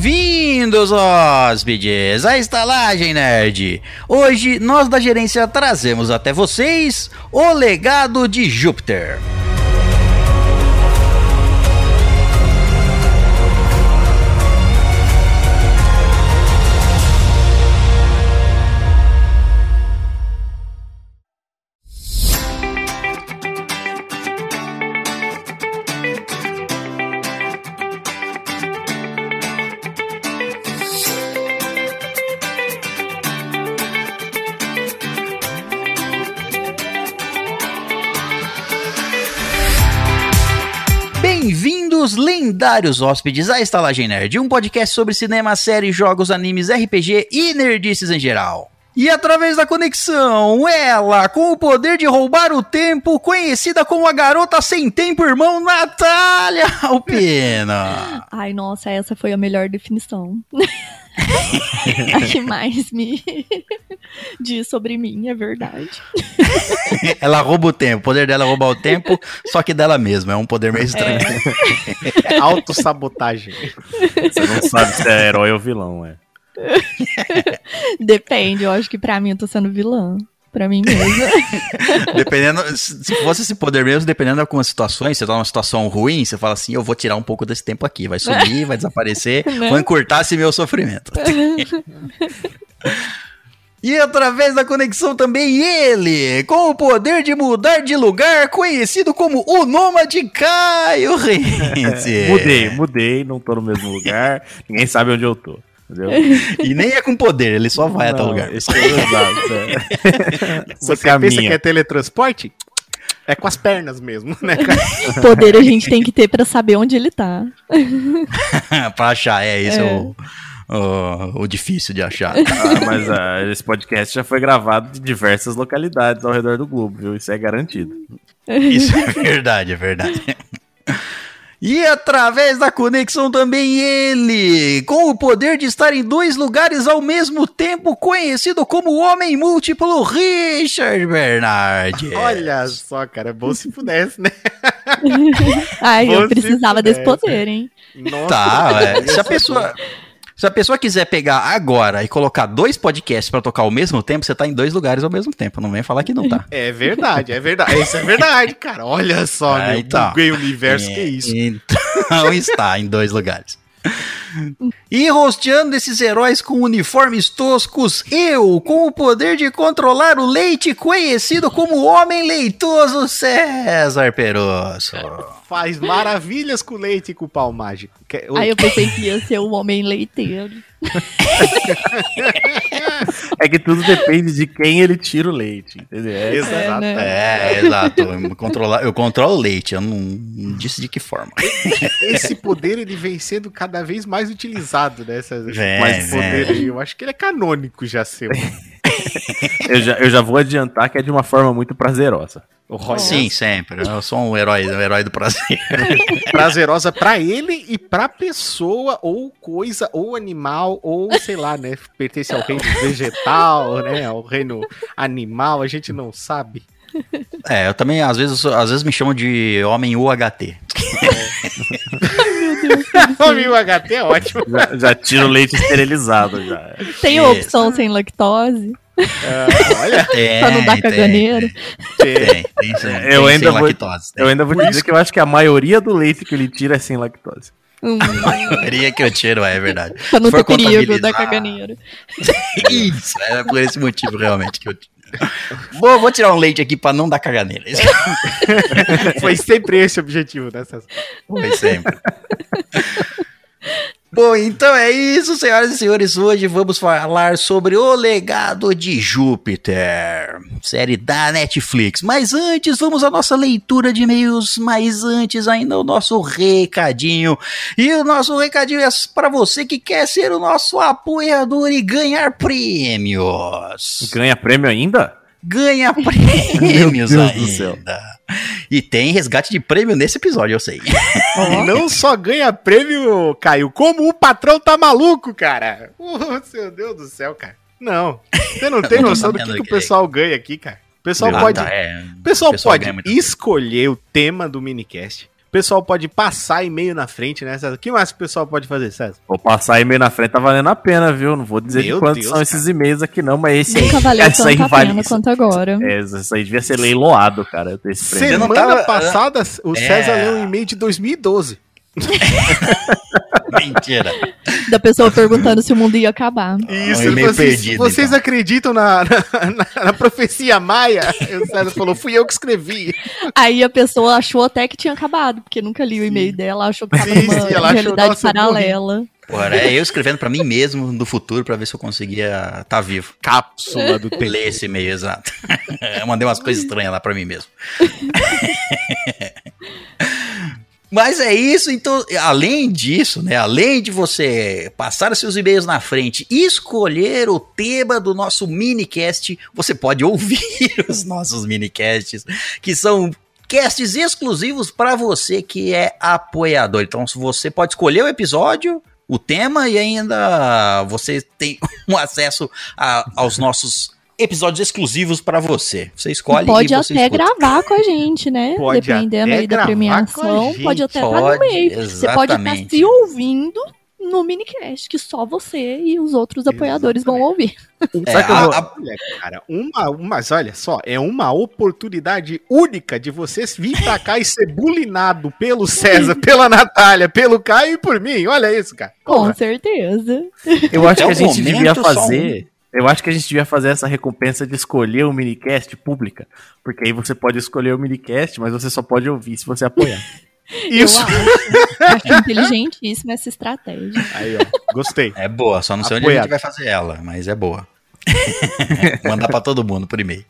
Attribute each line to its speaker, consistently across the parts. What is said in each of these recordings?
Speaker 1: Bem-vindos, hóspedes, à Estalagem Nerd. Hoje, nós da gerência trazemos até vocês o legado de Júpiter. Lendários hóspedes, à Estalagem Nerd, um podcast sobre cinema, séries, jogos, animes, RPG e nerdices em geral. E através da conexão, ela, com o poder de roubar o tempo, conhecida como a garota sem tempo, irmão, Natália Alpina.
Speaker 2: Ai, nossa, essa foi a melhor definição. a que mais me diz sobre mim, é verdade.
Speaker 1: Ela rouba o tempo, o poder dela é roubar o tempo, só que dela mesma, é um poder meio estranho.
Speaker 3: É autossabotagem.
Speaker 4: Você não sabe se é herói ou vilão, é.
Speaker 2: Depende, eu acho que pra mim eu tô sendo vilã. Pra mim mesma.
Speaker 1: Dependendo, se fosse esse poder mesmo, dependendo de algumas situações, você tá numa situação ruim, você fala assim, eu vou tirar um pouco desse tempo aqui, vai sumir, vai desaparecer,
Speaker 2: Né?
Speaker 1: vou encurtar esse meu sofrimento. E através da conexão também ele, com o poder de mudar de lugar, conhecido como o Nômade Caio Rense.
Speaker 4: Mudei, mudei, não tô no mesmo lugar, ninguém sabe onde eu tô. Entendeu?
Speaker 1: E nem é com poder, ele só vai até o lugar.
Speaker 4: Isso é exato. É.
Speaker 3: Você
Speaker 4: caminha.
Speaker 3: pensa que é teletransporte? É com as pernas mesmo, né?
Speaker 2: Poder a gente tem que ter pra saber onde ele tá.
Speaker 1: pra achar, é, isso é, o, o, o difícil de achar.
Speaker 4: Ah, mas ah, esse podcast já foi gravado de diversas localidades ao redor do globo, viu? Isso é garantido.
Speaker 1: Isso é verdade, é verdade. E através da conexão também ele, com o poder de estar em dois lugares ao mesmo tempo, conhecido como o Homem Múltiplo Richard Bernard.
Speaker 3: Olha só, cara, é bom se pudesse, né?
Speaker 2: Ai, eu
Speaker 3: Você
Speaker 2: precisava desse poder, hein?
Speaker 3: Nossa,
Speaker 1: Tá, é. se a pessoa... Se a pessoa quiser pegar agora e colocar dois podcasts pra tocar ao mesmo tempo, você tá em dois lugares ao mesmo tempo. Não vem falar que não tá.
Speaker 3: É verdade, é verdade. Isso é verdade, cara. Olha só,
Speaker 1: É,
Speaker 3: meu.
Speaker 1: então.
Speaker 3: Buguei o universo, que isso.
Speaker 1: Então está em dois lugares. E rosteando esses heróis com uniformes toscos, eu, com o poder de controlar o leite, conhecido como Homem Leitoso César Perosso.
Speaker 3: Faz maravilhas com leite e com o pau mágico. Que-
Speaker 2: Aí eu pensei que ia ser o homem leiteiro.
Speaker 4: É que tudo depende de quem ele tira o leite, entendeu? É.
Speaker 3: Exato.
Speaker 2: É, né?
Speaker 1: É, exato. Eu, controlar, eu controlo o leite, eu não, não disse de que forma.
Speaker 3: Esse poder ele vem sendo cada vez mais utilizado, né? Essa,
Speaker 1: Vem,
Speaker 3: mais poder aí. Eu acho que ele é canônico já seu.
Speaker 4: Eu já, eu já vou adiantar que é de uma forma muito prazerosa.
Speaker 3: O Roy
Speaker 1: Sim, sempre. Eu sou um herói, um herói do prazer.
Speaker 3: prazerosa pra ele e pra pessoa, ou coisa, ou animal, ou sei lá, né? Pertence ao reino vegetal, né? Ao reino animal, a gente não sabe.
Speaker 1: É, eu também, às vezes, às vezes me chamam de Homem UHT.
Speaker 3: O HT é ótimo.
Speaker 4: Já, já tira o leite esterilizado já.
Speaker 2: Tem a opção sem lactose,
Speaker 3: Ah, olha,
Speaker 1: Tem,
Speaker 2: pra não dar
Speaker 1: tem,
Speaker 2: caganeira.
Speaker 1: Tem, tem, sim.
Speaker 4: Eu
Speaker 1: Tem
Speaker 4: ainda
Speaker 1: sem
Speaker 4: vou-
Speaker 1: lactose. Tem.
Speaker 4: Eu ainda vou te dizer que eu acho que a maioria do leite que ele tira é sem lactose.
Speaker 2: Hum,
Speaker 1: maioria que eu tiro, é verdade.
Speaker 2: pra não ter perigo da caganeira.
Speaker 1: Isso, é por esse motivo realmente que eu tiro. Vou, vou tirar um leite aqui pra não dar caganeira.
Speaker 3: Foi sempre esse o objetivo? César?
Speaker 1: foi sempre. Bom, então é isso, senhoras e senhores. Hoje vamos falar sobre o legado de Júpiter, série da Netflix. Mas antes, vamos à nossa leitura de e-mails. Mas antes, ainda o nosso recadinho. E o nosso recadinho é para você que quer ser o nosso apoiador e ganhar prêmios.
Speaker 4: Ganha prêmio ainda?
Speaker 1: Ganha prêmios ainda. E tem resgate de prêmio nesse episódio, eu sei.
Speaker 3: E não só ganha prêmio, Caio, como o patrão tá maluco, cara. Oh, meu Deus do céu, cara. Não, você não tem noção do que, que o pessoal ganha aqui, cara. O pessoal
Speaker 1: Ah,
Speaker 3: pode,
Speaker 1: tá, é.
Speaker 3: pessoal
Speaker 1: pessoal
Speaker 3: pode escolher o tema do minicast. O pessoal pode passar e-mail na frente, né, César? O que mais que o pessoal pode fazer, César?
Speaker 4: Vou passar e-mail na frente, tá valendo a pena, viu? Não vou dizer
Speaker 3: Meu
Speaker 4: de quantos
Speaker 3: Deus,
Speaker 4: são esses e-mails aqui, não, mas esse
Speaker 2: Nunca
Speaker 4: aí.
Speaker 2: valeu
Speaker 4: essa aí
Speaker 2: tanto a
Speaker 4: vale
Speaker 2: pena
Speaker 4: isso.
Speaker 2: quanto agora.
Speaker 4: É, isso aí devia ser leiloado, cara.
Speaker 3: Semana
Speaker 1: tava-
Speaker 3: passada, o
Speaker 1: É.
Speaker 3: César leu um e-mail de 2012.
Speaker 1: Mentira.
Speaker 2: Da pessoa perguntando se o mundo ia acabar.
Speaker 3: Isso,
Speaker 1: Um e-mail
Speaker 3: vocês,
Speaker 1: perdido,
Speaker 3: vocês
Speaker 1: então.
Speaker 3: acreditam na, na, na- na profecia maia? O César falou, fui eu que escrevi.
Speaker 2: Aí a pessoa achou até que tinha acabado, porque nunca li o e-mail dela, achou que tava
Speaker 3: Sim,
Speaker 2: numa
Speaker 3: sim, achou,
Speaker 2: realidade
Speaker 3: nossa, eu
Speaker 2: paralela.
Speaker 1: Pô, era eu escrevendo pra mim mesmo no futuro pra ver se eu conseguia tá vivo.
Speaker 3: Cápsula do tempo.
Speaker 1: Esse e-mail, exato. eu mandei umas coisas estranhas lá pra mim mesmo. Mas é isso, então, além disso, né? Além de você passar seus e-mails na frente e escolher o tema do nosso minicast, você pode ouvir os nossos minicasts, que são casts exclusivos para você que é apoiador. Então, você pode escolher o episódio, o tema e ainda você tem um acesso a- aos nossos episódios exclusivos para você. Você escolhe
Speaker 2: pode
Speaker 1: e você
Speaker 2: até
Speaker 1: escuta.
Speaker 2: gravar com a gente, né?
Speaker 3: Pode
Speaker 2: Dependendo aí da premiação, pode até estar no meio. Você pode estar
Speaker 1: exatamente.
Speaker 2: se ouvindo no minicast, que só você e os outros apoiadores vão ouvir.
Speaker 1: É,
Speaker 4: Sabe que eu
Speaker 1: a-
Speaker 4: vou-
Speaker 1: a-
Speaker 3: Olha, cara, uma, mas olha só, é uma oportunidade única de você vir pra cá e ser bulinado pelo César, pela Natália, pelo Caio e por mim. Olha isso, cara.
Speaker 2: Com
Speaker 3: Porra.
Speaker 2: certeza.
Speaker 4: Eu acho
Speaker 1: Até
Speaker 4: que a gente
Speaker 1: momento,
Speaker 4: devia fazer. Eu acho que a gente devia fazer essa recompensa de escolher o minicast pública. Porque aí você pode escolher o minicast, mas você só pode ouvir se você apoiar.
Speaker 3: Isso.
Speaker 2: Eu acho. acho inteligentíssima essa estratégia.
Speaker 3: Aí, ó, gostei.
Speaker 1: É boa, só não sei onde a
Speaker 3: Apoiado.
Speaker 1: gente vai fazer ela, mas é boa. Mandar pra todo mundo por e-mail.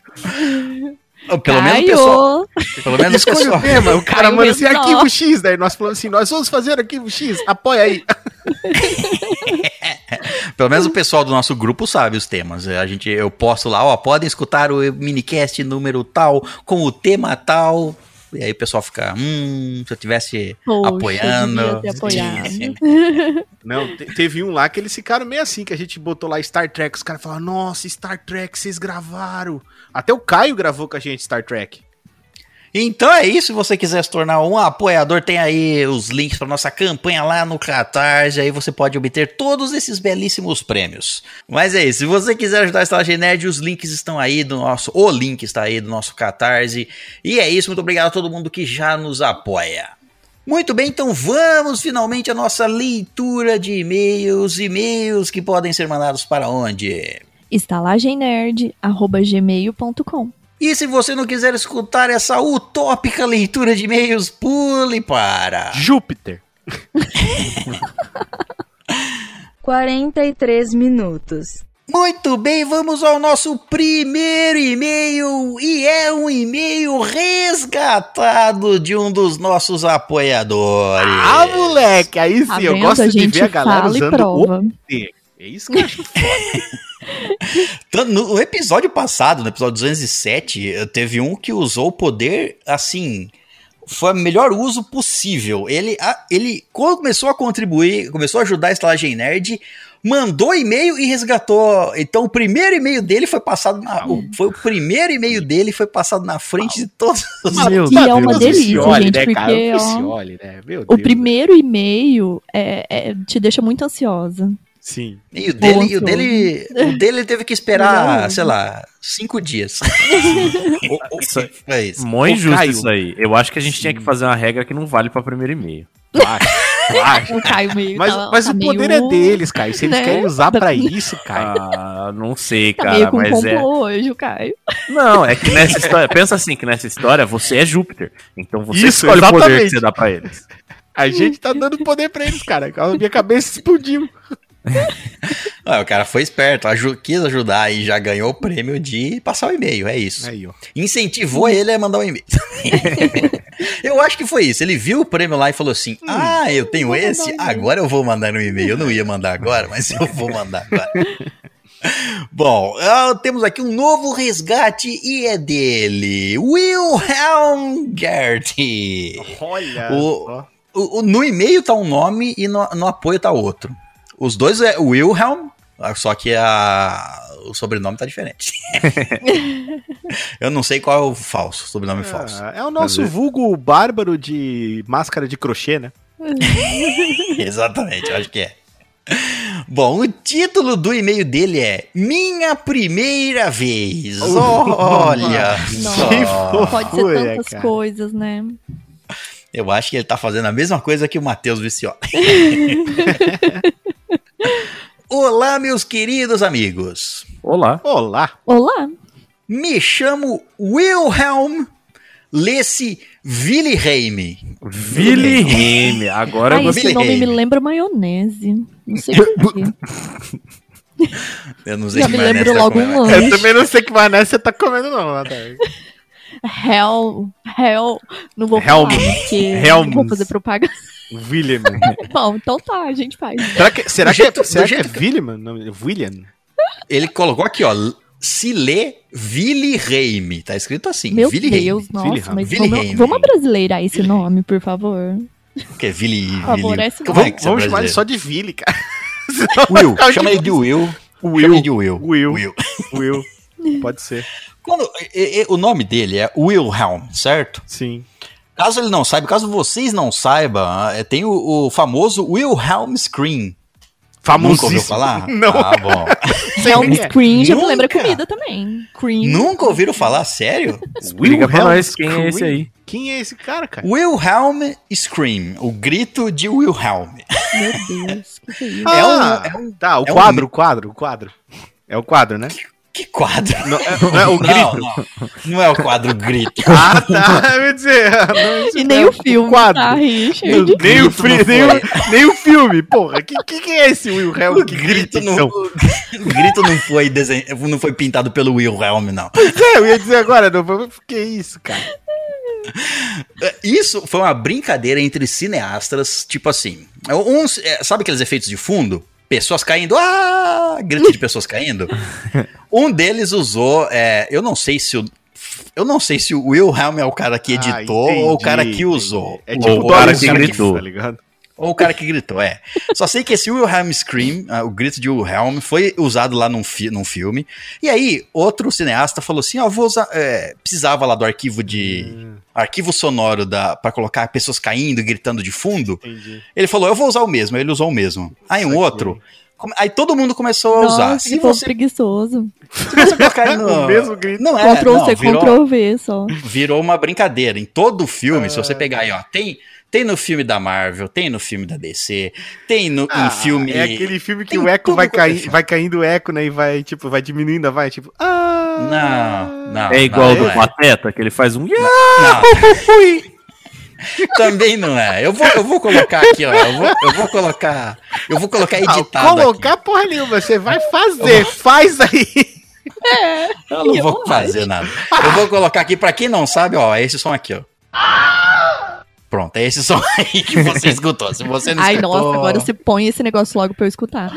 Speaker 1: Pelo menos o pessoal. Pelo menos o
Speaker 3: Escolhe o tema, o cara
Speaker 2: Caiu
Speaker 3: manda assim, arquivo X, daí nós falamos assim, nós vamos fazer arquivo X, apoia aí.
Speaker 1: Pelo menos o pessoal do nosso grupo sabe os temas. A gente, eu posto lá, ó, podem escutar o minicast número tal, com o tema tal. E aí o pessoal fica, hum, se eu tivesse
Speaker 2: Poxa,
Speaker 1: apoiando. Sim.
Speaker 3: Não, te- teve um lá que eles ficaram meio assim, que a gente botou lá Star Trek, os caras falaram, nossa, Star Trek, vocês gravaram. Até o Caio gravou com a gente Star Trek.
Speaker 1: Então é isso, se você quiser se tornar um apoiador, tem aí os links para nossa campanha lá no Catarse, aí você pode obter todos esses belíssimos prêmios. Mas é isso, se você quiser ajudar a Estalagem Nerd, os links estão aí do nosso, o link está aí do nosso Catarse. E é isso, muito obrigado a todo mundo que já nos apoia. Muito bem, então vamos finalmente à nossa leitura de e-mails, e-mails que podem ser mandados para onde?
Speaker 2: estalagemnerd.gmail.com
Speaker 1: E se você não quiser escutar essa utópica leitura de e-mails, pule para.
Speaker 3: Júpiter.
Speaker 5: 43 minutos.
Speaker 1: Muito bem, vamos ao nosso primeiro e-mail e é um e-mail resgatado de um dos nossos apoiadores.
Speaker 3: Ah, moleque, aí sim,
Speaker 2: Tá
Speaker 3: eu gosto de ver a galera usando
Speaker 2: prova.
Speaker 3: o T. É isso que eu acho
Speaker 1: No episódio passado, no episódio 207, eh, teve um que usou o poder assim. Foi o melhor uso possível. Ele, a- ele quando começou a contribuir, começou a ajudar a Estalagem Nerd, mandou e-mail e resgatou. Então o primeiro e-mail dele foi passado na. o- foi o primeiro e-mail dele foi passado na frente de todos os.
Speaker 4: Meu
Speaker 2: E é uma
Speaker 3: Deus,
Speaker 2: delícia, gente,
Speaker 3: né, cara?
Speaker 2: porque,
Speaker 3: O
Speaker 2: ó,
Speaker 3: Picioli, né? Meu
Speaker 2: O
Speaker 3: Deus.
Speaker 2: primeiro e-mail é, é- te deixa muito ansiosa.
Speaker 3: Sim.
Speaker 1: E o dele, e o dele, o dele ele teve que esperar,
Speaker 2: uso.
Speaker 1: sei lá, cinco dias.
Speaker 4: Isso
Speaker 1: Foi isso.
Speaker 4: Muito
Speaker 3: Ô,
Speaker 4: injusto isso aí. Eu acho que a gente tinha que fazer uma regra que não vale pra primeiro e-mail.
Speaker 2: O Caio meio
Speaker 3: Mas,
Speaker 2: tá-
Speaker 3: mas
Speaker 2: tá
Speaker 3: o
Speaker 2: meio-
Speaker 3: poder é deles, Caio. Se eles
Speaker 2: né?
Speaker 3: querem usar
Speaker 2: Tá-
Speaker 3: pra isso, Caio.
Speaker 4: Ah, não sei,
Speaker 2: Tá
Speaker 4: cara,
Speaker 2: meio com
Speaker 4: mas é.
Speaker 2: hoje, o Caio.
Speaker 4: Não, é que nessa história. Pensa assim, que nessa história você é Júpiter. Então você
Speaker 3: Isso,
Speaker 4: escolhe o poder
Speaker 3: exatamente.
Speaker 4: que você dá pra eles.
Speaker 3: A gente tá dando poder pra eles, cara. A minha cabeça explodiu.
Speaker 1: Ah, o cara foi esperto, aju- quis ajudar e já ganhou o prêmio de passar o e-mail, é isso.
Speaker 3: Aí.
Speaker 1: Incentivou ele a mandar um e-mail. eu acho que foi isso. Ele viu o prêmio lá e falou assim: Ah, eu tenho esse,
Speaker 2: um e-mail."
Speaker 1: agora eu vou mandar um e-mail. Eu não ia mandar agora, mas eu vou mandar agora. Bom, ah, temos aqui um novo resgate e é dele, Wilhelm Gertie.
Speaker 3: Olha.
Speaker 1: O-. O- o- no e-mail tá um nome e no, no apoio tá outro. Os dois é Wilhelm, só que a, o sobrenome tá diferente. eu não sei qual é o falso, sobrenome falso.
Speaker 3: Ah, é o nosso
Speaker 4: Mas é-
Speaker 3: vulgo bárbaro de máscara de crochê, né?
Speaker 1: Exatamente, eu acho que é. Bom, o título do e-mail dele é Minha Primeira Vez. Olha só.
Speaker 3: Que fofo.
Speaker 2: Pode ser tantas
Speaker 3: cara.
Speaker 2: coisas, né?
Speaker 1: Eu acho que ele tá fazendo a mesma coisa que o Matheus Vicioli. Olá, meus queridos amigos.
Speaker 4: Olá.
Speaker 3: Olá.
Speaker 2: Olá.
Speaker 1: Me chamo Wilhelm Lesse Wilhelm.
Speaker 4: Wilhelm. Agora
Speaker 2: Ai,
Speaker 4: você.
Speaker 2: esse nome me lembra maionese. Não sei porquê.
Speaker 1: Eu não sei
Speaker 2: Já
Speaker 1: que
Speaker 2: me lembro
Speaker 1: tá
Speaker 2: logo um
Speaker 3: Eu
Speaker 2: lanche.
Speaker 3: também não sei que maionese você tá comendo, não, Natália.
Speaker 2: Hell. Hell. Não vou
Speaker 3: Helm.
Speaker 2: falar, porque
Speaker 3: Helms.
Speaker 2: não vou fazer propaganda.
Speaker 3: William.
Speaker 2: Bom, então tá, a gente faz.
Speaker 3: Será que, será
Speaker 1: Do
Speaker 3: que,
Speaker 1: jeito-
Speaker 3: será que é William? Não, William?
Speaker 1: Ele colocou aqui, ó. Se lê Wilhelm. Tá escrito assim.
Speaker 2: Meu. Deus, nossa, mas vamos, vamos brasileirar esse nome, por favor.
Speaker 1: Que é Willy.
Speaker 2: Favorece
Speaker 1: Como é que
Speaker 3: Vamos,
Speaker 1: você é
Speaker 3: vamos chamar ele só de Willy, cara.
Speaker 1: Will. Chama ele de Will.
Speaker 3: Will.
Speaker 1: Chama ele de Will.
Speaker 3: Will.
Speaker 1: Will.
Speaker 3: Will. Pode ser.
Speaker 1: Quando, e- e- o nome dele é Wilhelm, certo?
Speaker 3: Sim.
Speaker 1: Caso ele não saiba, caso vocês não saibam, é, tem o, o famoso Wilhelm Scream. Nunca ouviu
Speaker 3: Famosíssimo.
Speaker 1: falar?
Speaker 3: Não.
Speaker 1: Ah, bom.
Speaker 2: Helm
Speaker 3: quem é.
Speaker 2: Scream já me lembra comida também. Cream.
Speaker 1: Nunca ouviram falar? Sério?
Speaker 4: Explica pra
Speaker 3: Wilhelm
Speaker 4: nós quem é esse aí.
Speaker 3: Quem é esse cara, cara?
Speaker 1: Wilhelm Scream. O grito de Wilhelm.
Speaker 2: Meu Deus, que que é isso?
Speaker 1: É um-
Speaker 3: Ah,
Speaker 1: é um-
Speaker 3: Tá, o
Speaker 1: é um-
Speaker 3: quadro, o quadro, o quadro. É o quadro, né?
Speaker 1: Que quadro?
Speaker 3: Não, é, não é o
Speaker 1: Não,
Speaker 3: grito.
Speaker 1: não. Não é o quadro grito.
Speaker 3: Ah, tá. Eu ia dizer. não,
Speaker 2: E
Speaker 3: não
Speaker 2: nem
Speaker 3: é
Speaker 2: o filme,
Speaker 3: quadro.
Speaker 2: tá, Richard?
Speaker 3: Nem o,
Speaker 1: grito
Speaker 3: fri-
Speaker 1: não
Speaker 3: nem, o, nem o filme, porra. Que, que, que é esse Will Helm
Speaker 1: O
Speaker 3: que
Speaker 1: grito,
Speaker 3: grita,
Speaker 1: não, o grito não foi desen... não foi pintado pelo Wilhelm, não.
Speaker 3: É, eu ia dizer agora, não, que isso, cara?
Speaker 1: Isso foi uma brincadeira entre cineastas, tipo assim. Uns, é, sabe aqueles efeitos de fundo? Pessoas caindo, ah! Grito de pessoas caindo. Um deles usou, é, eu não sei se o. Eu não sei se o Wilhelm é o cara que editou
Speaker 3: Ah,
Speaker 1: ou o
Speaker 3: entendi,
Speaker 1: cara que
Speaker 3: entendi.
Speaker 1: usou.
Speaker 3: É tipo
Speaker 4: o
Speaker 3: Dolly
Speaker 4: cara que gritou.
Speaker 3: Tá ligado?
Speaker 1: Ou o cara que gritou, é. Só sei que esse Wilhelm Scream, ah, o grito de Wilhelm, foi usado lá num, fi num filme. E aí, outro cineasta falou assim: ó, vou usar. é, precisava lá do arquivo de.
Speaker 3: Hum.
Speaker 1: Arquivo sonoro da, pra colocar pessoas caindo e gritando de fundo.
Speaker 3: Entendi.
Speaker 1: Ele falou, eu vou usar o mesmo. Aí Ele usou o mesmo. Aí um
Speaker 3: Saquei.
Speaker 1: outro. Aí todo mundo começou a usar.
Speaker 2: Nossa,
Speaker 1: Se
Speaker 2: que povo
Speaker 1: você,
Speaker 2: preguiçoso.
Speaker 1: se você colocar no.
Speaker 3: O mesmo grito.
Speaker 1: Não é.
Speaker 2: Ctrl
Speaker 1: não,
Speaker 2: C,
Speaker 1: virou,
Speaker 2: Ctrl V só.
Speaker 1: virou uma brincadeira. Em todo filme, se você
Speaker 3: Ah.
Speaker 1: pegar aí, ó, tem. Tem no filme da Marvel, tem no filme da DC, tem no
Speaker 3: Ah,
Speaker 1: em filme.
Speaker 3: É aquele filme que
Speaker 1: Tem
Speaker 3: o eco vai,
Speaker 1: é
Speaker 3: cair, vai caindo o eco, né? E vai, tipo, vai diminuindo, vai, tipo. Ah,
Speaker 1: Não, não.
Speaker 4: É igual
Speaker 1: não
Speaker 4: do
Speaker 1: é.
Speaker 4: Pateta, que ele faz um.
Speaker 1: Não. Também não é. Eu vou, eu vou colocar aqui, ó. Eu vou, eu vou colocar. Eu vou colocar
Speaker 3: Ah,
Speaker 1: editado.
Speaker 3: colocar porra nenhuma, você vai fazer, faz aí.
Speaker 1: aqui. Eu não vou fazer nada. Eu vou colocar aqui, pra quem não sabe, ó, é esse som aqui, ó. Pronto, é esse som aí que você escutou. Se você não
Speaker 2: Ai,
Speaker 1: escutou.
Speaker 2: nossa, agora você põe esse negócio logo pra eu escutar.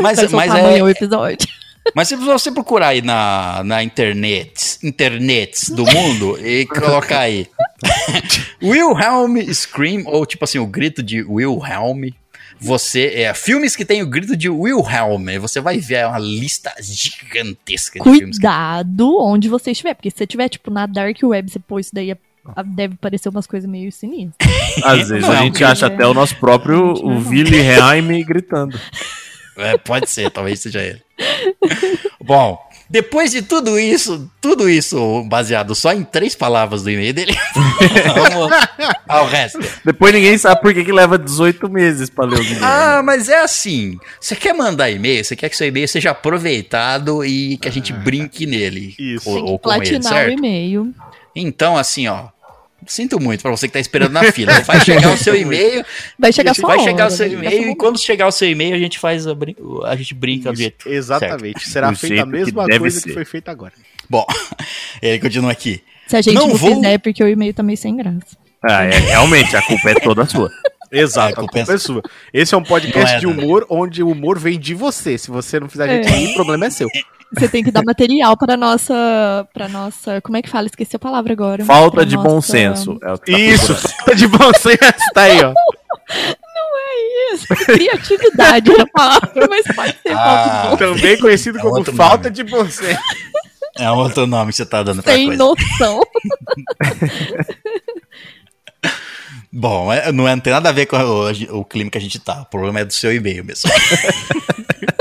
Speaker 1: Mas, mas,
Speaker 2: amanhã o
Speaker 1: é,
Speaker 2: episódio.
Speaker 1: Mas se você procurar aí na, na internet, internets do mundo e colocar aí Wilhelm Scream, ou tipo assim, o grito de Wilhelm, você, é, filmes que tem o grito de Wilhelm, você vai ver uma lista gigantesca de filmes. que-
Speaker 2: Cuidado onde você estiver, porque se você tiver, tipo, na Dark Web, você pôr isso daí, a- deve parecer umas coisas meio sinistras.
Speaker 4: Às vezes
Speaker 1: Não,
Speaker 4: a gente acha até o nosso próprio o Wilhelm gritando.
Speaker 1: É, pode ser, talvez seja ele. Bom, depois de tudo isso, tudo isso baseado só em três palavras do e-mail dele, vamos ao resto.
Speaker 4: Depois ninguém sabe por que, que leva 18 meses pra ler o e-mail.
Speaker 1: Ah, mas é assim. Você quer mandar e-mail, você quer que seu e-mail seja aproveitado e que a gente brinque nele.
Speaker 3: Isso.
Speaker 1: Ou,
Speaker 2: Tem que
Speaker 1: ou com ele,
Speaker 2: platinar o
Speaker 1: certo?
Speaker 2: e-mail.
Speaker 1: Então, assim, ó. Sinto muito pra você que tá esperando na fila. Vai chegar o seu e-mail,
Speaker 2: Vai chegar só
Speaker 1: vai chegar o seu
Speaker 2: né?
Speaker 1: e-mail e quando chegar o seu e-mail a gente faz a, brin- a gente brinca do
Speaker 3: Isso,
Speaker 1: jeito.
Speaker 3: exatamente. Será
Speaker 4: Do
Speaker 3: feita a
Speaker 4: que
Speaker 3: mesma
Speaker 4: deve
Speaker 3: coisa
Speaker 4: ser.
Speaker 3: que foi feita agora.
Speaker 1: Bom, ele continua aqui.
Speaker 2: Se a gente
Speaker 1: Não
Speaker 2: não,
Speaker 1: vou-
Speaker 2: fizer é porque o e-mail tá meio sem graça.
Speaker 4: Ah, é, realmente, a culpa é toda sua.
Speaker 3: Exato,
Speaker 1: É,
Speaker 3: a culpa é sua. Esse é um podcast
Speaker 1: é,
Speaker 3: de
Speaker 1: né?
Speaker 3: humor onde o humor vem de você. Se você não fizer a gente
Speaker 2: É.
Speaker 3: rir, o problema é seu.
Speaker 2: Você tem que dar material para nossa, para nossa, como é que fala? Esqueci a palavra agora.
Speaker 4: Falta
Speaker 2: Pra
Speaker 4: de
Speaker 2: nossa-
Speaker 4: bom senso. É o que tá
Speaker 3: Isso, falta de bom senso. Tá aí, ó.
Speaker 2: isso. Criatividade é a palavra, mas pode ser falta de
Speaker 1: Ah,
Speaker 2: bom
Speaker 3: Também conhecido
Speaker 1: É
Speaker 3: como falta
Speaker 1: nome.
Speaker 3: de bom senso.
Speaker 1: É outro nome que você tá dando pra
Speaker 2: sem
Speaker 1: coisa.
Speaker 2: noção.
Speaker 1: Bom, é- não, é- não tem nada a ver com o, o clima que a gente tá. O problema é do seu e-mail mesmo.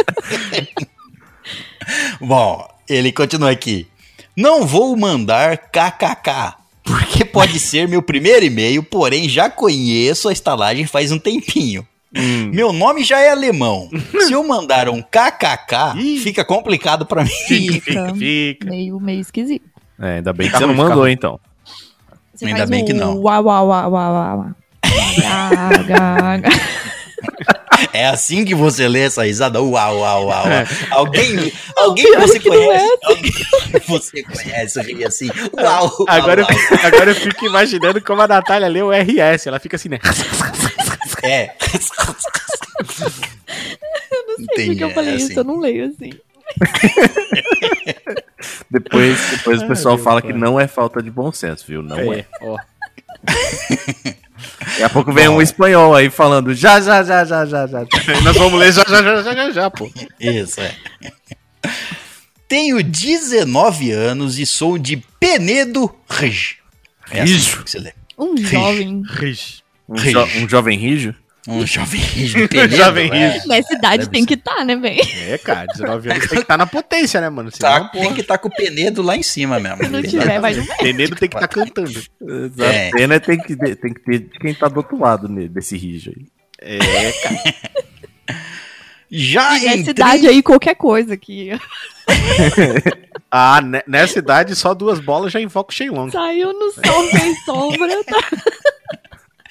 Speaker 1: Bom, ele continua aqui. Não vou mandar kkk, porque pode ser meu primeiro e-mail, porém já conheço a estalagem faz um tempinho. Meu nome já é alemão. Se eu mandar um kkk, fica complicado pra mim.
Speaker 3: Fica, fica, fica.
Speaker 2: Meio, meio esquisito.
Speaker 4: É, ainda bem que você não mandou, então.
Speaker 2: Você
Speaker 1: Ainda
Speaker 2: faz
Speaker 1: bem que não.
Speaker 2: Uau, uau, uau, uau, uau.
Speaker 1: É assim que você lê essa risada? Uau, uau, uau.
Speaker 3: É.
Speaker 1: uau. Alguém, alguém que
Speaker 2: pior
Speaker 1: você
Speaker 2: que
Speaker 1: conhece,
Speaker 2: é
Speaker 1: alguém que você conhece, ri assim. Uau, uau,
Speaker 3: Agora, eu,
Speaker 1: uau.
Speaker 3: fico- agora eu fico imaginando como a Natália lê o RS. Ela fica assim, né?
Speaker 1: É.
Speaker 2: Eu não sei porque eu
Speaker 1: é
Speaker 2: falei
Speaker 1: assim.
Speaker 2: isso, eu não leio assim.
Speaker 4: Depois, depois o
Speaker 3: Ai,
Speaker 4: pessoal
Speaker 3: meu
Speaker 4: fala que não é falta de bom senso, viu? Não é.
Speaker 3: É, ó.
Speaker 4: Daqui a pouco vem
Speaker 1: Bom.
Speaker 4: um espanhol aí falando já, já, já, já, já, já.
Speaker 3: Nós vamos ler já, já, já, já, já, já, pô.
Speaker 1: Isso, é. Tenho 19 anos e sou de Penedo Rig. É assim
Speaker 4: Rijo.
Speaker 1: que você lê.
Speaker 2: Um jovem.
Speaker 3: Riz.
Speaker 4: Um, jo- um jovem rijo?
Speaker 1: Um jovem rijo de Penedo.
Speaker 3: Jovem
Speaker 1: é.
Speaker 3: rijo.
Speaker 2: Nessa idade
Speaker 1: Deve
Speaker 2: tem
Speaker 1: ser.
Speaker 2: que estar, né, velho?
Speaker 3: É, cara, 19 anos tem que estar na potência, né, mano? Senão,
Speaker 1: Tá,
Speaker 3: porra,
Speaker 1: tem que estar com o Penedo lá em cima mesmo.
Speaker 2: Se não tiver, vai no
Speaker 3: Penedo tem que estar cantando.
Speaker 4: Exato.
Speaker 1: É.
Speaker 4: A pena tem que, ter- tem que ter de quem tá do outro lado ne- desse rijo aí.
Speaker 3: É, cara.
Speaker 1: Já
Speaker 2: E nessa idade aí, qualquer coisa que
Speaker 3: Ah, ne- nessa idade, só duas bolas já invoca o Shenlong.
Speaker 2: saiu no sol sem sombra, tá?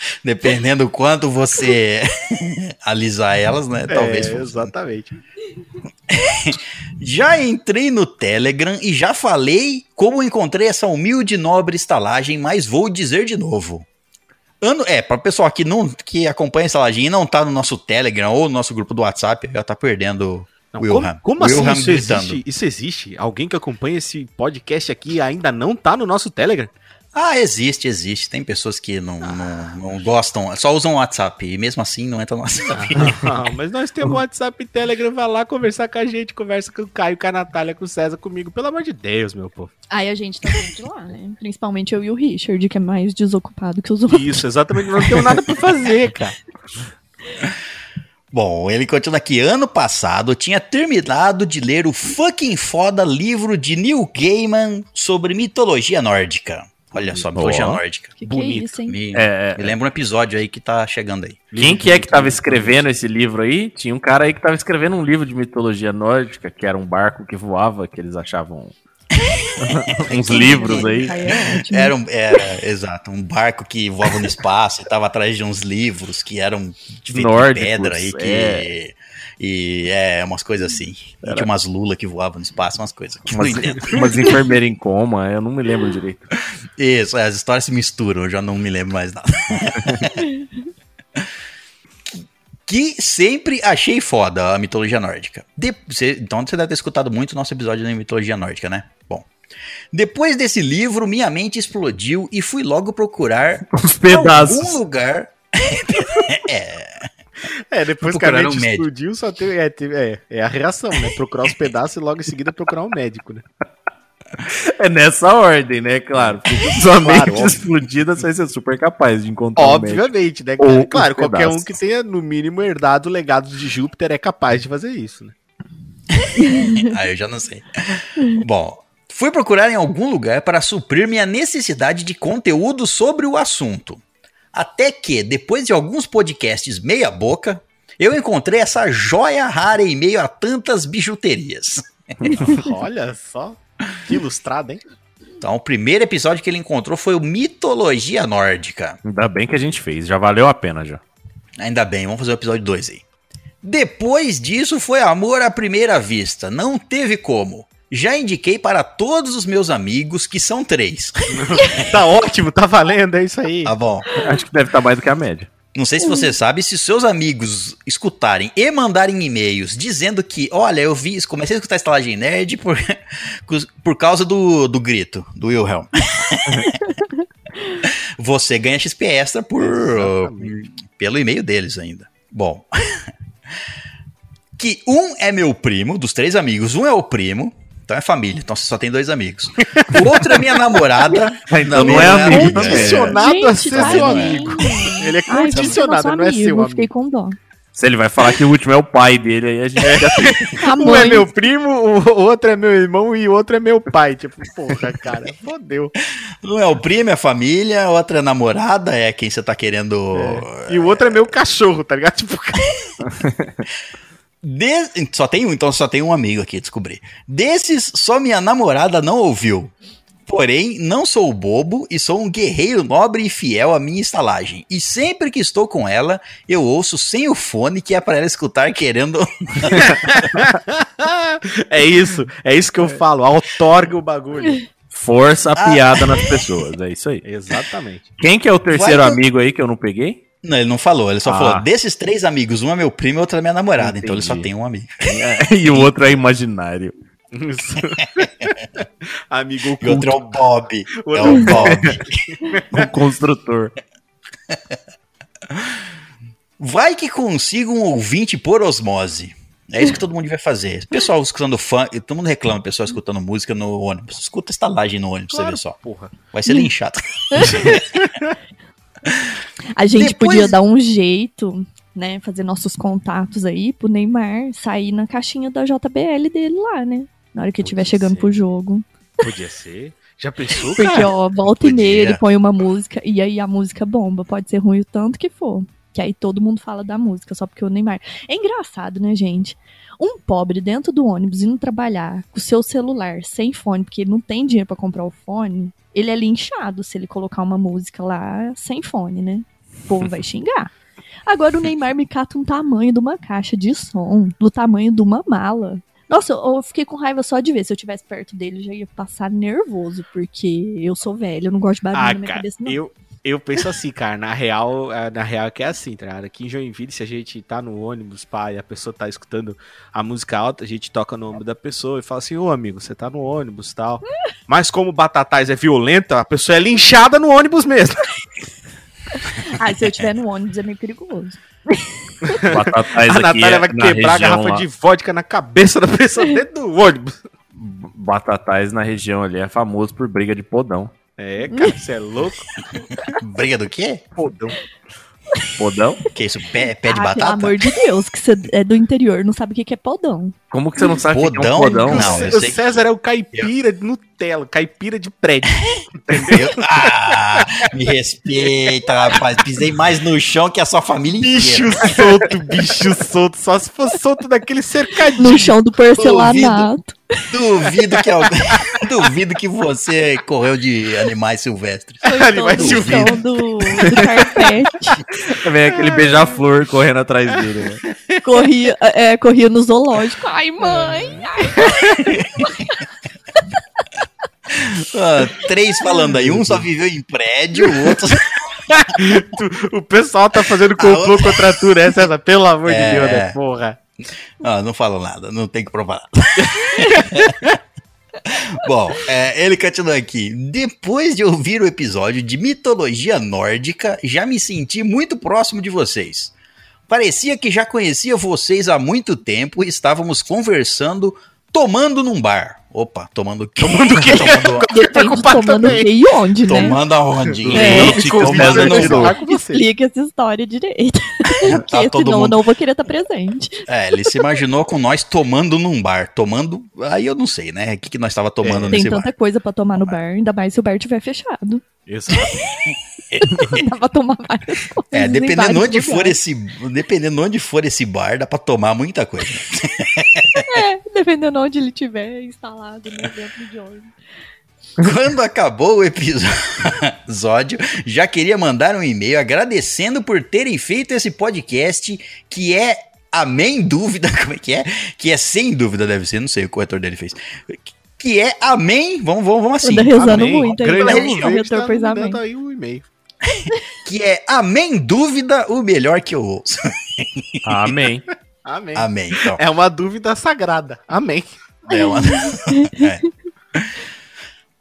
Speaker 1: Dependendo do quanto você alisar elas, né? Talvez
Speaker 3: é. Exatamente.
Speaker 1: Já entrei no Telegram e já falei como encontrei essa humilde e nobre estalagem, mas vou dizer de novo. Ano, é, para o pessoal que, não, que acompanha a estalagem e não tá no nosso Telegram ou no nosso grupo do WhatsApp, já tá perdendo
Speaker 3: Não,
Speaker 1: Wilhelm.
Speaker 3: como como assim isso
Speaker 1: gritando.
Speaker 3: existe? Isso existe? Alguém que acompanha esse podcast aqui ainda não tá no nosso Telegram?
Speaker 1: Ah, existe, existe. Tem pessoas que não, não, não gostam, só usam o WhatsApp e mesmo assim não entra no WhatsApp.
Speaker 3: Ah, mas nós temos WhatsApp e Telegram, vai lá conversar com a gente, conversa com o Caio, com a Natália, com o César, comigo. Pelo amor de Deus, meu povo.
Speaker 2: Aí a gente tá sempre lá, né? Principalmente eu e o Richard, que é mais desocupado que os outros.
Speaker 3: Isso, exatamente. Não temos nada pra fazer, cara.
Speaker 1: Bom, ele continua aqui. Ano passado eu tinha terminado de ler o fucking foda livro de Neil Gaiman sobre mitologia nórdica. Olha só, mitologia
Speaker 4: Ó.
Speaker 1: nórdica.
Speaker 2: Que que é
Speaker 3: Bonito.
Speaker 2: isso, hein?
Speaker 1: Me,
Speaker 4: É,
Speaker 1: me lembra um episódio aí que tá chegando aí.
Speaker 4: Quem que é que tava escrevendo esse livro aí? Tinha um cara aí que tava escrevendo um livro de mitologia nórdica, que era um barco que voava, que eles achavam uns livros aí.
Speaker 2: É.
Speaker 1: Era, um, era, exato, um barco que voava no espaço e tava atrás de uns livros que eram de, pedra aí, que...
Speaker 4: é.
Speaker 1: E é, umas coisas assim. E tinha umas lulas que voavam no espaço, umas coisas.
Speaker 4: Umas, umas enfermeiras em coma, eu não me lembro direito.
Speaker 1: Isso, é, as histórias se misturam, eu já não me lembro mais nada. que sempre achei foda a mitologia nórdica. De- você- então você deve ter escutado muito o nosso episódio da mitologia nórdica, né? Bom. Depois desse livro, minha mente explodiu e fui logo procurar
Speaker 4: Os
Speaker 1: algum
Speaker 4: pedaços.
Speaker 1: lugar.
Speaker 3: É, depois que a mente
Speaker 1: um
Speaker 3: explodiu, só tem. É, tem- é, é a reação, né? Procurar os pedaços e logo em seguida procurar um médico, né?
Speaker 4: É nessa ordem, né? Claro. Sua
Speaker 3: Claro,
Speaker 4: mente explodida, você vai ser super capaz de encontrar um médico.
Speaker 3: Obviamente, né?
Speaker 4: Ou
Speaker 3: claro,
Speaker 4: os
Speaker 3: qualquer um
Speaker 4: pedaços.
Speaker 3: que tenha, no mínimo, herdado o legado de Júpiter é capaz de fazer isso, né?
Speaker 1: Ah, eu já não sei. Bom, fui procurar em algum lugar para suprir minha necessidade de conteúdo sobre o assunto. Até que, depois de alguns podcasts meia-boca, eu encontrei essa joia rara em meio a tantas bijuterias.
Speaker 3: Olha só. Que ilustrado, hein?
Speaker 1: Então, o primeiro episódio que ele encontrou foi o Mitologia Nórdica.
Speaker 4: Ainda bem que a gente fez, já valeu a pena já.
Speaker 1: Ainda bem, vamos fazer o episódio 2 aí. Depois disso foi amor à primeira vista, não teve como. Já indiquei para todos os meus amigos, que são três.
Speaker 3: Tá ótimo, tá valendo, é isso aí.
Speaker 1: Tá bom.
Speaker 4: Acho que deve estar mais do que a média.
Speaker 1: Não sei se você sabe, se seus amigos escutarem e mandarem e-mails dizendo que, olha, eu vi, comecei a escutar Estalagem Nerd por, por causa do, do grito, do Wilhelm. você ganha XP extra por,
Speaker 3: Exatamente.
Speaker 1: pelo e-mail deles ainda. Bom. que um é meu primo, dos três amigos, um é o primo. Então é família, então você só tem dois amigos. O outro é minha namorada.
Speaker 4: Então não é amigo também.
Speaker 3: Condicionado a ser
Speaker 2: Gente,
Speaker 3: seu amigo. Ele é
Speaker 2: Ai,
Speaker 3: condicionado,
Speaker 2: nosso
Speaker 3: não é
Speaker 2: amigo,
Speaker 3: seu
Speaker 2: eu Fiquei
Speaker 3: amigo.
Speaker 2: com dó.
Speaker 4: Se ele vai falar que o último é o pai dele, aí a gente já tem.
Speaker 2: A
Speaker 3: Um é meu primo, o outro é meu irmão e o outro é meu pai. Tipo, porra, cara, fodeu.
Speaker 1: Um é o primo, é a família, a outra é a namorada, é quem você tá querendo.
Speaker 3: E o outro é meu cachorro, tá ligado? Tipo,
Speaker 1: De- Só tem um, então só tem um amigo aqui, descobri. Desses, só minha namorada não ouviu. Porém, não sou bobo e sou um guerreiro nobre e fiel à minha estalagem. E sempre que estou com ela, eu ouço sem o fone que é para ela escutar querendo.
Speaker 3: é isso, é isso que eu falo. Outorga o bagulho.
Speaker 4: Força a piada nas pessoas. É isso aí.
Speaker 3: Exatamente.
Speaker 4: Quem que é o terceiro
Speaker 1: Vai
Speaker 4: amigo aí que eu não peguei?
Speaker 1: Não, ele não falou, ele só
Speaker 4: Ah.
Speaker 1: falou: desses três amigos, um é meu primo e outro é minha namorada. Então ele só
Speaker 4: Entendi.
Speaker 1: tem um amigo.
Speaker 4: e o outro é imaginário.
Speaker 3: Amigo
Speaker 1: E
Speaker 3: oculto.
Speaker 1: outro é o Bob.
Speaker 3: O
Speaker 1: É o Bob.
Speaker 4: Um construtor.
Speaker 1: Vai que consiga um ouvinte por osmose. É isso que todo mundo vai fazer. Pessoal escutando fã, todo mundo reclama, pessoal escutando música no ônibus. Escuta estalagem no ônibus, pra você ver só.
Speaker 3: Porra.
Speaker 1: Vai ser linchado.
Speaker 2: A gente
Speaker 1: Depois-
Speaker 2: podia dar um jeito, né? Fazer nossos contatos aí pro Neymar sair na caixinha da JBL dele lá, né? Na hora que ele estiver chegando
Speaker 3: ser.
Speaker 2: pro jogo.
Speaker 3: Podia ser. Já pensou,
Speaker 2: Porque,
Speaker 3: cara?
Speaker 2: ó, volta e meia ele põe uma música e aí a música bomba. Pode ser ruim o tanto que for. Que aí todo mundo fala da música, só porque o Neymar. É engraçado, né, gente? Um pobre dentro do ônibus indo trabalhar com o seu celular sem fone, porque ele não tem dinheiro pra comprar o fone, ele é linchado se ele colocar uma música lá sem fone, né? O povo vai xingar. Agora o Neymar me cata um tamanho de uma caixa de som, do tamanho de uma mala. Nossa, eu fiquei com raiva só de ver. Se eu tivesse perto dele, eu já ia passar nervoso, porque eu sou velho, eu não gosto de barulho
Speaker 3: Ah,
Speaker 2: na minha
Speaker 3: cara,
Speaker 2: cabeça, não.
Speaker 3: eu, eu penso assim, cara, na real, é, na real é que é assim, tá ligado? Aqui em Joinville, se a gente tá no ônibus, pá, e a pessoa tá escutando a música alta, a gente toca o nome da pessoa e fala assim, ô amigo, você tá no ônibus e tal. Mas como Batatais é violenta, a pessoa é linchada no ônibus mesmo.
Speaker 2: Ah, se eu estiver no ônibus é meio perigoso.
Speaker 4: Batatais
Speaker 3: a
Speaker 4: aqui
Speaker 3: Natália
Speaker 4: é
Speaker 3: vai
Speaker 4: na
Speaker 3: quebrar a garrafa
Speaker 4: lá-
Speaker 3: de vodka na cabeça da pessoa dentro do ônibus.
Speaker 4: Batatais na região ali é famoso por briga de podão.
Speaker 3: É, cara, você é louco.
Speaker 1: Briga do quê?
Speaker 3: Podão.
Speaker 4: Podão?
Speaker 1: Que isso? Pé, pé de
Speaker 2: ah,
Speaker 1: batata?
Speaker 2: pelo amor de Deus, que você é do interior, não sabe o que que é podão.
Speaker 4: Como que você não sabe o que é
Speaker 1: Podão?
Speaker 4: um podão?
Speaker 1: Não,
Speaker 3: o César é o caipira de Nutella, caipira de prédio.
Speaker 1: Eu- Ah, me respeita, rapaz. Pisei mais no chão que a sua família
Speaker 3: Bicho
Speaker 1: inteira.
Speaker 3: solto, bicho solto. Só se for solto daquele cercadinho.
Speaker 2: No chão do porcelanato.
Speaker 1: Duvido que alguém. Duvido que você correu de animais silvestres.
Speaker 2: Foi
Speaker 3: Animais
Speaker 2: todo no chão
Speaker 3: silvestres.
Speaker 2: do, do carpete.
Speaker 4: Vem aquele beija-flor correndo atrás dele, né?
Speaker 2: Corria, é, corria no zoológico. Ai, mãe!
Speaker 1: Ah, três falando aí. Um só viveu em prédio, o outro.
Speaker 3: Tu- o pessoal tá fazendo complô contra tu, né, César? Pelo amor
Speaker 1: É.
Speaker 3: de Deus, né, porra.
Speaker 1: Ah, não falo nada, não tem que provar nada. Bom, é, ele continua aqui. Depois de ouvir o episódio de mitologia nórdica, já me senti muito próximo de vocês. Parecia que já conhecia vocês há muito tempo e estávamos conversando, tomando num bar. Opa, tomando o quê? Tomando o quê? Tomando,
Speaker 2: Depende de
Speaker 3: ocupado
Speaker 2: tomando o quê e onde, né?
Speaker 1: tomando aonde?
Speaker 2: É.
Speaker 1: Gente, tomando
Speaker 3: vendo
Speaker 1: no bar.
Speaker 3: você.
Speaker 2: Explica essa história direito. Porque
Speaker 1: Tá
Speaker 2: senão eu
Speaker 1: mundo-
Speaker 2: não vou querer estar presente.
Speaker 1: É, ele se imaginou com nós tomando num bar. Tomando. Aí eu não sei, né? O que, que nós estava tomando
Speaker 2: Tem
Speaker 1: nesse
Speaker 2: tanta
Speaker 1: bar?
Speaker 2: coisa pra tomar no bar, ainda mais se o bar estiver fechado.
Speaker 3: Exato.
Speaker 2: Dá pra tomar várias coisas.
Speaker 1: É, dependendo onde for
Speaker 2: lugares.
Speaker 1: esse. Dependendo onde for esse bar, dá pra tomar muita coisa.
Speaker 2: É, dependendo onde ele estiver instalado, né, dentro de ônibus.
Speaker 1: Quando acabou o episódio, já queria mandar um e-mail agradecendo por terem feito esse podcast que é amém dúvida, como é que é? Que é sem dúvida deve ser, não sei o que o corretor dele fez. Que é amém, vamos, vamos, vamos assim.
Speaker 2: Anda rezando
Speaker 3: Amém.
Speaker 2: muito aí,
Speaker 3: Grande
Speaker 2: né?
Speaker 1: religião.
Speaker 2: O
Speaker 3: Verde
Speaker 2: corretor
Speaker 3: tá
Speaker 2: pôs
Speaker 3: mandando
Speaker 2: amém.
Speaker 3: aí o e-mail.
Speaker 1: Que é amém dúvida o melhor que eu ouço.
Speaker 4: Amém.
Speaker 3: Amém.
Speaker 1: amém, então.
Speaker 3: É uma dúvida sagrada. Amém.
Speaker 1: É uma- É.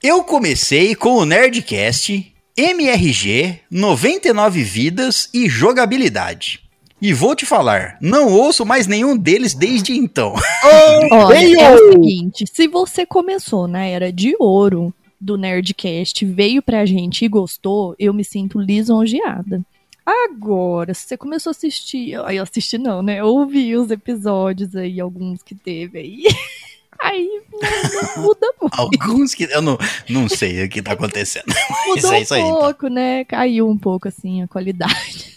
Speaker 1: Eu comecei com o Nerdcast, MRG, 99 vidas e jogabilidade. E vou te falar, não ouço mais nenhum deles desde então.
Speaker 2: Olha,
Speaker 3: Veio!
Speaker 2: é o seguinte, se você começou na era de ouro do Nerdcast, veio pra gente e gostou, eu me sinto lisonjeada. Agora, se você começou a assistir, aí eu assisti não, né? Eu ouvi os episódios aí, alguns que teve aí. Aí não, não muda muito.
Speaker 1: Alguns que eu não, não sei o que tá acontecendo.
Speaker 2: Mudou
Speaker 1: é isso aí.
Speaker 2: um
Speaker 1: então.
Speaker 2: pouco, né? Caiu um pouco, assim, a qualidade.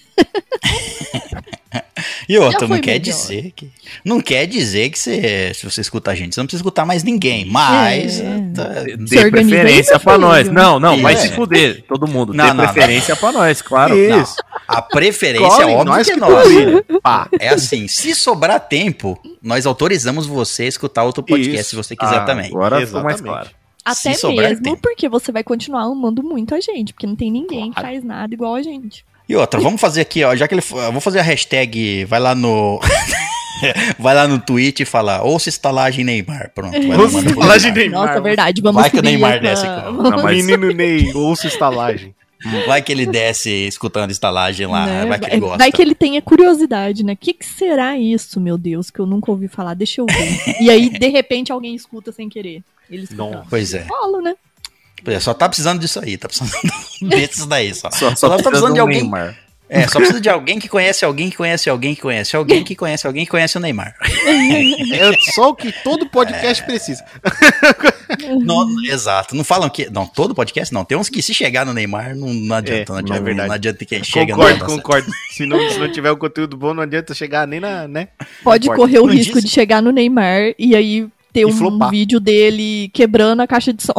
Speaker 1: E outra, não quer
Speaker 2: melhor.
Speaker 1: dizer que. Não quer dizer que você, se você escuta a gente, você não precisa escutar mais ninguém. Mas.
Speaker 2: É.
Speaker 1: tá-
Speaker 4: Dê preferência pra nós. Não, não, vai
Speaker 1: Isso.
Speaker 4: se fuder. Todo mundo.
Speaker 1: Não,
Speaker 4: Dê
Speaker 1: não, não.
Speaker 4: preferência pra nós, claro.
Speaker 3: Isso.
Speaker 1: a preferência é óbvio
Speaker 3: nós
Speaker 1: que é
Speaker 3: que
Speaker 1: nossa.
Speaker 3: Pá.
Speaker 1: É assim, se sobrar tempo, nós autorizamos você a escutar outro podcast
Speaker 3: Isso.
Speaker 1: se você quiser
Speaker 4: Ah,
Speaker 1: também.
Speaker 4: Agora ficou mais claro.
Speaker 2: Até mesmo
Speaker 1: tempo.
Speaker 2: porque você vai continuar amando muito a gente, porque não tem ninguém que
Speaker 3: Claro.
Speaker 2: faz nada igual a gente.
Speaker 1: E outra, vamos fazer aqui, ó, já que ele. eu Vou fazer a hashtag, vai lá no. vai lá no tweet e falar, ouça estalagem Neymar. Pronto.
Speaker 3: Ouça estalagem
Speaker 1: Neymar.
Speaker 3: Neymar.
Speaker 2: Nossa, verdade, vamos
Speaker 1: Vai que o Neymar
Speaker 2: essa-
Speaker 1: desce,
Speaker 4: Não, mas-
Speaker 3: Menino Ney, ouça estalagem.
Speaker 1: Vai que ele desce escutando estalagem lá,
Speaker 2: né?
Speaker 1: vai que ele gosta.
Speaker 2: Vai que ele tenha curiosidade, né? O que, que será isso, meu Deus, que eu nunca ouvi falar? Deixa eu ver. e aí, de repente, alguém escuta sem querer. Ele escuta.
Speaker 3: Não.
Speaker 1: Pois é.
Speaker 2: Rola, né?
Speaker 1: Pois é, Só tá precisando disso aí, tá precisando desses daí só.
Speaker 4: Só,
Speaker 1: Só
Speaker 4: só
Speaker 1: tá
Speaker 4: precisa
Speaker 1: precisando
Speaker 4: de
Speaker 1: de alguém.
Speaker 4: Neymar.
Speaker 1: É, só precisa de alguém que conhece alguém que conhece alguém que conhece alguém que conhece alguém que conhece o Neymar.
Speaker 3: É só o que todo podcast precisa.
Speaker 1: Não, exato. Não falam que. Não, todo podcast não. Tem uns que se chegar no Neymar, não, não adianta.
Speaker 3: É,
Speaker 1: não,
Speaker 3: é
Speaker 1: adianta
Speaker 3: verdade.
Speaker 1: não adianta quem chega
Speaker 3: Concordo,
Speaker 1: não certo.
Speaker 3: concordo. Se não, se não tiver um conteúdo bom, não adianta chegar nem na, né?
Speaker 2: Pode
Speaker 3: Concordo.
Speaker 2: correr o
Speaker 1: Não
Speaker 2: risco
Speaker 1: disse-
Speaker 2: de chegar no Neymar e aí ter
Speaker 3: E
Speaker 2: um
Speaker 3: flopar.
Speaker 2: vídeo dele quebrando a caixa de som.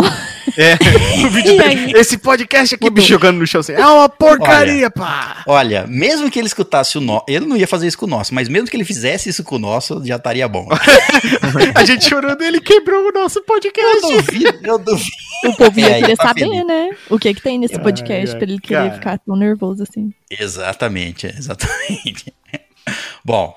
Speaker 3: É, o vídeo dele, esse podcast aqui me
Speaker 2: Mudou.
Speaker 3: jogando no chão assim, é uma porcaria, pá!
Speaker 1: Olha, mesmo que ele escutasse o nosso. Ele não ia fazer isso com o nosso, mas mesmo que ele fizesse isso com o nosso, já estaria bom.
Speaker 3: A gente chorando, ele quebrou o nosso
Speaker 1: Eu
Speaker 3: podcast.
Speaker 1: duvido, eu duvido.
Speaker 2: O povo ia
Speaker 1: É,
Speaker 2: querer
Speaker 1: tá
Speaker 2: saber,
Speaker 1: feliz.
Speaker 2: né? O que que tem nesse
Speaker 3: Ai,
Speaker 2: podcast
Speaker 3: ai,
Speaker 2: pra ele querer
Speaker 3: cara.
Speaker 2: ficar tão nervoso assim.
Speaker 1: Exatamente, exatamente. Bom,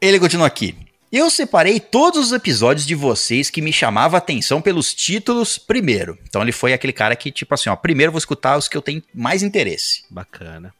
Speaker 1: ele continua aqui. Eu separei todos os episódios de vocês que me chamavam a atenção pelos títulos primeiro. Então ele foi aquele cara que, tipo assim, ó, primeiro vou escutar os que eu tenho mais interesse.
Speaker 3: Bacana.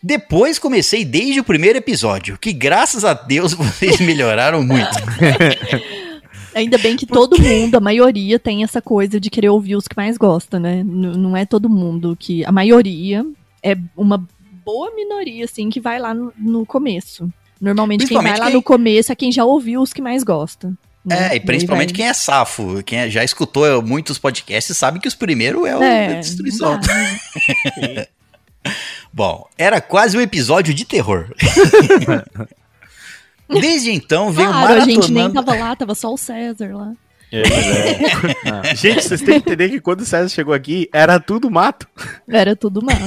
Speaker 1: Depois comecei desde o primeiro episódio, que graças a Deus vocês melhoraram muito.
Speaker 2: Ainda bem que todo mundo, a maioria, tem essa coisa de querer ouvir os que mais gosta, né? N- não é todo mundo que. A maioria é uma boa minoria, assim, que vai lá no, no começo. Normalmente quem vai lá
Speaker 1: quem-
Speaker 2: no começo é quem já ouviu os que mais gosta. né?
Speaker 1: É, e principalmente quem é safo, quem já escutou muitos podcasts sabe que os primeiros é o da destruição. Bom, era quase um episódio de terror. Desde então venho
Speaker 2: Claro, a gente nem
Speaker 1: maratonando.
Speaker 2: tava lá, tava só o César lá.
Speaker 3: É, Gente, vocês têm que entender que quando o César chegou aqui, era tudo mato.
Speaker 2: Era tudo mato.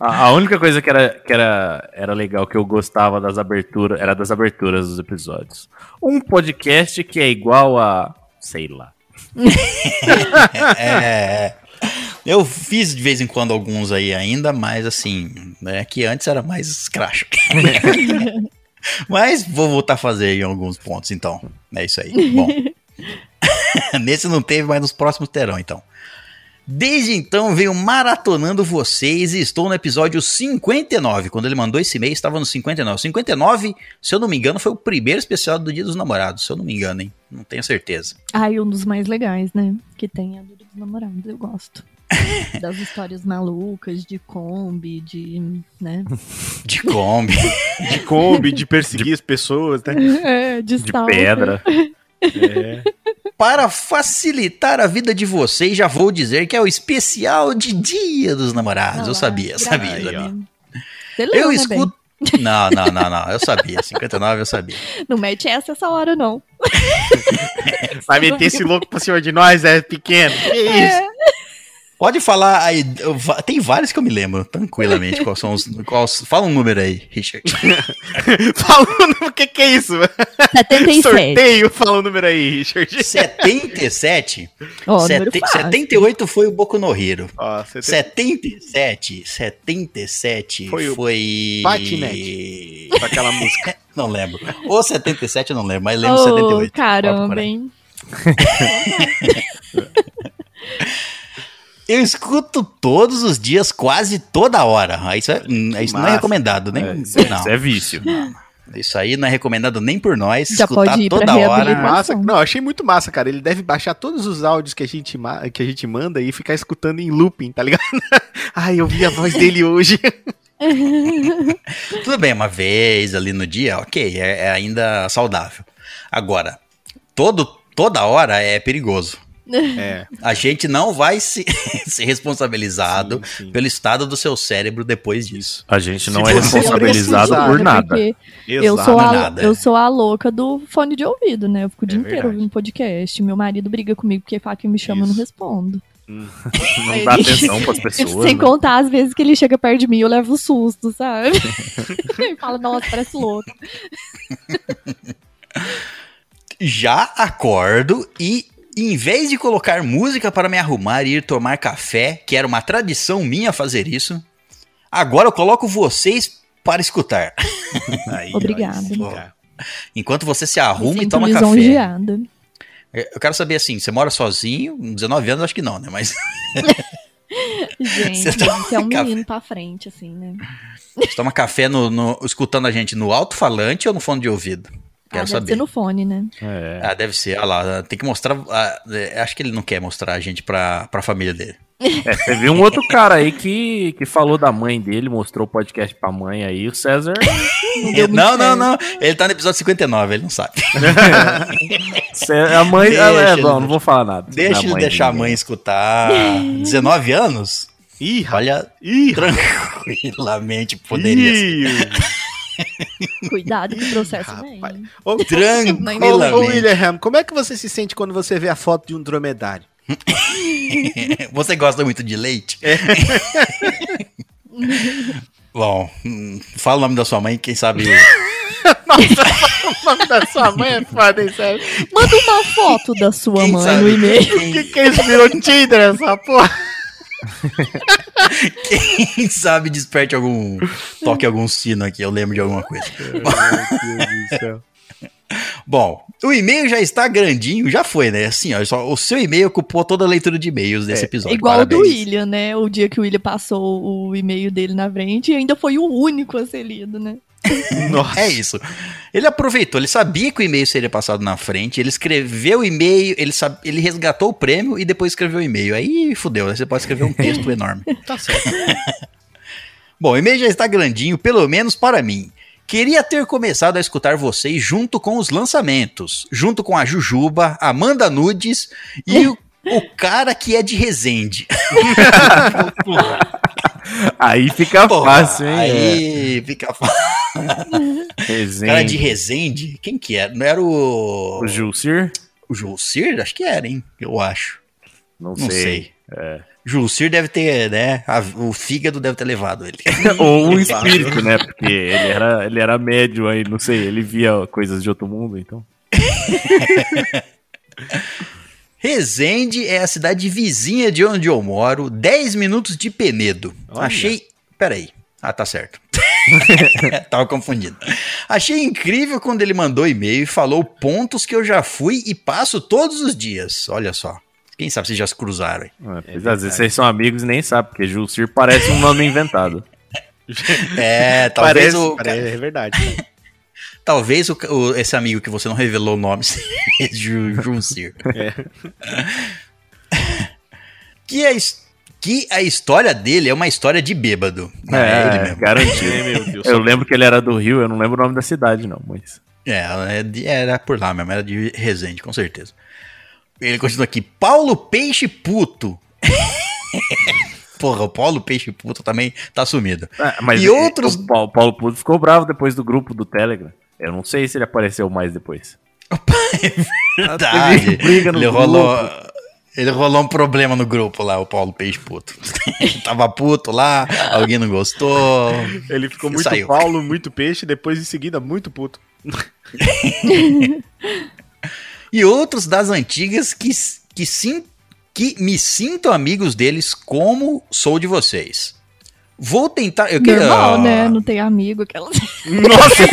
Speaker 4: A, a única coisa que, era, que era, era legal, que eu gostava das aberturas, era das aberturas dos episódios. Um podcast que é igual a. sei lá.
Speaker 1: É, eu fiz de vez em quando alguns aí ainda, mas assim, né, que antes era mais escracho. mas vou voltar a fazer em alguns pontos, então. É isso aí. Bom. Nesse não teve, mas nos próximos terão, então. Desde então venho maratonando vocês e estou no episódio 59. Quando ele mandou esse e-mail, estava no 59. 59, se eu não me engano, foi o primeiro especial do Dia dos Namorados. Se eu não me engano, hein? Não tenho certeza.
Speaker 2: Ai, um dos mais legais, né? Que tem a vida dos namorados, eu gosto. Das histórias malucas, de Kombi, de. né?
Speaker 1: De Kombi.
Speaker 3: De Kombi, de perseguir as pessoas, né?
Speaker 2: É, de,
Speaker 4: De pedra.
Speaker 3: É.
Speaker 1: Para facilitar a vida de vocês, já vou dizer que é o especial de Dia dos Namorados. eu
Speaker 2: Ah,
Speaker 1: sabia, sabia, sabia.
Speaker 2: Você leu,
Speaker 1: Eu
Speaker 2: né,
Speaker 1: escuto. Não, não, não, não. Eu sabia. 59 eu sabia.
Speaker 2: bem? Não mete essa essa hora, não.
Speaker 3: Vai meter esse louco pra cima de nós, é pequeno. Que isso?
Speaker 2: É,
Speaker 1: Pode falar aí. Tem vários que eu me lembro, tranquilamente. Quais são os. Quais, fala um número aí, Richard.
Speaker 3: Falando o que que é isso?
Speaker 2: 77.
Speaker 3: Sorteio, fala o número aí, Richard.
Speaker 1: 77.
Speaker 2: Ó,
Speaker 1: sete-
Speaker 2: número fácil.
Speaker 1: 78 foi o Boku no Hero.
Speaker 3: Tem...
Speaker 1: 77. 77
Speaker 3: Foi
Speaker 1: foi.
Speaker 3: o Patinete. Com aquela música.
Speaker 1: Não lembro. Ou 77 eu não lembro, mas lembro
Speaker 2: Ô,
Speaker 1: 78. Papo
Speaker 2: caramba, hein?
Speaker 1: Eu escuto todos os dias, quase toda hora. Isso, é, hum, isso não é recomendado, nem.
Speaker 4: É, isso, é,
Speaker 1: não.
Speaker 4: isso é vício.
Speaker 1: Isso aí não é recomendado nem por nós.
Speaker 2: Já
Speaker 1: escutar
Speaker 2: pode ir
Speaker 1: toda hora.
Speaker 2: reabilitação.
Speaker 3: Massa. Não, achei muito massa, cara. Ele deve baixar todos os áudios que a gente, ma- que a gente manda e ficar escutando em looping, tá ligado? Ai, eu vi a voz dele hoje.
Speaker 1: Tudo bem, uma vez ali no dia, ok, é, é ainda saudável. Agora, todo, toda hora é perigoso.
Speaker 3: É.
Speaker 1: A gente não vai se, ser responsabilizado
Speaker 3: Sim, sim.
Speaker 1: pelo estado do seu cérebro depois disso.
Speaker 4: A gente não
Speaker 3: Se
Speaker 4: é responsabilizado por
Speaker 2: né,
Speaker 4: nada.
Speaker 2: Eu sou, a,
Speaker 1: nada.
Speaker 2: eu sou a louca do fone de ouvido, né? Eu fico o dia
Speaker 3: É
Speaker 2: inteiro
Speaker 3: verdade.
Speaker 2: ouvindo podcast. Meu marido briga comigo porque fala que me chama e eu não respondo.
Speaker 4: Não dá atenção pras pessoas.
Speaker 2: Sem
Speaker 4: né?
Speaker 2: contar as vezes que ele chega perto de mim eu levo susto, sabe? Ele fala, nossa, parece louco.
Speaker 1: Já acordo e, em vez de colocar música para me arrumar e ir tomar café, que era uma tradição minha fazer isso, agora eu coloco vocês para escutar.
Speaker 3: Aí, ó,
Speaker 2: Obrigada.
Speaker 1: Enquanto você se arruma e toma café.
Speaker 2: lisonjeada.
Speaker 1: Eu quero saber assim, você mora sozinho? Com 19 anos, acho que não, né? Mas
Speaker 2: Gente,
Speaker 1: Você toma
Speaker 2: você é um
Speaker 1: café.
Speaker 2: menino pra frente, assim, né?
Speaker 1: você toma café no, no- escutando a gente no alto-falante ou no fone de ouvido? Quero
Speaker 2: ah, deve
Speaker 1: saber.
Speaker 2: ser no fone, né?
Speaker 4: É.
Speaker 1: Ah, deve ser. Olha lá, tem que mostrar. ah, é, acho que ele não quer mostrar a gente pra, pra família dele.
Speaker 4: É, teve um outro cara aí que, que falou da mãe dele, mostrou o podcast pra mãe aí, o César.
Speaker 2: Não,
Speaker 1: não, não, não. Ele tá no episódio 59, ele não sabe.
Speaker 4: A mãe.
Speaker 1: Deixa
Speaker 4: é, bom, não vou falar nada.
Speaker 1: Deixa ele deixar a
Speaker 4: de
Speaker 1: mãe escutar. 19 anos?
Speaker 3: Ih.
Speaker 1: Olha,
Speaker 3: Ih,
Speaker 1: tranquilamente poderia ser.
Speaker 2: Cuidado que o processo vem.
Speaker 3: Ô,
Speaker 1: Tranquilamente.
Speaker 3: Ô, ô, William, como é que você se sente quando você vê a foto de um dromedário?
Speaker 1: Você gosta muito de leite?
Speaker 3: É.
Speaker 1: Bom, fala o nome da sua mãe, quem sabe.
Speaker 3: O nome da sua mãe é foda, hein, sério?
Speaker 2: Manda uma foto da sua
Speaker 1: Quem
Speaker 2: mãe
Speaker 1: sabe?
Speaker 2: no e-mail.
Speaker 3: O que, que é isso? Virou Tinder essa porra?
Speaker 1: Quem sabe desperte algum. Toque algum sino aqui, eu lembro de alguma coisa. Bom, o e-mail já está grandinho, já foi, né? Assim, ó, só, o seu e-mail ocupou toda a leitura de e-mails desse episódio.
Speaker 2: Igual o do
Speaker 1: Parabéns.
Speaker 2: William, né? O dia que o William passou o e-mail dele na frente e ainda foi o único a ser lido, né?
Speaker 3: Nossa.
Speaker 1: É isso. Ele aproveitou, ele sabia que o e-mail seria passado na frente, ele escreveu o e-mail, ele, sab... ele resgatou o prêmio e depois escreveu o e-mail. Aí fudeu, né? você pode escrever um texto enorme.
Speaker 3: Tá certo.
Speaker 1: Bom, o e-mail já está grandinho, pelo menos para mim. Queria ter começado a escutar vocês junto com os lançamentos, junto com a Jujuba, Amanda Nudes e o, o cara que é de Resende.
Speaker 4: Aí fica
Speaker 1: Porra,
Speaker 4: fácil, hein? É.
Speaker 1: Aí fica fácil. Cara de Resende? Quem que era? Não era o.
Speaker 4: O Julcir?
Speaker 1: O Julcir? Acho que era, hein? Eu acho.
Speaker 4: Não,
Speaker 1: Não sei.
Speaker 4: sei. É.
Speaker 1: Julcir deve ter, né? a- o fígado deve ter levado ele.
Speaker 4: Ou o espírito, né? Porque ele era, ele era médio aí, não sei, ele via coisas de outro mundo, então.
Speaker 1: Resende é a cidade vizinha de onde eu moro, 10 minutos de Penedo.
Speaker 3: Olha.
Speaker 1: Achei. Peraí. Ah, tá certo. Tava confundido. Achei incrível quando ele mandou e-mail e falou pontos que eu já fui e passo todos os dias. Olha só. Quem sabe vocês já se cruzaram aí.
Speaker 4: É, pois às vezes vocês são amigos e nem sabem, porque Julcir parece um nome inventado.
Speaker 1: É, talvez
Speaker 3: Parece,
Speaker 1: o.
Speaker 3: parece, é verdade.
Speaker 1: Talvez o, o- esse amigo que você não revelou o nome seja Ju- Juncir.
Speaker 3: É.
Speaker 1: que, a, his- que a história dele é uma história de bêbado. Não é, ele mesmo.
Speaker 4: garantido.
Speaker 3: Ai, meu Deus.
Speaker 4: Eu lembro que ele era do Rio, eu não lembro o nome da cidade, não, mas.
Speaker 1: É, é era por lá mesmo, era de Resende, com certeza. Ele continua aqui, Paulo Peixe Puto. Porra, o Paulo Peixe Puto também tá sumido.
Speaker 4: Ah, mas
Speaker 1: E outros-
Speaker 4: O Paulo, Paulo Puto ficou bravo depois do grupo do Telegram. Eu não sei se ele apareceu mais depois.
Speaker 1: Verdade.
Speaker 4: Teve briga no
Speaker 1: ele
Speaker 4: grupo.
Speaker 1: rolou, ele rolou um problema no grupo lá, o Paulo Peixe Puto. Tava puto lá, alguém não gostou.
Speaker 3: Ele ficou muito
Speaker 1: saiu.
Speaker 3: Paulo, muito peixe, depois em seguida muito puto.
Speaker 1: E outros das antigas que, que, sim, que me sintam amigos deles como sou de vocês. Vou tentar. Eu.
Speaker 2: Normal, né? Não tem amigo, aquela.
Speaker 3: Nossa!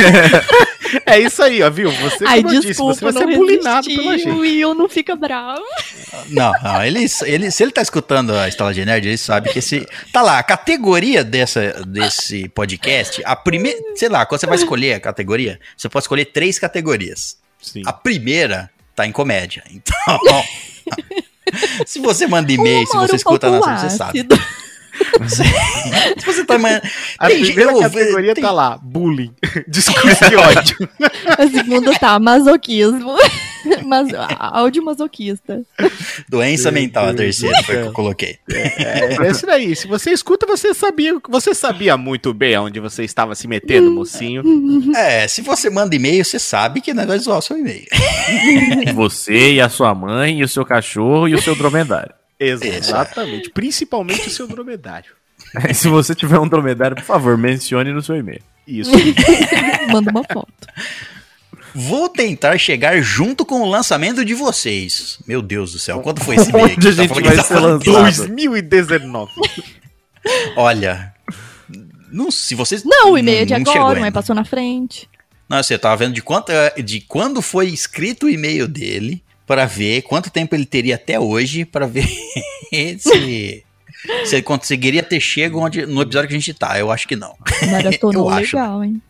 Speaker 3: É isso aí, ó, viu? Você,
Speaker 2: Ai,
Speaker 3: como eu disse,
Speaker 2: desculpa,
Speaker 3: você vai
Speaker 2: não
Speaker 3: ser bulinado pela
Speaker 2: O
Speaker 3: gente.
Speaker 2: Will não fica bravo.
Speaker 1: Não, não, ele, ele, se ele tá escutando a Estalagem Nerd, ele sabe que esse. Tá lá, a categoria dessa, desse podcast, a primeira. Sei lá, quando você vai escolher a categoria, você pode escolher três categorias.
Speaker 3: Sim.
Speaker 1: A primeira tá em comédia. Então. se você manda e-mail, se você escuta você sabe. Se você tá mandando.
Speaker 3: A
Speaker 1: Tem-
Speaker 3: primeira
Speaker 1: eu-
Speaker 3: categoria
Speaker 1: tem-
Speaker 3: tá lá, bullying. Discurso de ódio.
Speaker 2: A segunda tá, masoquismo. Mas, áudio masoquista.
Speaker 1: Doença mental, a terceira
Speaker 3: do
Speaker 1: foi que eu coloquei.
Speaker 3: É, é isso daí. Se você escuta, você sabia, você sabia muito bem aonde você estava se metendo, mocinho.
Speaker 1: É, se você manda e-mail, você sabe que nós vamos zoar o seu e-mail.
Speaker 4: Você e a sua mãe, e o seu cachorro e o seu dromedário.
Speaker 3: Exatamente. Principalmente o seu dromedário.
Speaker 4: Se você tiver um dromedário, por favor, mencione no seu e-mail.
Speaker 3: Isso.
Speaker 2: Manda uma foto.
Speaker 1: Vou tentar chegar junto com o lançamento de vocês. Meu Deus do céu, quanto foi esse e-mail?
Speaker 4: Onde a
Speaker 1: Tá
Speaker 4: gente
Speaker 1: falando
Speaker 4: vai
Speaker 1: tá
Speaker 4: ser lançado?
Speaker 3: 2019.
Speaker 1: Olha, não, se vocês
Speaker 2: Não, o e-mail é de agora, mas passou na frente.
Speaker 1: Não, você tava vendo de quanto de quando foi escrito o e-mail dele para ver quanto tempo ele teria até hoje para ver se se ele conseguiria ter chego onde, no episódio que a gente tá. Eu acho que não.
Speaker 2: Maratonou
Speaker 1: Eu acho.
Speaker 2: legal, hein?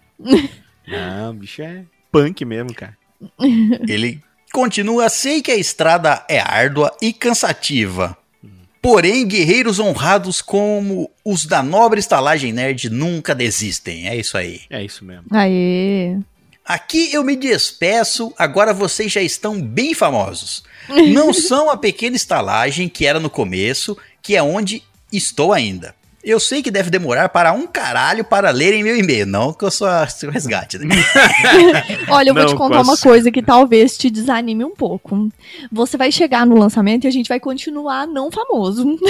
Speaker 3: Não, bicho é punk mesmo, cara.
Speaker 1: Ele continua, sei que a estrada é árdua e cansativa. Porém, guerreiros honrados como os da nobre estalagem nerd nunca desistem. É isso aí.
Speaker 3: É isso mesmo.
Speaker 2: Aê.
Speaker 1: Aqui eu me despeço, agora vocês já estão bem famosos. Não são a pequena estalagem que era no começo, que é onde estou ainda. Eu sei que deve demorar para um caralho para lerem meu e-mail, não que eu sou a- seu resgate, né?
Speaker 2: Olha, eu vou
Speaker 3: Não,
Speaker 2: te contar uma coisa que talvez te desanime um pouco. Você vai chegar no lançamento e a gente vai continuar não famoso.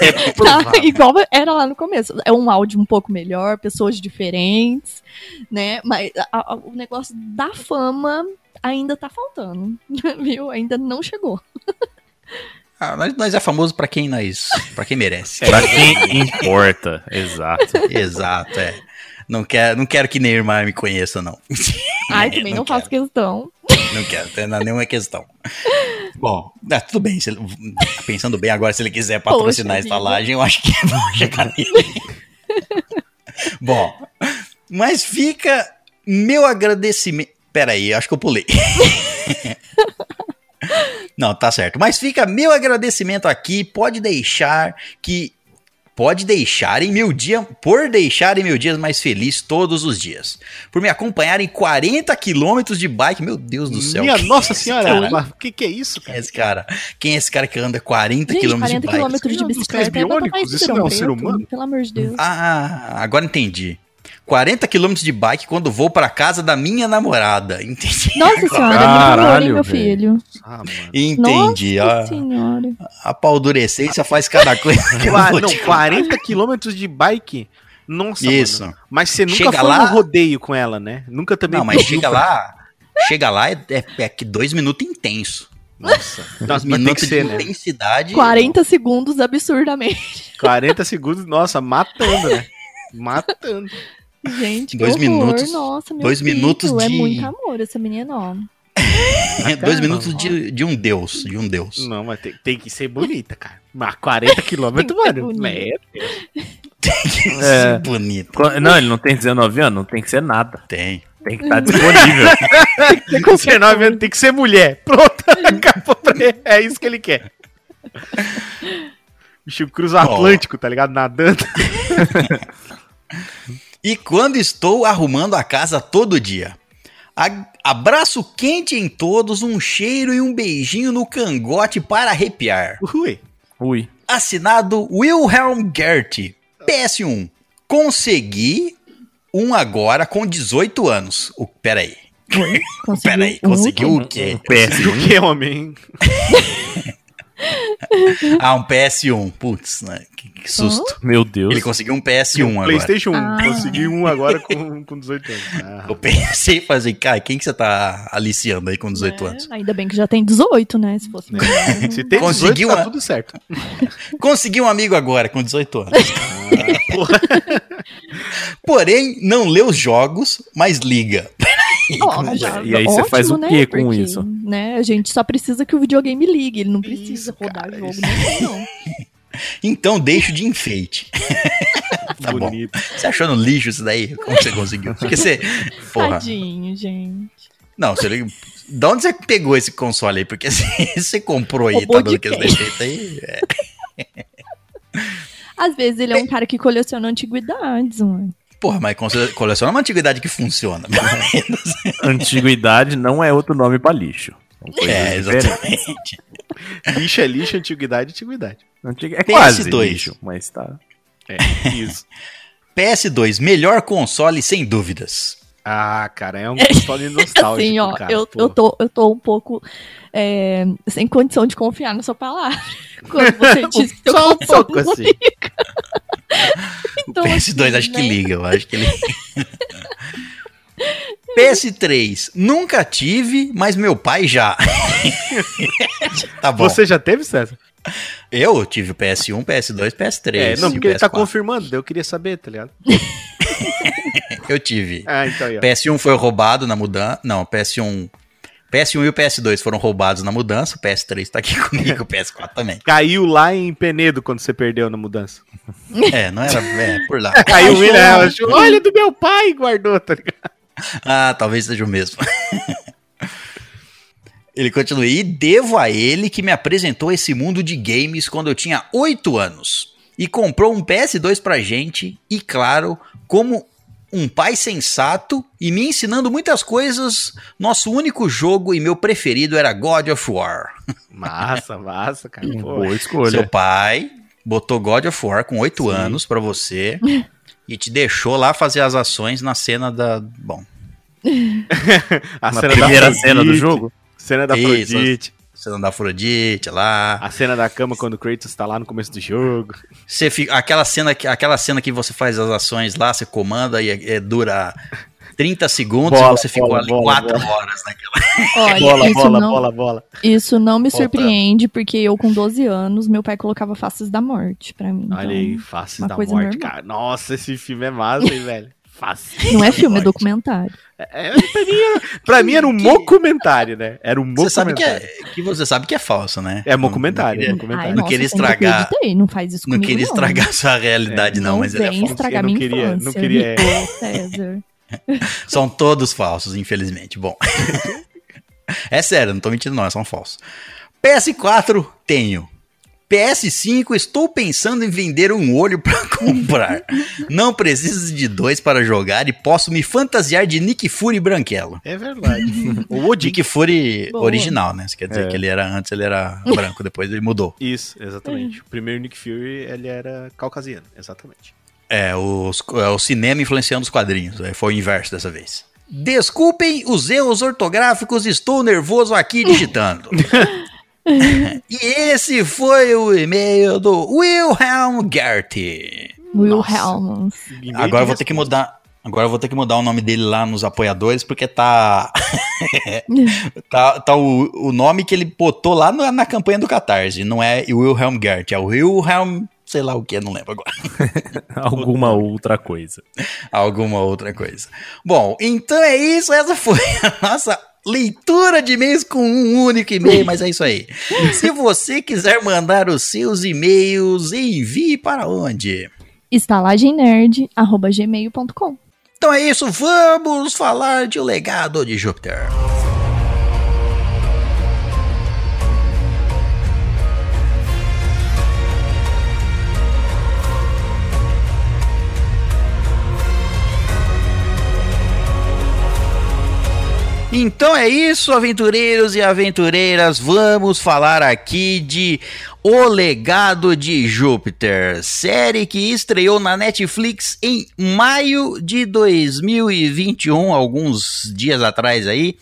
Speaker 3: É
Speaker 2: Tá? Igual era lá no começo. É um áudio um pouco melhor, pessoas diferentes, né? Mas a- a- o negócio da fama ainda tá faltando, viu? Ainda não chegou.
Speaker 1: Ah, nós, nós é famoso para quem nós, para quem merece.
Speaker 4: Pra quem importa, exato.
Speaker 1: Exato, é. Não quero, não quero que Neymar me conheça, não.
Speaker 2: Ai, também não, faço questão.
Speaker 1: Não quero, não é nenhuma questão. Bom, ah, tudo bem. se ele- pensando bem agora, se ele quiser patrocinar a
Speaker 2: Poxa vida.
Speaker 1: estalagem, eu acho que é bom chegar nele. Bom, mas fica meu agradecimento. Peraí, acho que eu pulei. Não, tá certo. Mas fica meu agradecimento aqui. Pode deixar que. Pode deixar em meu dia. Por deixarem meu dia mais feliz todos os dias. Por me acompanharem 40 quilômetros de bike. Meu Deus do céu.
Speaker 3: Minha
Speaker 1: quem é
Speaker 3: nossa
Speaker 1: esse
Speaker 3: senhora, o que, que é isso,
Speaker 1: Quem
Speaker 3: cara?
Speaker 1: é esse cara? Quem é esse cara que anda 40
Speaker 2: Gente,
Speaker 1: quilômetros de
Speaker 2: 40
Speaker 1: bike?
Speaker 2: quilômetros de
Speaker 3: Isso não é um
Speaker 2: bicicleta. é
Speaker 3: Isso é um ser humano?
Speaker 2: Pelo amor de Deus.
Speaker 1: Ah, agora entendi. 40 quilômetros de bike quando vou pra casa da minha namorada. Entendi.
Speaker 2: Nossa senhora, é muito
Speaker 4: Caralho,
Speaker 2: meu filho.
Speaker 3: Ah.
Speaker 1: Entendi.
Speaker 2: Nossa
Speaker 1: A,
Speaker 2: senhora.
Speaker 1: a paudurecência faz cada coisa vou
Speaker 3: não,
Speaker 1: te
Speaker 3: 40 quilômetros de bike. Nossa,
Speaker 1: Isso.
Speaker 3: mano. Mas você nunca
Speaker 1: Chega
Speaker 3: foi
Speaker 1: lá-
Speaker 3: no rodeio com ela, né? Nunca também.
Speaker 1: Não, mas chega
Speaker 3: pra-
Speaker 1: lá. Chega lá é, é, é que dois minutos intenso.
Speaker 3: Nossa.
Speaker 1: Dois
Speaker 3: Nossa,
Speaker 1: minutos
Speaker 3: ser,
Speaker 1: de
Speaker 3: né?
Speaker 1: intensidade.
Speaker 2: 40 segundos absurdamente.
Speaker 3: 40 segundos, nossa, matando, né? Matando.
Speaker 2: Gente,
Speaker 1: Dois
Speaker 2: que horror.
Speaker 1: minutos-
Speaker 2: Nossa, meu
Speaker 1: dois
Speaker 2: filho,
Speaker 1: minutos
Speaker 2: É
Speaker 1: de-
Speaker 2: muito amor essa menina, ó.
Speaker 1: Dois minutos de, de um deus. De um deus.
Speaker 3: Não, mas tem, tem que ser bonita, cara. Mas 40 quilômetros,
Speaker 2: Tem que ser
Speaker 3: mano.
Speaker 2: bonita.
Speaker 3: É,
Speaker 4: É.
Speaker 1: Bonito.
Speaker 4: Qu- Não, ele não tem 19 anos, não tem que ser nada.
Speaker 1: Tem.
Speaker 4: Tem que estar disponível.
Speaker 3: 19 anos tem que ser mulher. Pronto, acabou pra ele. É isso que ele quer. Bicho cruza. Atlântico, tá ligado? Nadando.
Speaker 1: E quando estou arrumando a casa todo dia. A- abraço quente em todos, um cheiro e um beijinho no cangote para arrepiar.
Speaker 3: Ui.
Speaker 4: Ui.
Speaker 1: Assinado Wilhelm Gert. PS1. Consegui um agora com 18 anos. O, peraí.
Speaker 2: Conseguiu
Speaker 1: Peraí,
Speaker 2: um
Speaker 1: conseguiu
Speaker 2: último?
Speaker 1: o quê?
Speaker 3: O que, homem?
Speaker 1: ah, um PS1. Putz, né? Que, que susto.
Speaker 4: Meu Deus.
Speaker 1: Ele conseguiu um PS1
Speaker 3: um
Speaker 1: agora.
Speaker 3: PlayStation 1.
Speaker 2: Ah.
Speaker 3: Consegui um agora com, com 18 anos. Ah,
Speaker 1: Eu pensei em fazer, cara, quem que você tá aliciando aí com 18
Speaker 2: É,
Speaker 1: anos?
Speaker 2: Ainda bem que já tem 18, né? Se fosse melhor. não-
Speaker 3: Se tem 18,
Speaker 1: Conseguiu
Speaker 3: tá
Speaker 1: uma-
Speaker 3: tudo certo.
Speaker 1: Consegui um amigo agora com 18 anos. Porém, não lê os jogos, mas liga.
Speaker 4: É?
Speaker 2: já-
Speaker 4: E aí você faz o
Speaker 2: né?
Speaker 4: quê com
Speaker 2: Porque,
Speaker 4: isso?
Speaker 2: Né, a gente só precisa que o videogame ligue, ele não precisa
Speaker 3: Isso,
Speaker 2: rodar
Speaker 3: cara,
Speaker 2: jogo
Speaker 3: isso.
Speaker 2: não.
Speaker 1: Então deixo de enfeite. Tá bom.
Speaker 3: Bonito.
Speaker 1: Você achou no lixo isso daí? Como você conseguiu? Porque você. Porra.
Speaker 2: Tadinho, gente.
Speaker 1: Não, você. De onde você pegou esse console aí? Porque se você comprou aí,
Speaker 2: Roubou
Speaker 1: tá dando
Speaker 2: de
Speaker 1: aqueles defeitos aí. é.
Speaker 2: Às vezes ele é um cara que coleciona antiguidades, mano.
Speaker 1: Porra, mas cole- coleciona uma antiguidade que funciona.
Speaker 4: Antiguidade não é outro nome pra lixo.
Speaker 1: É, exatamente.
Speaker 3: Lixo é lixo, antiguidade é antiguidade.
Speaker 4: É
Speaker 1: PS2.
Speaker 4: quase lixo, mas tá.
Speaker 3: É, isso.
Speaker 1: PS2, melhor console sem dúvidas.
Speaker 3: Ah, cara, é um console nostálgico,
Speaker 2: Assim, ó,
Speaker 3: cara.
Speaker 2: eu,
Speaker 3: pô.
Speaker 2: eu, tô, eu tô um pouco é, sem condição de confiar na sua palavra. Quando você disse que seu
Speaker 3: Só um pouco assim.
Speaker 2: Então,
Speaker 1: PS2
Speaker 2: assim,
Speaker 1: acho que
Speaker 2: né?
Speaker 1: liga, eu acho que ele. PS3, nunca tive, mas meu pai já. tá bom.
Speaker 3: Você já teve, César?
Speaker 1: Eu tive o PS1, PS2, PS3.
Speaker 3: É, não,
Speaker 1: e
Speaker 3: porque ele tá
Speaker 1: PS4.
Speaker 3: confirmando, eu queria saber, tá ligado?
Speaker 1: Eu tive.
Speaker 3: Ah, então aí, ó.
Speaker 1: PS1 foi roubado na mudança. Não, PS1. PS1 e o PS2 foram roubados na mudança. O PS3 tá aqui comigo, o PS4 também.
Speaker 3: Caiu lá em Penedo quando você perdeu na mudança.
Speaker 1: É, não era. É, por lá.
Speaker 3: Caiu ela achou, olha do meu pai, guardou, tá ligado?
Speaker 1: Ah, talvez seja o mesmo. Ele continua. E devo a ele que me apresentou esse mundo de games quando eu tinha 8 anos. E comprou um PS2 pra gente. E claro, como um pai sensato e me ensinando muitas coisas, nosso único jogo e meu preferido era God of War.
Speaker 3: Massa, massa, cara. Pô,
Speaker 4: Boa escolha.
Speaker 1: Seu pai botou God of War com 8 anos pra você e te deixou lá fazer as ações na cena da. Bom,
Speaker 3: a
Speaker 4: Na
Speaker 3: cena
Speaker 4: primeira
Speaker 3: da
Speaker 4: cena do jogo?
Speaker 3: Cena da
Speaker 1: Isso.
Speaker 3: Afrodite.
Speaker 1: cena da Afrodite lá.
Speaker 3: A cena da cama quando o Kratos tá lá no começo do jogo.
Speaker 1: Você fica, aquela, cena, que- aquela cena que você faz as ações lá, você comanda e é- é- dura 30 segundos
Speaker 3: Bola,
Speaker 1: e você ficou
Speaker 3: bola,
Speaker 1: ali
Speaker 3: bola,
Speaker 1: 4
Speaker 3: bola.
Speaker 1: horas naquela.
Speaker 2: Olha,
Speaker 3: bola, bola,
Speaker 2: não,
Speaker 3: bola, bola.
Speaker 2: isso não me
Speaker 1: Outra.
Speaker 2: surpreende, porque eu com 12 anos, meu pai colocava Faces da Morte pra mim.
Speaker 3: Olha
Speaker 2: então,
Speaker 3: aí, Faces da Morte,
Speaker 2: normal.
Speaker 3: cara. Nossa, esse filme é massa, hein, velho? Faces
Speaker 2: Não é filme, é
Speaker 3: Morte.
Speaker 2: documentário.
Speaker 3: É, pra, mim era, pra mim era um mocumentário, né? Era um
Speaker 1: Você sabe que, é, que você sabe que é falso, né?
Speaker 3: É mocumentário,
Speaker 1: Não,
Speaker 3: é
Speaker 1: não,
Speaker 3: mocumentário.
Speaker 2: Ai,
Speaker 1: Não
Speaker 2: nossa,
Speaker 1: queria estragar-
Speaker 2: acreditei, não faz isso
Speaker 1: não queria estragar sua realidade, não,
Speaker 2: não
Speaker 1: mas ele é falso.
Speaker 2: estragar
Speaker 3: Eu não
Speaker 2: minha
Speaker 3: queria-
Speaker 2: infância.
Speaker 3: não queria-
Speaker 2: Rico, César.
Speaker 1: São todos falsos, infelizmente. Bom. é sério, não tô mentindo, não, são falsos. PS4 tenho. PS5 estou pensando em vender um olho para comprar. Não preciso de dois para jogar e posso me fantasiar de Nick Fury branquelo.
Speaker 3: É verdade. o.
Speaker 1: Nick Fury
Speaker 2: Boa.
Speaker 1: original, né? Isso quer dizer
Speaker 4: É.
Speaker 1: que ele era antes, ele era branco, depois ele mudou.
Speaker 3: Isso, exatamente. O primeiro Nick Fury, ele era caucasiano, exatamente.
Speaker 1: É, os- é o cinema influenciando os quadrinhos. é, Foi o inverso dessa vez. Desculpem os erros ortográficos, estou nervoso aqui digitando. e esse foi o e-mail do Wilhelm Gerty.
Speaker 3: E-mail
Speaker 1: Agora vou ter que mudar. Agora eu vou ter que mudar o nome dele lá nos apoiadores, porque tá. tá tá o, o nome que ele botou lá na, na campanha do Catarse. Não é Wilhelm Gerty, é o Wilhelm. Sei lá o que, não lembro agora.
Speaker 4: Alguma outra coisa.
Speaker 1: alguma outra coisa. Bom, então é isso. Essa foi a nossa leitura de e-mails com um único e-mail, mas é isso aí. Se você quiser mandar os seus e-mails, envie para onde?
Speaker 2: estalagemnerd.gmail.com
Speaker 1: Então é isso, vamos falar de O Legado de Júpiter. Então é isso, aventureiros e aventureiras. Vamos falar aqui de O Legado de Júpiter, série que estreou na Netflix em maio de 2021, alguns dias atrás aí.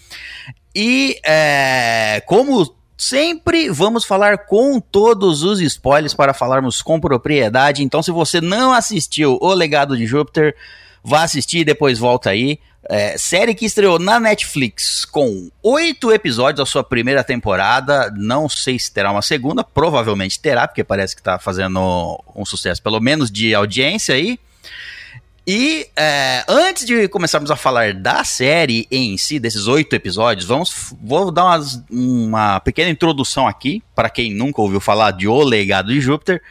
Speaker 1: E é, como sempre vamos falar com todos os spoilers para falarmos com propriedade. Então, se você não assistiu O Legado de Júpiter, vá assistir e depois volta aí. É, série que estreou na Netflix com oito episódios da sua primeira temporada. Não sei se terá uma segunda, provavelmente terá, porque parece que está fazendo um sucesso, pelo menos de audiência aí. E é, antes de começarmos a falar da série em si, desses oito episódios, vamos, vou dar umas, uma pequena introdução aqui para quem nunca ouviu falar de O Legado de Júpiter.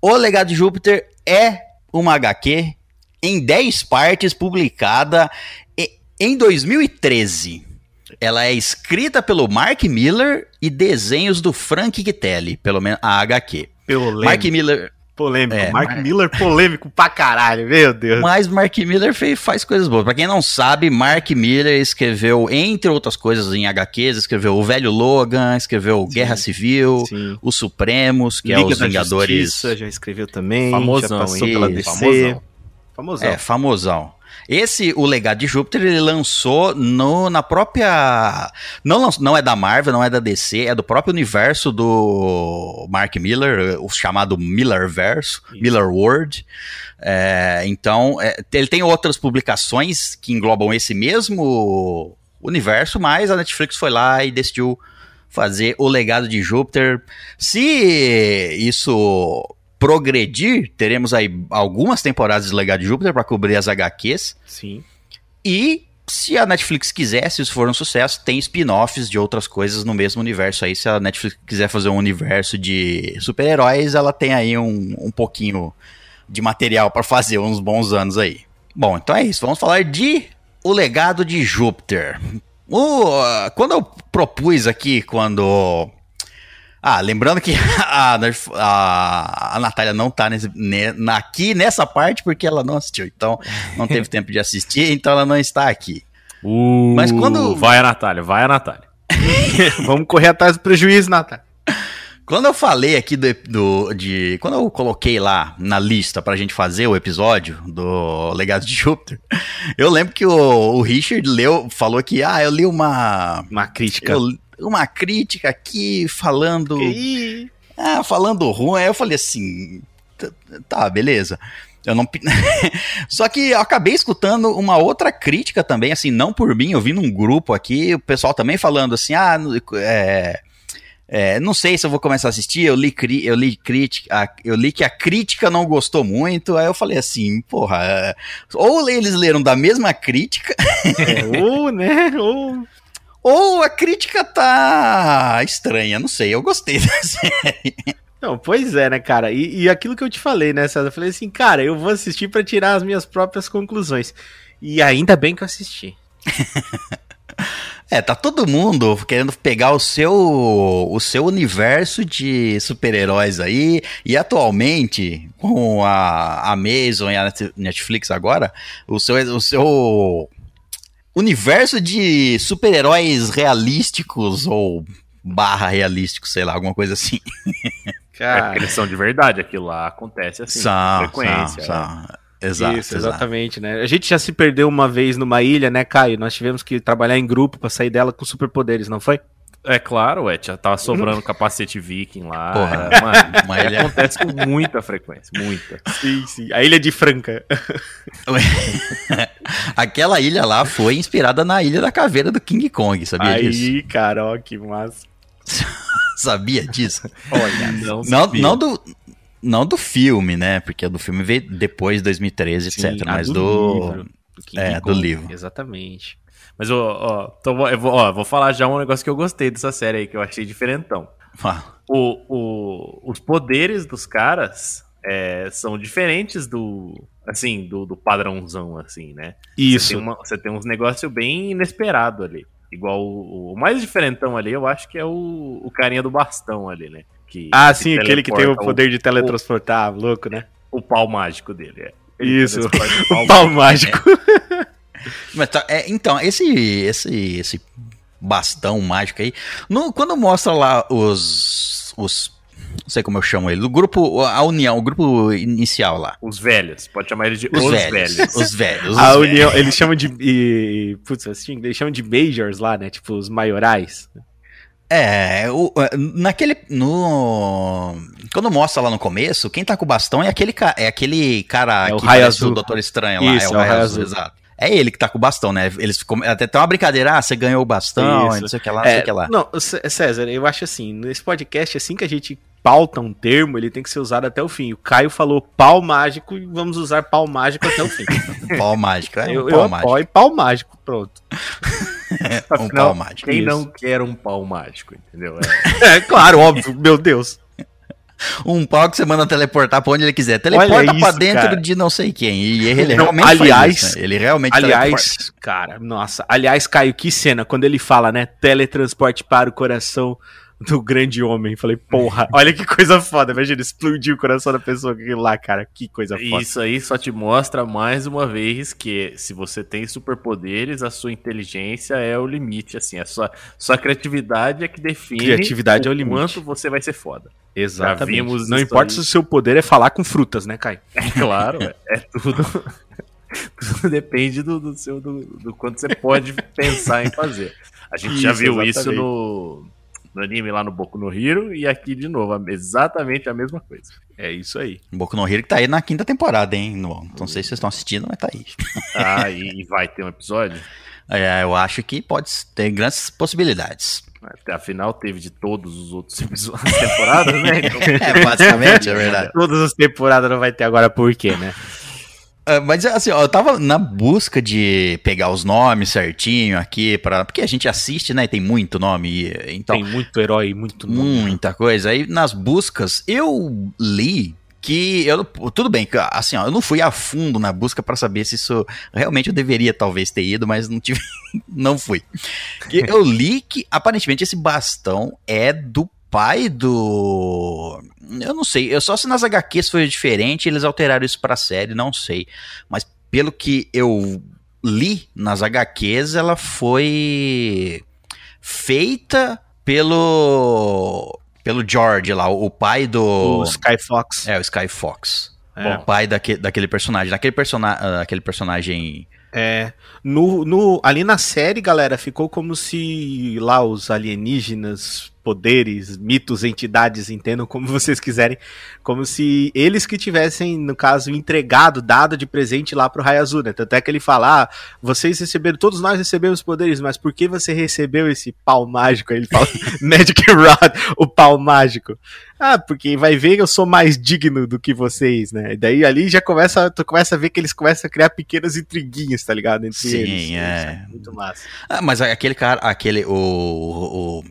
Speaker 1: O Legado de Júpiter é uma HQ em 10 partes publicada em 2013. Ela é escrita pelo Mark Miller e desenhos do Frank Gitelli, pelo menos a HQ.
Speaker 3: Polêmico.
Speaker 1: Mark Miller
Speaker 3: Polêmico.
Speaker 1: É,
Speaker 3: Mark
Speaker 1: Mar-
Speaker 3: Miller polêmico pra caralho, meu Deus.
Speaker 1: Mas Mark Miller fez, faz coisas boas. Pra quem não sabe, Mark Miller escreveu, entre outras coisas em HQs, escreveu O Velho Logan, escreveu Guerra Civil,
Speaker 3: Sim.
Speaker 1: Os Supremos, que é
Speaker 3: Liga
Speaker 1: os
Speaker 3: da
Speaker 1: Vingadores.
Speaker 3: Justiça, já escreveu também.
Speaker 4: Famosão,
Speaker 3: já passou
Speaker 1: hein?
Speaker 3: pela DC.
Speaker 4: Famosão.
Speaker 3: Famosão.
Speaker 1: É, famosão. Esse, o Legado de Júpiter, ele lançou no, na própria. Não, não é da Marvel, não é da DC, é do próprio universo do Mark Miller, o chamado Millerverso,
Speaker 3: Isso.
Speaker 1: Miller World. É, então, é, ele tem outras publicações que englobam esse mesmo universo, mas a Netflix foi lá e decidiu fazer o Legado de Júpiter. Se isso progredir, teremos aí algumas temporadas de Legado de Júpiter para cobrir as HQs.
Speaker 3: Sim.
Speaker 1: E se a Netflix quiser, se isso for um sucesso, tem spin-offs de outras coisas no mesmo universo aí. Se a Netflix quiser fazer um universo de super-heróis, ela tem aí um, um pouquinho de material para fazer uns bons anos aí. Bom, então é isso. Vamos falar de O Legado de Júpiter. O, quando eu propus aqui, quando. Ah, lembrando que a, a, a Natália não tá nesse, ne- na- aqui nessa parte porque ela não assistiu. Então, não teve tempo de assistir, então ela não está aqui.
Speaker 4: Uh,
Speaker 1: Mas quando-
Speaker 4: Vai a Natália, vai a Natália.
Speaker 3: Vamos correr atrás do prejuízo, Nata.
Speaker 1: Quando eu falei aqui do, do- de. Quando eu coloquei lá na lista pra gente fazer o episódio do Legado de Júpiter, eu lembro que o, o Richard leu, falou que, ah, eu li uma.
Speaker 3: Uma crítica.
Speaker 1: eu- uma crítica aqui falando.
Speaker 3: Ih,
Speaker 1: Ah, falando ruim. Aí eu falei assim. "Tá- beleza. Eu não. Só que eu acabei escutando uma outra crítica também, assim, não por mim, eu vi num grupo aqui, o pessoal também falando assim, ah, é. é, não sei se eu vou começar a assistir, eu li, eu li crítica, eu li que a crítica não gostou muito, aí eu falei assim, porra, ou eles leram da mesma crítica,
Speaker 3: é, ou, né? Ou.
Speaker 1: Ou a crítica tá estranha, não sei, eu gostei da série.
Speaker 3: Não, pois é, né, cara? E, e aquilo que eu te falei, né, César? Eu falei assim, cara, eu vou assistir pra tirar as minhas próprias conclusões. E ainda bem que eu assisti.
Speaker 1: É, tá todo mundo querendo pegar o seu o seu universo de super-heróis aí, e atualmente, com a Amazon e a Net- Netflix agora, o seu, o seu universo de super-heróis realísticos ou barra realísticos, sei lá, alguma coisa assim.
Speaker 4: É
Speaker 3: Cara,
Speaker 4: porque eles são de verdade, aquilo lá acontece assim, com frequência.
Speaker 1: são,
Speaker 4: né?
Speaker 1: são. Exato,
Speaker 3: Isso,
Speaker 1: exato.
Speaker 3: exatamente, né? A gente já se perdeu uma vez numa ilha, né, Caio? Nós tivemos que trabalhar em grupo pra sair dela com superpoderes, não foi?
Speaker 4: É claro, ué, já tava sobrando capacete viking lá.
Speaker 1: Porra.
Speaker 4: mano,
Speaker 1: Uma ilha-
Speaker 4: acontece com muita frequência, muita.
Speaker 3: Sim, sim. A ilha de Franca.
Speaker 1: Aquela ilha lá foi inspirada na ilha da caveira do King Kong, sabia disso?
Speaker 3: Aí, cara, ó, que massa.
Speaker 1: Sabia disso?
Speaker 3: Olha,
Speaker 4: Não,
Speaker 1: Não,
Speaker 4: sabia.
Speaker 1: não do. Não do filme, né? Porque do filme veio depois de 2013,
Speaker 3: Sim,
Speaker 1: etc. Mas
Speaker 3: do
Speaker 1: do.
Speaker 3: livro, do King
Speaker 1: é, do
Speaker 3: Kong,
Speaker 1: livro.
Speaker 3: Exatamente.
Speaker 4: Mas, ó, ó, então, vou- eu vou, ó, vou falar já um negócio que eu gostei dessa série aí, que eu achei diferentão. O, o- os poderes dos caras é, são diferentes do, assim, do, do padrãozão, assim, né? Você
Speaker 3: Isso.
Speaker 4: tem, uma- você tem uns negócios bem inesperado ali. Igual o, o mais diferentão ali, eu acho que é o, o carinha do bastão ali, né? Que,
Speaker 3: Ah,
Speaker 4: que
Speaker 3: sim, aquele que tem o poder de teletransportar, louco, né?
Speaker 4: O, pau mágico dele, é. Ele
Speaker 3: Isso. O pau mágico.
Speaker 1: Mas tá- é, então, esse, esse, esse bastão mágico aí. no- quando mostra lá os. os não sei como eu chamo ele. O grupo. A União, o grupo inicial lá.
Speaker 4: Os velhos, pode chamar ele de
Speaker 1: Os,
Speaker 4: os,
Speaker 1: velhos,
Speaker 4: velhos.
Speaker 1: Os velhos.
Speaker 3: A
Speaker 1: os
Speaker 3: união, eles chamam de. E, putz, assim, eles chamam de majors lá, né? Tipo, os maiorais.
Speaker 1: É, o- naquele. No. Quando mostra lá no começo, quem tá com o bastão é aquele, é aquele cara
Speaker 3: É o
Speaker 1: que
Speaker 3: Raio
Speaker 1: parece
Speaker 3: Azul.
Speaker 1: o Doutor Estranho lá.
Speaker 3: Isso,
Speaker 1: é o Raio Azul, exato. É ele que tá com o bastão, né? Eles ficam. Até tem uma brincadeira, ah, você ganhou o bastão,
Speaker 3: Isso.
Speaker 1: não sei o que lá, não sei
Speaker 3: É,
Speaker 1: o que lá.
Speaker 3: Não, César, eu acho assim, nesse podcast, assim que a gente pauta um termo, ele tem que ser usado até o fim. O Caio falou pau mágico e vamos usar pau mágico até o fim.
Speaker 1: Pau mágico, é um
Speaker 3: eu
Speaker 1: pau
Speaker 3: eu
Speaker 1: mágico.
Speaker 3: apoio pau mágico, pronto.
Speaker 1: Um pau mágico.
Speaker 4: Quem
Speaker 3: Isso.
Speaker 4: não quer um pau mágico, entendeu? É.
Speaker 3: É, claro, óbvio, meu Deus.
Speaker 1: Um pau que você manda teleportar pra onde ele quiser. Teleporta
Speaker 3: Olha
Speaker 1: pra
Speaker 3: isso,
Speaker 1: dentro
Speaker 3: cara.
Speaker 1: de não sei quem. E ele
Speaker 3: Não,
Speaker 1: realmente
Speaker 3: aliás-
Speaker 1: faz isso, né? Ele realmente
Speaker 3: Aliás, cara, nossa, aliás, Caio, que cena, quando ele fala, né, teletransporte para o coração do grande homem. Falei, porra, olha que coisa foda, imagina, explodir o coração da pessoa lá, cara, que coisa foda.
Speaker 4: Isso aí só te mostra mais uma vez que se você tem superpoderes, a sua inteligência é o limite, assim, a sua, sua criatividade é que define
Speaker 3: Criatividade é o limite.
Speaker 4: quanto você vai ser foda.
Speaker 3: Exatamente.
Speaker 4: Já
Speaker 3: Não
Speaker 4: isso
Speaker 3: importa
Speaker 4: aí.
Speaker 3: se o seu poder é falar com frutas, né, Caio?
Speaker 4: É claro, é, é tudo. tudo depende do, do seu do, do quanto você pode pensar em fazer. A gente já
Speaker 3: Isso,
Speaker 4: viu isso
Speaker 3: exatamente.
Speaker 4: no, no anime lá no Boku no Hero e aqui de novo, exatamente a mesma coisa.
Speaker 3: É isso aí.
Speaker 1: Boku no Hero que tá aí na quinta temporada, hein? Não, não sei se vocês estão assistindo, mas tá aí.
Speaker 4: Ah, e, e vai ter um episódio?
Speaker 1: É, eu acho que pode ter grandes possibilidades.
Speaker 4: Até afinal teve de todos os outros episódios das temporadas, né? Então,
Speaker 1: É, basicamente, é verdade.
Speaker 3: Todas as temporadas não vai ter agora por quê, né?
Speaker 1: É, mas assim, ó, eu tava na busca de pegar os nomes certinho aqui, pra, porque a gente assiste, né? E tem muito nome, então
Speaker 3: Tem muito herói, muito nome.
Speaker 1: muita coisa. Aí nas buscas eu li que eu tudo bem, assim, ó, eu não fui a fundo na busca pra saber se isso realmente eu deveria talvez ter ido, mas não tive, não fui. Que eu li que aparentemente esse bastão é do pai do eu não sei, eu só se nas HQs foi diferente, eles alteraram isso pra série, não sei. Mas pelo que eu li nas HQs, ela foi feita pelo pelo George lá, o pai do
Speaker 3: O Sky Fox.
Speaker 1: é o Sky Fox.
Speaker 3: É.
Speaker 1: O pai daque, daquele personagem, daquele persona, ah, aquele personagem
Speaker 3: É, no, no, ali na série, galera, ficou como se lá os alienígenas, poderes, mitos, entidades, entendam como vocês quiserem, como se eles que tivessem, no caso, entregado, dado de presente lá pro Azul, né? Tanto é que ele fala, ah, vocês receberam, todos nós recebemos poderes, mas por que você recebeu esse pau mágico? Aí ele fala, Magic Rod, o pau mágico. Ah, porque vai ver que eu sou mais digno do que vocês, né? E daí ali já começa, tu começa a ver que eles começam a criar pequenas intriguinhas, tá ligado? Entre
Speaker 1: Sim,
Speaker 3: eles.
Speaker 1: é.
Speaker 3: Muito massa.
Speaker 1: Ah, mas aquele cara, aquele, o, o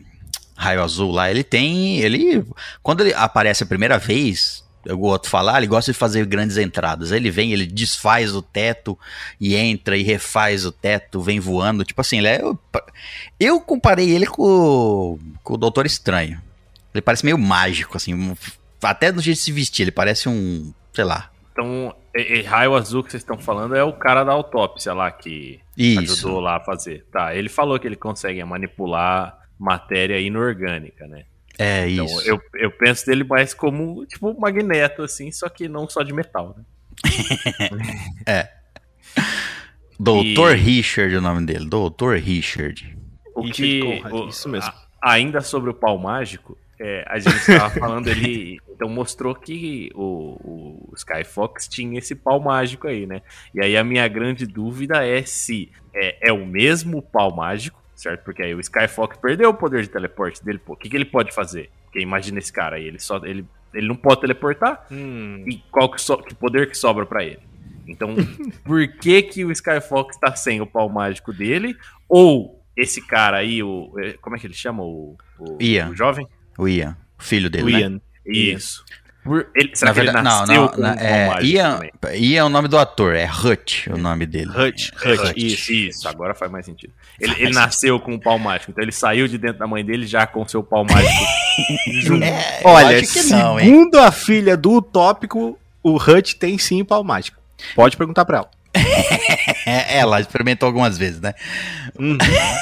Speaker 1: Raio Azul lá, ele tem, ele, quando ele aparece a primeira vez, eu outro falar, ele gosta de fazer grandes entradas. Ele vem, ele desfaz o teto e entra e refaz o teto, vem voando. Tipo assim, ele é, eu, eu comparei ele com, com o Doutor Estranho. Ele parece meio mágico, assim, até no jeito de se vestir, ele parece um, sei lá.
Speaker 4: então, e, e raio azul que vocês estão falando é o cara da autópsia lá que
Speaker 1: Isso.
Speaker 4: ajudou lá a fazer. Tá, ele falou que ele consegue manipular matéria inorgânica, né?
Speaker 1: É
Speaker 4: Então,
Speaker 1: isso.
Speaker 4: eu, eu penso dele mais como, tipo, um magneto, assim, só que não só de metal, né?
Speaker 1: Doutor
Speaker 4: e-
Speaker 1: Richard é o nome dele. Doutor Richard.
Speaker 4: O
Speaker 3: Richard
Speaker 4: que.
Speaker 3: Conrad,
Speaker 4: o-
Speaker 3: isso mesmo.
Speaker 4: a- ainda sobre o pau mágico, é, a gente estava falando ali, então mostrou que o, o Sky Fox tinha esse pau mágico aí, né? E aí a minha grande dúvida é se é, é o mesmo pau mágico, certo? Porque aí o Sky Fox perdeu o poder de teleporte dele, pô. O que, que ele pode fazer? Porque imagina esse cara aí, ele só. Ele, ele não pode teleportar,
Speaker 3: Hum,
Speaker 4: e qual que, so- que poder que sobra pra ele? Então, por que que o Skyfox tá sem o pau mágico dele? Ou esse cara aí, o eh, como é que ele chama o, o,
Speaker 1: Ian.
Speaker 4: o jovem?
Speaker 1: O Ian, o filho dele,
Speaker 3: o
Speaker 1: né?
Speaker 3: Ian.
Speaker 4: Isso. Ele, será
Speaker 1: Na
Speaker 4: que
Speaker 1: verdade,
Speaker 4: ele
Speaker 1: não,
Speaker 4: nasceu
Speaker 1: não,
Speaker 4: um pau
Speaker 1: é,
Speaker 4: mágico
Speaker 1: Ian? Ian é o nome do ator, é Hutch o nome dele.
Speaker 3: Hutch,
Speaker 4: Hutch,
Speaker 3: Hutch, isso.
Speaker 4: isso. agora faz mais sentido. Ele, ele nasceu com um pau mágico, então ele saiu de dentro da mãe dele já com seu pau mágico. junto.
Speaker 1: É, eu
Speaker 3: Olha,
Speaker 1: não, hein?
Speaker 3: segundo a filha do Utópico, o Hutch tem sim pau mágico. Pode perguntar pra ela.
Speaker 1: É, ela experimentou algumas vezes, né?
Speaker 3: Uhum.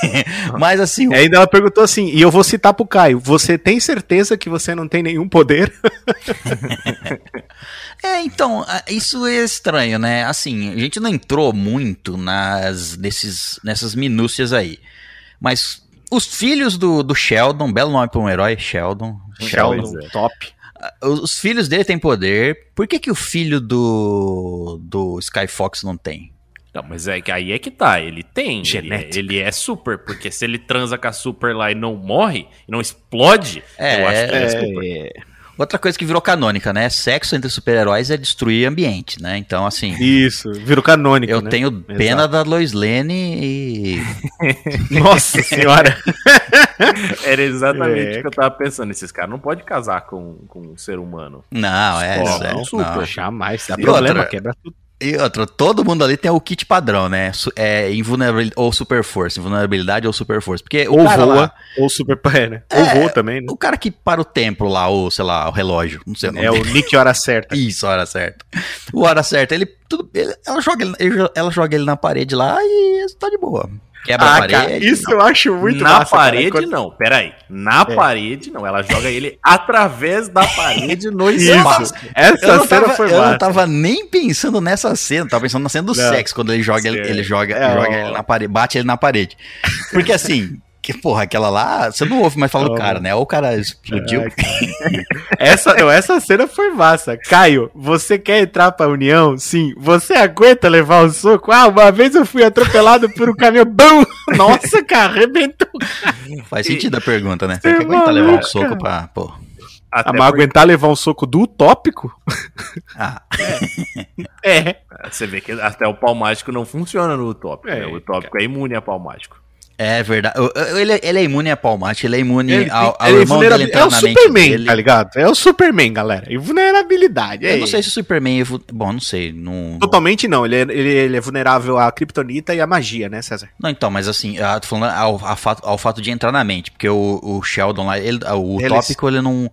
Speaker 1: Mas assim,
Speaker 3: E ainda ela perguntou assim, e eu vou citar pro Caio, você tem certeza que você não tem nenhum poder?
Speaker 1: É, então, isso é estranho, né? Assim, a gente não entrou muito nas, nesses, nessas minúcias aí. Mas Os filhos do, do Sheldon, belo nome pra um herói, Sheldon.
Speaker 3: Sheldon,
Speaker 4: é.
Speaker 3: top.
Speaker 1: Os os filhos dele têm poder. Por que, que o filho do, do Skyfox não tem?
Speaker 4: Não, mas é que aí é que tá, ele tem. Ele,
Speaker 3: Genética.
Speaker 4: ele é super, porque se ele transa com a super lá e não morre, e não explode,
Speaker 1: É,
Speaker 4: eu acho que ele é,
Speaker 3: É,
Speaker 4: super.
Speaker 1: Outra coisa que virou canônica, né? Sexo entre super-heróis é destruir ambiente, né? Então, assim,
Speaker 3: Isso, virou canônico,
Speaker 1: eu
Speaker 3: né?
Speaker 1: tenho pena da Lois Lane e.
Speaker 3: Nossa senhora.
Speaker 4: Era exatamente
Speaker 3: É.
Speaker 4: o que eu tava pensando. Esses caras não podem casar com, com um ser humano.
Speaker 1: Não, é,
Speaker 4: Pô,
Speaker 1: sério,
Speaker 4: não,
Speaker 1: não.
Speaker 4: super.
Speaker 3: Jamais. Dá
Speaker 1: E
Speaker 3: problema,
Speaker 1: outra?
Speaker 3: quebra tudo.
Speaker 1: E outra, todo mundo ali tem o kit padrão, né? É invulnerabilidade ou super força, invulnerabilidade ou super força. Porque o
Speaker 3: Ou voa,
Speaker 1: lá,
Speaker 3: ou super é, né?
Speaker 1: É,
Speaker 3: Ou voa também, né?
Speaker 1: o cara que para o tempo lá, ou sei lá, o relógio, não sei o nome
Speaker 3: É o. Nick Hora Certa.
Speaker 1: Isso, hora certa. O hora certa, ele, tudo, ele- ela, joga ele- ela joga ele na parede lá e tá de boa. Quebra a
Speaker 3: Ah,
Speaker 1: parede.
Speaker 3: cara, isso eu acho muito
Speaker 4: na
Speaker 3: massa, cara.
Speaker 4: parede,
Speaker 3: Quando-
Speaker 4: não. Peraí. Na
Speaker 3: É.
Speaker 4: parede, não. Ela joga ele através da parede no espaço.
Speaker 3: Essa
Speaker 1: não,
Speaker 3: cena
Speaker 1: tava,
Speaker 3: foi
Speaker 1: eu não
Speaker 3: massa.
Speaker 1: tava nem pensando nessa cena, eu tava pensando na cena do
Speaker 3: Não.
Speaker 1: sexo, quando ele joga, ele, ele joga,
Speaker 3: É,
Speaker 1: joga
Speaker 3: ó.
Speaker 1: ele na parede, bate ele na parede. Porque assim, que porra, aquela lá, você não ouve mais falar do cara, né? Ou o cara explodiu.
Speaker 3: Ai, Essa, não, essa cena foi massa. Caio, você quer entrar pra União? Sim. Você aguenta levar um soco? Ah, uma vez eu fui atropelado por um caminhão. Bum! Nossa, cara, arrebentou.
Speaker 1: Faz sentido a pergunta, né?
Speaker 3: Você
Speaker 1: Você que aguenta
Speaker 3: é
Speaker 1: levar um soco
Speaker 3: cara.
Speaker 1: pra. Pô.
Speaker 4: Até
Speaker 3: Ah, mas aguentar levar um soco do utópico?
Speaker 1: Ah,
Speaker 3: É.
Speaker 4: porque Você vê que até o pau mágico não funciona no utópico.
Speaker 3: É,
Speaker 4: né? O utópico é imune a pau mágico.
Speaker 1: É verdade. Ele, ele é imune a palmate, ele é imune
Speaker 3: Ele
Speaker 1: ao, ao
Speaker 3: ele é
Speaker 1: irmão dele entrar
Speaker 3: é o Superman,
Speaker 1: dele.
Speaker 3: tá ligado? É o Superman, galera. E vulnerabilidade. É
Speaker 1: Eu não sei se o Superman. é Bom, não sei. Não,
Speaker 3: Totalmente não. Ele é, ele, ele é vulnerável à kryptonita e à magia, né, César?
Speaker 1: Não, então, mas assim, eu tô falando ao, fato, ao fato de entrar na mente, porque o, o Sheldon lá, ele, o
Speaker 3: Eles-
Speaker 1: tópico, ele não.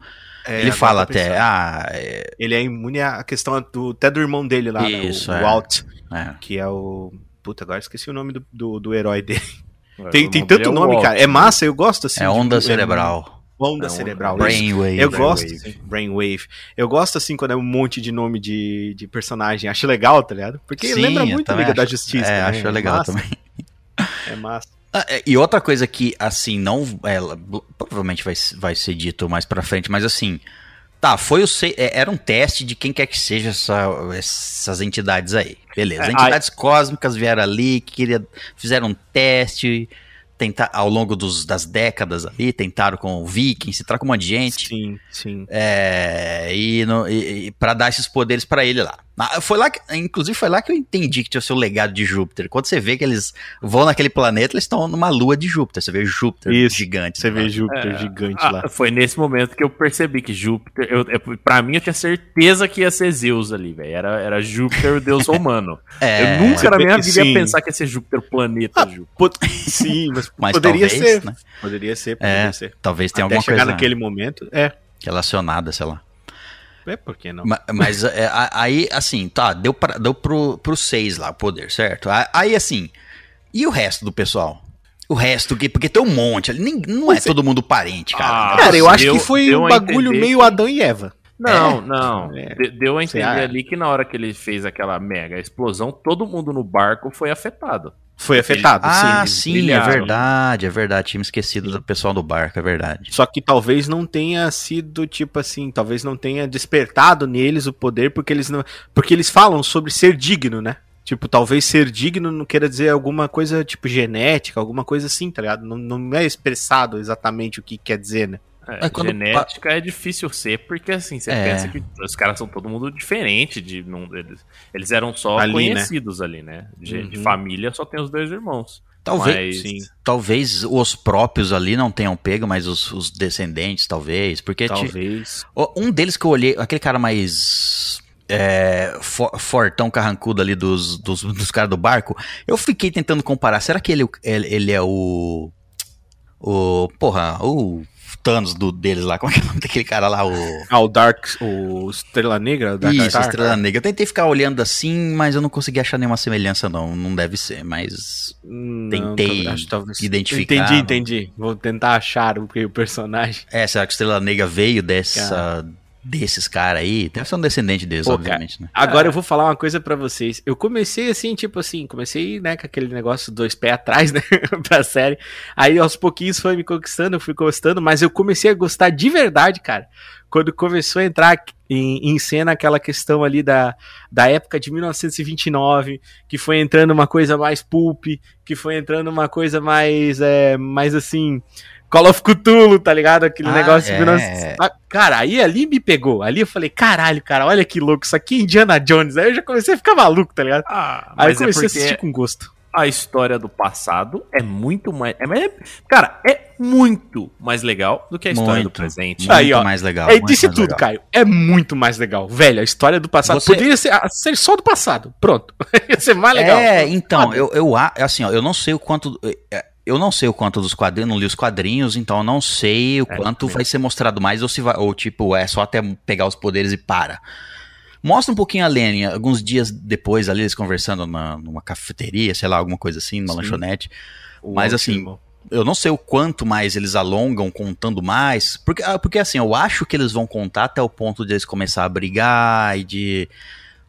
Speaker 3: É,
Speaker 1: ele fala
Speaker 3: tô
Speaker 1: até, ah, é,
Speaker 3: Ele é imune à questão do, até do irmão dele lá, né,
Speaker 1: Isso,
Speaker 3: o,
Speaker 1: é.
Speaker 3: o Walt,
Speaker 1: é.
Speaker 3: que é o... Puta, agora esqueci o nome do, do, do herói dele. Tem, tem tanto
Speaker 4: é
Speaker 3: nome, cara. É massa, eu gosto assim.
Speaker 1: É
Speaker 3: de-
Speaker 1: onda
Speaker 3: é,
Speaker 1: cerebral.
Speaker 3: Onda
Speaker 4: É,
Speaker 3: cerebral.
Speaker 1: Brainwave.
Speaker 3: Eu
Speaker 4: Brainwave.
Speaker 3: gosto, assim, Brainwave. Eu gosto assim quando é um monte de nome de, de personagem. Acho legal, tá ligado? Porque
Speaker 1: Sim,
Speaker 3: lembra muito
Speaker 1: também
Speaker 3: Liga da
Speaker 1: acho-
Speaker 3: Justiça.
Speaker 1: É,
Speaker 3: né?
Speaker 1: acho legal
Speaker 3: massa,
Speaker 1: também.
Speaker 3: É massa.
Speaker 1: Ah, é, E outra coisa que, assim, não. é, provavelmente vai, vai ser dito mais pra frente, mas assim. Tá, foi o. é, Era um teste de quem quer que seja essa- essas entidades aí. Beleza.
Speaker 3: É,
Speaker 1: entidades cósmicas vieram ali, que queria, fizeram um teste. Tentar, ao longo dos, das décadas ali, tentaram com o Viking, se traga um monte de gente.
Speaker 3: Sim, sim.
Speaker 1: É, e, no, e, e para dar esses poderes pra ele lá. Ah, Foi lá que, inclusive foi lá que eu entendi que tinha o seu legado de Júpiter. Quando você vê que eles vão naquele planeta, eles estão numa lua de Júpiter. Você vê Júpiter
Speaker 3: Isso,
Speaker 1: gigante.
Speaker 3: Você
Speaker 1: lá.
Speaker 3: vê Júpiter
Speaker 4: É,
Speaker 3: gigante
Speaker 4: Ah,
Speaker 3: lá.
Speaker 4: foi nesse momento que eu percebi que Júpiter. Eu, eu, pra mim, eu tinha certeza que ia ser Zeus ali, velho. Era, era Júpiter, o deus romano.
Speaker 1: É,
Speaker 4: eu nunca na minha vida ia pensar que ia ser Júpiter, o planeta
Speaker 3: Ah,
Speaker 4: Júpiter.
Speaker 3: Sim, mas,
Speaker 1: Mas
Speaker 3: poderia
Speaker 1: talvez,
Speaker 3: ser.
Speaker 1: né?
Speaker 3: Poderia ser, poderia
Speaker 1: É,
Speaker 3: ser.
Speaker 1: talvez tenha
Speaker 3: Até
Speaker 1: alguma
Speaker 3: chegar
Speaker 1: coisa
Speaker 3: naquele momento. É.
Speaker 1: relacionada, sei lá.
Speaker 3: É, por que não?
Speaker 1: Ma- Mas é, aí, assim, tá, deu, pra, deu pro, pro seis lá o poder, certo? Aí, assim, e o resto do pessoal? O resto, que, porque tem um monte ali. nem- Não é todo mundo parente, cara.
Speaker 4: Ah,
Speaker 3: Cara, eu acho
Speaker 4: deu-
Speaker 3: que foi um bagulho meio
Speaker 4: que-
Speaker 3: Adão e Eva.
Speaker 4: Não,
Speaker 1: É?
Speaker 4: não.
Speaker 3: É.
Speaker 4: De- Deu a entender ali que na hora que ele fez aquela mega explosão, todo mundo no barco foi afetado.
Speaker 3: Foi afetado,
Speaker 1: Ah,
Speaker 3: sim.
Speaker 1: sim,
Speaker 4: brilharam.
Speaker 1: é verdade, é verdade. Tinha me esquecido do pessoal do barco, é verdade.
Speaker 3: Só que talvez não tenha sido tipo assim, talvez não tenha despertado neles o poder porque eles não, porque eles falam sobre ser digno, né? Tipo, talvez ser digno não queira dizer alguma coisa tipo genética, alguma coisa assim, tá ligado? Não, não é expressado exatamente o que quer dizer, né?
Speaker 4: É,
Speaker 1: quando
Speaker 4: genética é difícil ser, porque assim, você
Speaker 1: É.
Speaker 4: pensa que os caras são todo mundo diferente. De, não, eles, eles eram só
Speaker 3: Ali,
Speaker 4: conhecidos ali, né? De, de
Speaker 3: Uhum.
Speaker 4: família só tem os dois irmãos.
Speaker 1: Talvez,
Speaker 4: Mas-
Speaker 3: sim.
Speaker 1: talvez os próprios ali não tenham pego, mas os, os descendentes, talvez. Porque
Speaker 3: Talvez.
Speaker 1: Um deles que eu olhei, aquele cara mais. é, fo- fortão carrancudo ali dos, dos, dos caras do barco, eu fiquei tentando comparar. Será que ele, ele, ele é o. O. Porra, o Thanos do, deles lá. Como é que é o nome daquele cara lá? O.
Speaker 3: Ah, o Dark, o Estrela Negra, Dark
Speaker 1: Isso, Estrela Negra. Eu tentei ficar olhando assim, mas eu não consegui achar nenhuma semelhança, não. Não deve ser, mas.
Speaker 3: Não,
Speaker 1: Tentei
Speaker 3: talvez- acho que talvez-
Speaker 1: identificar,
Speaker 3: Entendi, entendi. Vou tentar achar o, o personagem.
Speaker 1: É, será que Estrela Negra veio dessa. Desses caras aí. Deve ser um descendente deles,
Speaker 3: Pô,
Speaker 1: obviamente, né?
Speaker 3: Agora eu vou falar uma coisa pra vocês. Eu comecei assim, tipo assim, comecei, né, com aquele negócio dois pés atrás, né, pra série. Aí aos pouquinhos foi me conquistando, eu fui gostando, mas eu comecei a gostar de verdade, cara. Quando começou a entrar em, em cena aquela questão ali da, da época de 1929, que foi entrando uma coisa mais pulp, que foi entrando uma coisa mais, é, mais assim, Call of Cthulhu, tá ligado? Aquele
Speaker 1: Ah,
Speaker 3: negócio
Speaker 1: é.
Speaker 3: de 19... Cara, aí ali me pegou. Ali eu falei, caralho, cara, olha que louco, isso aqui é Indiana Jones. Aí eu já comecei a ficar maluco, tá ligado?
Speaker 4: Ah,
Speaker 3: Aí eu
Speaker 4: é
Speaker 3: comecei a
Speaker 4: porque
Speaker 3: assistir com gosto.
Speaker 4: a história do passado é muito mais. É, mais- cara, é muito mais legal do que a história do
Speaker 1: Muito,
Speaker 4: presente.
Speaker 1: muito
Speaker 3: Aí, ó,
Speaker 1: mais legal.
Speaker 3: É,
Speaker 1: muito
Speaker 3: disse
Speaker 1: mais
Speaker 3: tudo,
Speaker 1: legal.
Speaker 3: Caio. É muito mais legal. Velho, a história do passado
Speaker 1: Você-
Speaker 3: poderia ser, ah, ser só do passado. Pronto. Ia ser mais legal.
Speaker 1: É, então,
Speaker 3: Foda.
Speaker 1: eu, eu a- assim, ó, eu não sei o quanto. é, Eu não sei o quanto dos quadrinhos, não li os quadrinhos, então eu não sei o
Speaker 4: É,
Speaker 1: quanto
Speaker 4: também.
Speaker 1: vai ser mostrado mais ou se vai, ou tipo, é só até pegar os poderes e para. Mostra um pouquinho a Lenny, alguns dias depois ali, eles conversando numa, numa cafeteria, sei lá, alguma coisa assim, numa
Speaker 3: Sim.
Speaker 1: lanchonete.
Speaker 3: O
Speaker 1: mas
Speaker 3: outro
Speaker 1: assim. Eu não sei o quanto mais eles alongam contando mais, porque, ah, porque assim, eu acho que eles vão contar até o ponto de eles começar a brigar e de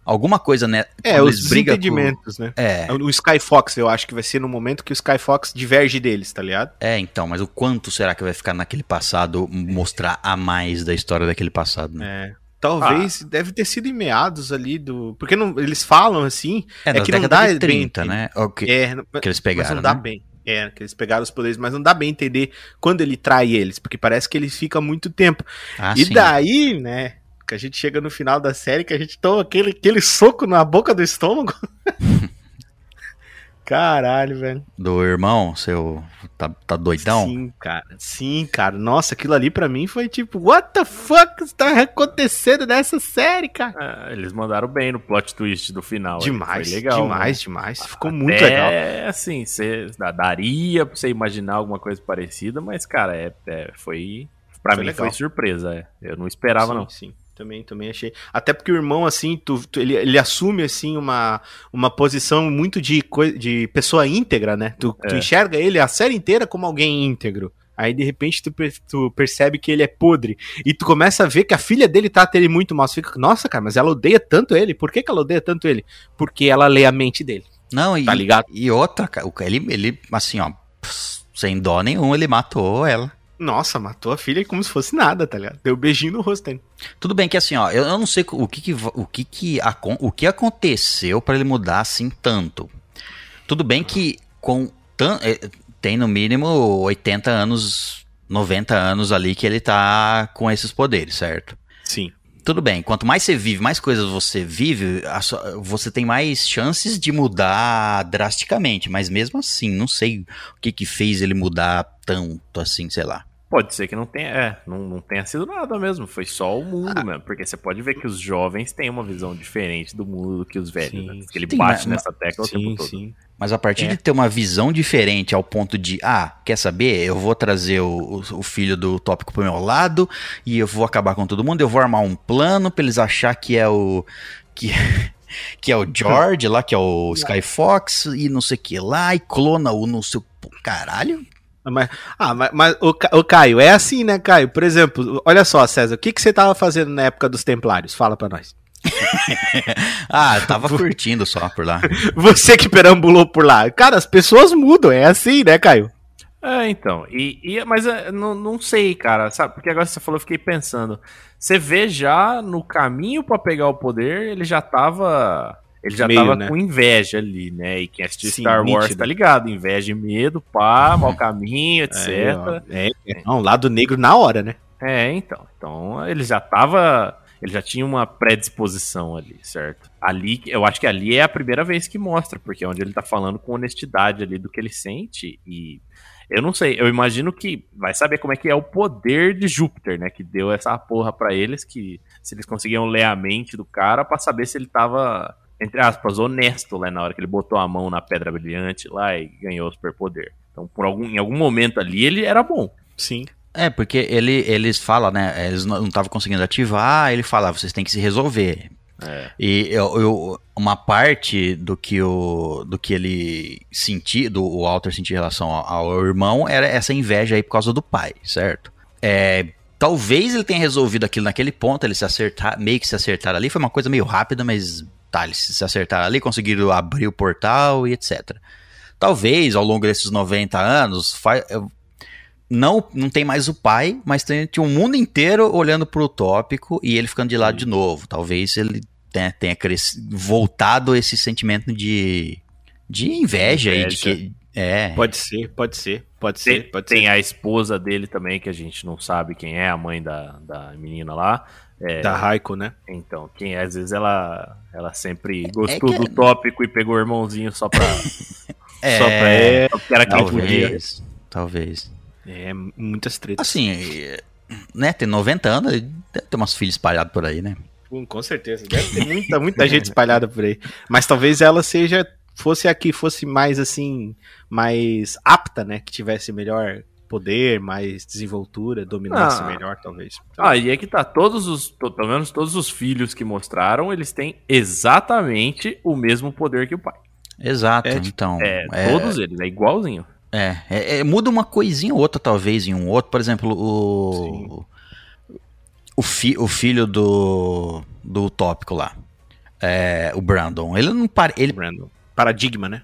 Speaker 1: alguma coisa, né?
Speaker 3: É, os
Speaker 1: brigam com-
Speaker 3: né?
Speaker 1: É,
Speaker 3: O Skyfox, eu acho que vai ser no momento que o Skyfox diverge deles, tá ligado?
Speaker 1: É, então, mas o quanto será que vai ficar naquele passado, mostrar a mais da história daquele passado, né?
Speaker 3: É. Talvez deve ter sido em meados ali do. Porque não, eles falam assim.
Speaker 1: É,
Speaker 3: É que não dá
Speaker 1: de 30,
Speaker 3: bem-
Speaker 1: né? O que,
Speaker 3: É,
Speaker 1: que eles
Speaker 3: mas
Speaker 1: pegaram,
Speaker 3: não dá
Speaker 1: né?
Speaker 3: bem. É, que eles pegaram os poderes, mas não dá bem entender quando ele trai eles, porque parece que ele fica muito tempo.
Speaker 1: Ah,
Speaker 3: e
Speaker 1: sim.
Speaker 3: daí, né, que a gente chega no final da série, que a gente toma aquele, aquele soco na boca do estômago. Caralho, velho.
Speaker 1: Do irmão, seu... Tá, tá doidão?
Speaker 3: Sim, cara. Sim, cara. Nossa, aquilo ali pra mim foi tipo, what the fuck está acontecendo nessa série, cara?
Speaker 4: Ah, eles mandaram bem no plot twist do final.
Speaker 3: Demais,
Speaker 4: Foi legal.
Speaker 3: demais,
Speaker 4: né?
Speaker 3: demais. Ficou muito
Speaker 4: Até,
Speaker 3: legal.
Speaker 4: assim, cê, dá- daria pra você imaginar alguma coisa parecida, mas, cara, é, é- foi. Pra
Speaker 3: Foi
Speaker 4: mim
Speaker 3: legal.
Speaker 4: foi surpresa. é. Eu não esperava,
Speaker 3: sim,
Speaker 4: não.
Speaker 3: Sim, também, também achei. Até porque o irmão, assim, tu, tu- ele, ele assume, assim, uma, uma posição muito de, de pessoa íntegra, né? Tu, tu
Speaker 4: É.
Speaker 3: enxerga ele a série inteira como alguém íntegro. Aí, de repente, tu, tu percebe que ele é podre. E tu começa a ver que a filha dele trata ele muito mal. Você fica, nossa, cara, mas ela odeia tanto ele. Por que, que ela odeia tanto ele? Porque ela lê a mente dele.
Speaker 1: Não, e,
Speaker 3: Tá ligado?
Speaker 1: e outra, ele, ele, assim, ó, sem dó nenhum, ele matou ela.
Speaker 3: Nossa, matou a filha como se fosse nada, tá ligado? Deu um beijinho no rosto dele.
Speaker 1: Tudo bem que assim, ó, eu, eu não sei o que que, o que, que, acon- o que aconteceu pra ele mudar assim tanto. Tudo bem que com tan, eh, tem no mínimo 80 anos, 90 anos ali que ele tá com esses poderes, certo?
Speaker 3: Sim.
Speaker 1: Tudo bem, quanto mais você vive, mais coisas você vive, a sua- você tem mais chances de mudar drasticamente, mas mesmo assim, não sei o que que fez ele mudar tanto assim, sei lá.
Speaker 4: Pode ser que não tenha, é, não, não tenha sido nada mesmo, foi só o mundo
Speaker 3: Ah.
Speaker 4: mesmo. Porque você pode ver que os jovens têm uma visão diferente do mundo do que os velhos,
Speaker 3: Sim,
Speaker 4: né? Porque ele
Speaker 1: sim,
Speaker 4: bate
Speaker 1: mas-
Speaker 4: nessa tecla o tempo todo.
Speaker 1: Mas a partir
Speaker 3: É.
Speaker 1: de ter uma visão diferente ao ponto de, ah, quer saber? Eu vou trazer o, o- o filho do tópico pro meu lado e eu vou acabar com todo mundo, eu vou armar um plano pra eles achar que é o. que, que é o George lá, que é o Skyfox e não sei o que lá, e clona o não sei o. Caralho?
Speaker 3: Mas, ah, mas, mas o, o Caio, é assim, né, Caio? Por exemplo, olha só, César, o que, que você tava fazendo na época dos Templários? Fala pra nós.
Speaker 1: Ah, eu tava curtindo só por lá.
Speaker 3: Você que perambulou por lá. Cara, as pessoas mudam, é assim, né, Caio?
Speaker 4: É, então. E, e- mas é, não, não sei, cara, sabe? Porque agora você falou, eu fiquei pensando. Você vê já no caminho pra pegar o poder, ele já tava. Ele já
Speaker 3: Meio,
Speaker 4: tava
Speaker 3: né?
Speaker 4: com inveja ali, né? E quem assistiu
Speaker 3: Sim,
Speaker 4: Star Wars
Speaker 3: nítido.
Speaker 4: tá ligado? Inveja e medo, pá, mau caminho, etc.
Speaker 3: É, é, não, lado negro na hora, né?
Speaker 4: É, então. Então ele já tava. Ele já tinha uma predisposição ali, certo? Ali, eu acho que ali é a primeira vez que mostra, porque é onde ele tá falando com honestidade ali do que ele sente. E eu não sei, eu imagino que vai saber como é que é o poder de Júpiter, né? Que deu essa porra pra eles, que se eles conseguiam ler a mente do cara pra saber se ele tava, entre aspas, honesto lá na hora que ele botou a mão na pedra brilhante lá e ganhou o superpoder. Então, por algum, em algum momento ali, ele era bom.
Speaker 3: Sim.
Speaker 1: É, porque ele, eles falam, né? Eles não estavam conseguindo ativar, ele fala, vocês têm que se resolver.
Speaker 4: É.
Speaker 1: E eu, eu- uma parte do que, o, do que ele sentia, do o Walter sentia em relação ao, ao irmão, era essa inveja aí por causa do pai, certo? É, talvez ele tenha resolvido aquilo naquele ponto, eles se acertar, meio que se acertaram ali. Foi uma coisa meio rápida, mas eles se acertaram ali, conseguiram abrir o portal e etc. Talvez ao longo desses 90 anos, não, não tem mais o pai, mas tem, um mundo inteiro olhando pro tópico e ele ficando de lado de novo. Talvez ele tenha, tenha voltado esse sentimento de, de inveja, aí, de
Speaker 4: Inveja.
Speaker 1: que. É,
Speaker 3: Pode ser, pode ser, pode
Speaker 4: Tem,
Speaker 3: ser, pode
Speaker 4: tem
Speaker 3: ser.
Speaker 4: a esposa dele também, que a gente não sabe quem é, a mãe da, da menina lá. É,
Speaker 3: Da Raiko, né?
Speaker 4: Então, quem é, às vezes ela, ela sempre gostou
Speaker 1: que-
Speaker 4: do tópico e pegou o irmãozinho só pra.
Speaker 1: é,
Speaker 4: só pra é, porque era quem podia.
Speaker 1: talvez, talvez.
Speaker 3: É, muitas tretas.
Speaker 1: Assim, né, tem 90 anos, ele deve ter umas filhas espalhadas por aí, né?
Speaker 3: Hum, com certeza. Deve ter muita, muita gente espalhada por aí. Mas talvez ela seja. Fosse a que fosse mais assim. Mais apta, né? Que tivesse melhor poder, mais desenvoltura, dominasse
Speaker 4: Ah.
Speaker 3: melhor, talvez.
Speaker 4: Ah, e é que tá, todos os, to- pelo menos todos os filhos que mostraram, eles têm exatamente o mesmo poder que o pai.
Speaker 1: Exato,
Speaker 3: É,
Speaker 1: então.
Speaker 4: É,
Speaker 1: é,
Speaker 4: todos eles, é igualzinho.
Speaker 1: É, é, é, muda uma coisinha ou outra, talvez, em um outro. Por exemplo, o. O, fi, o filho do. Do utópico lá. É, o Brandon. Ele não pare, ele,
Speaker 3: Brandon. Paradigma, né?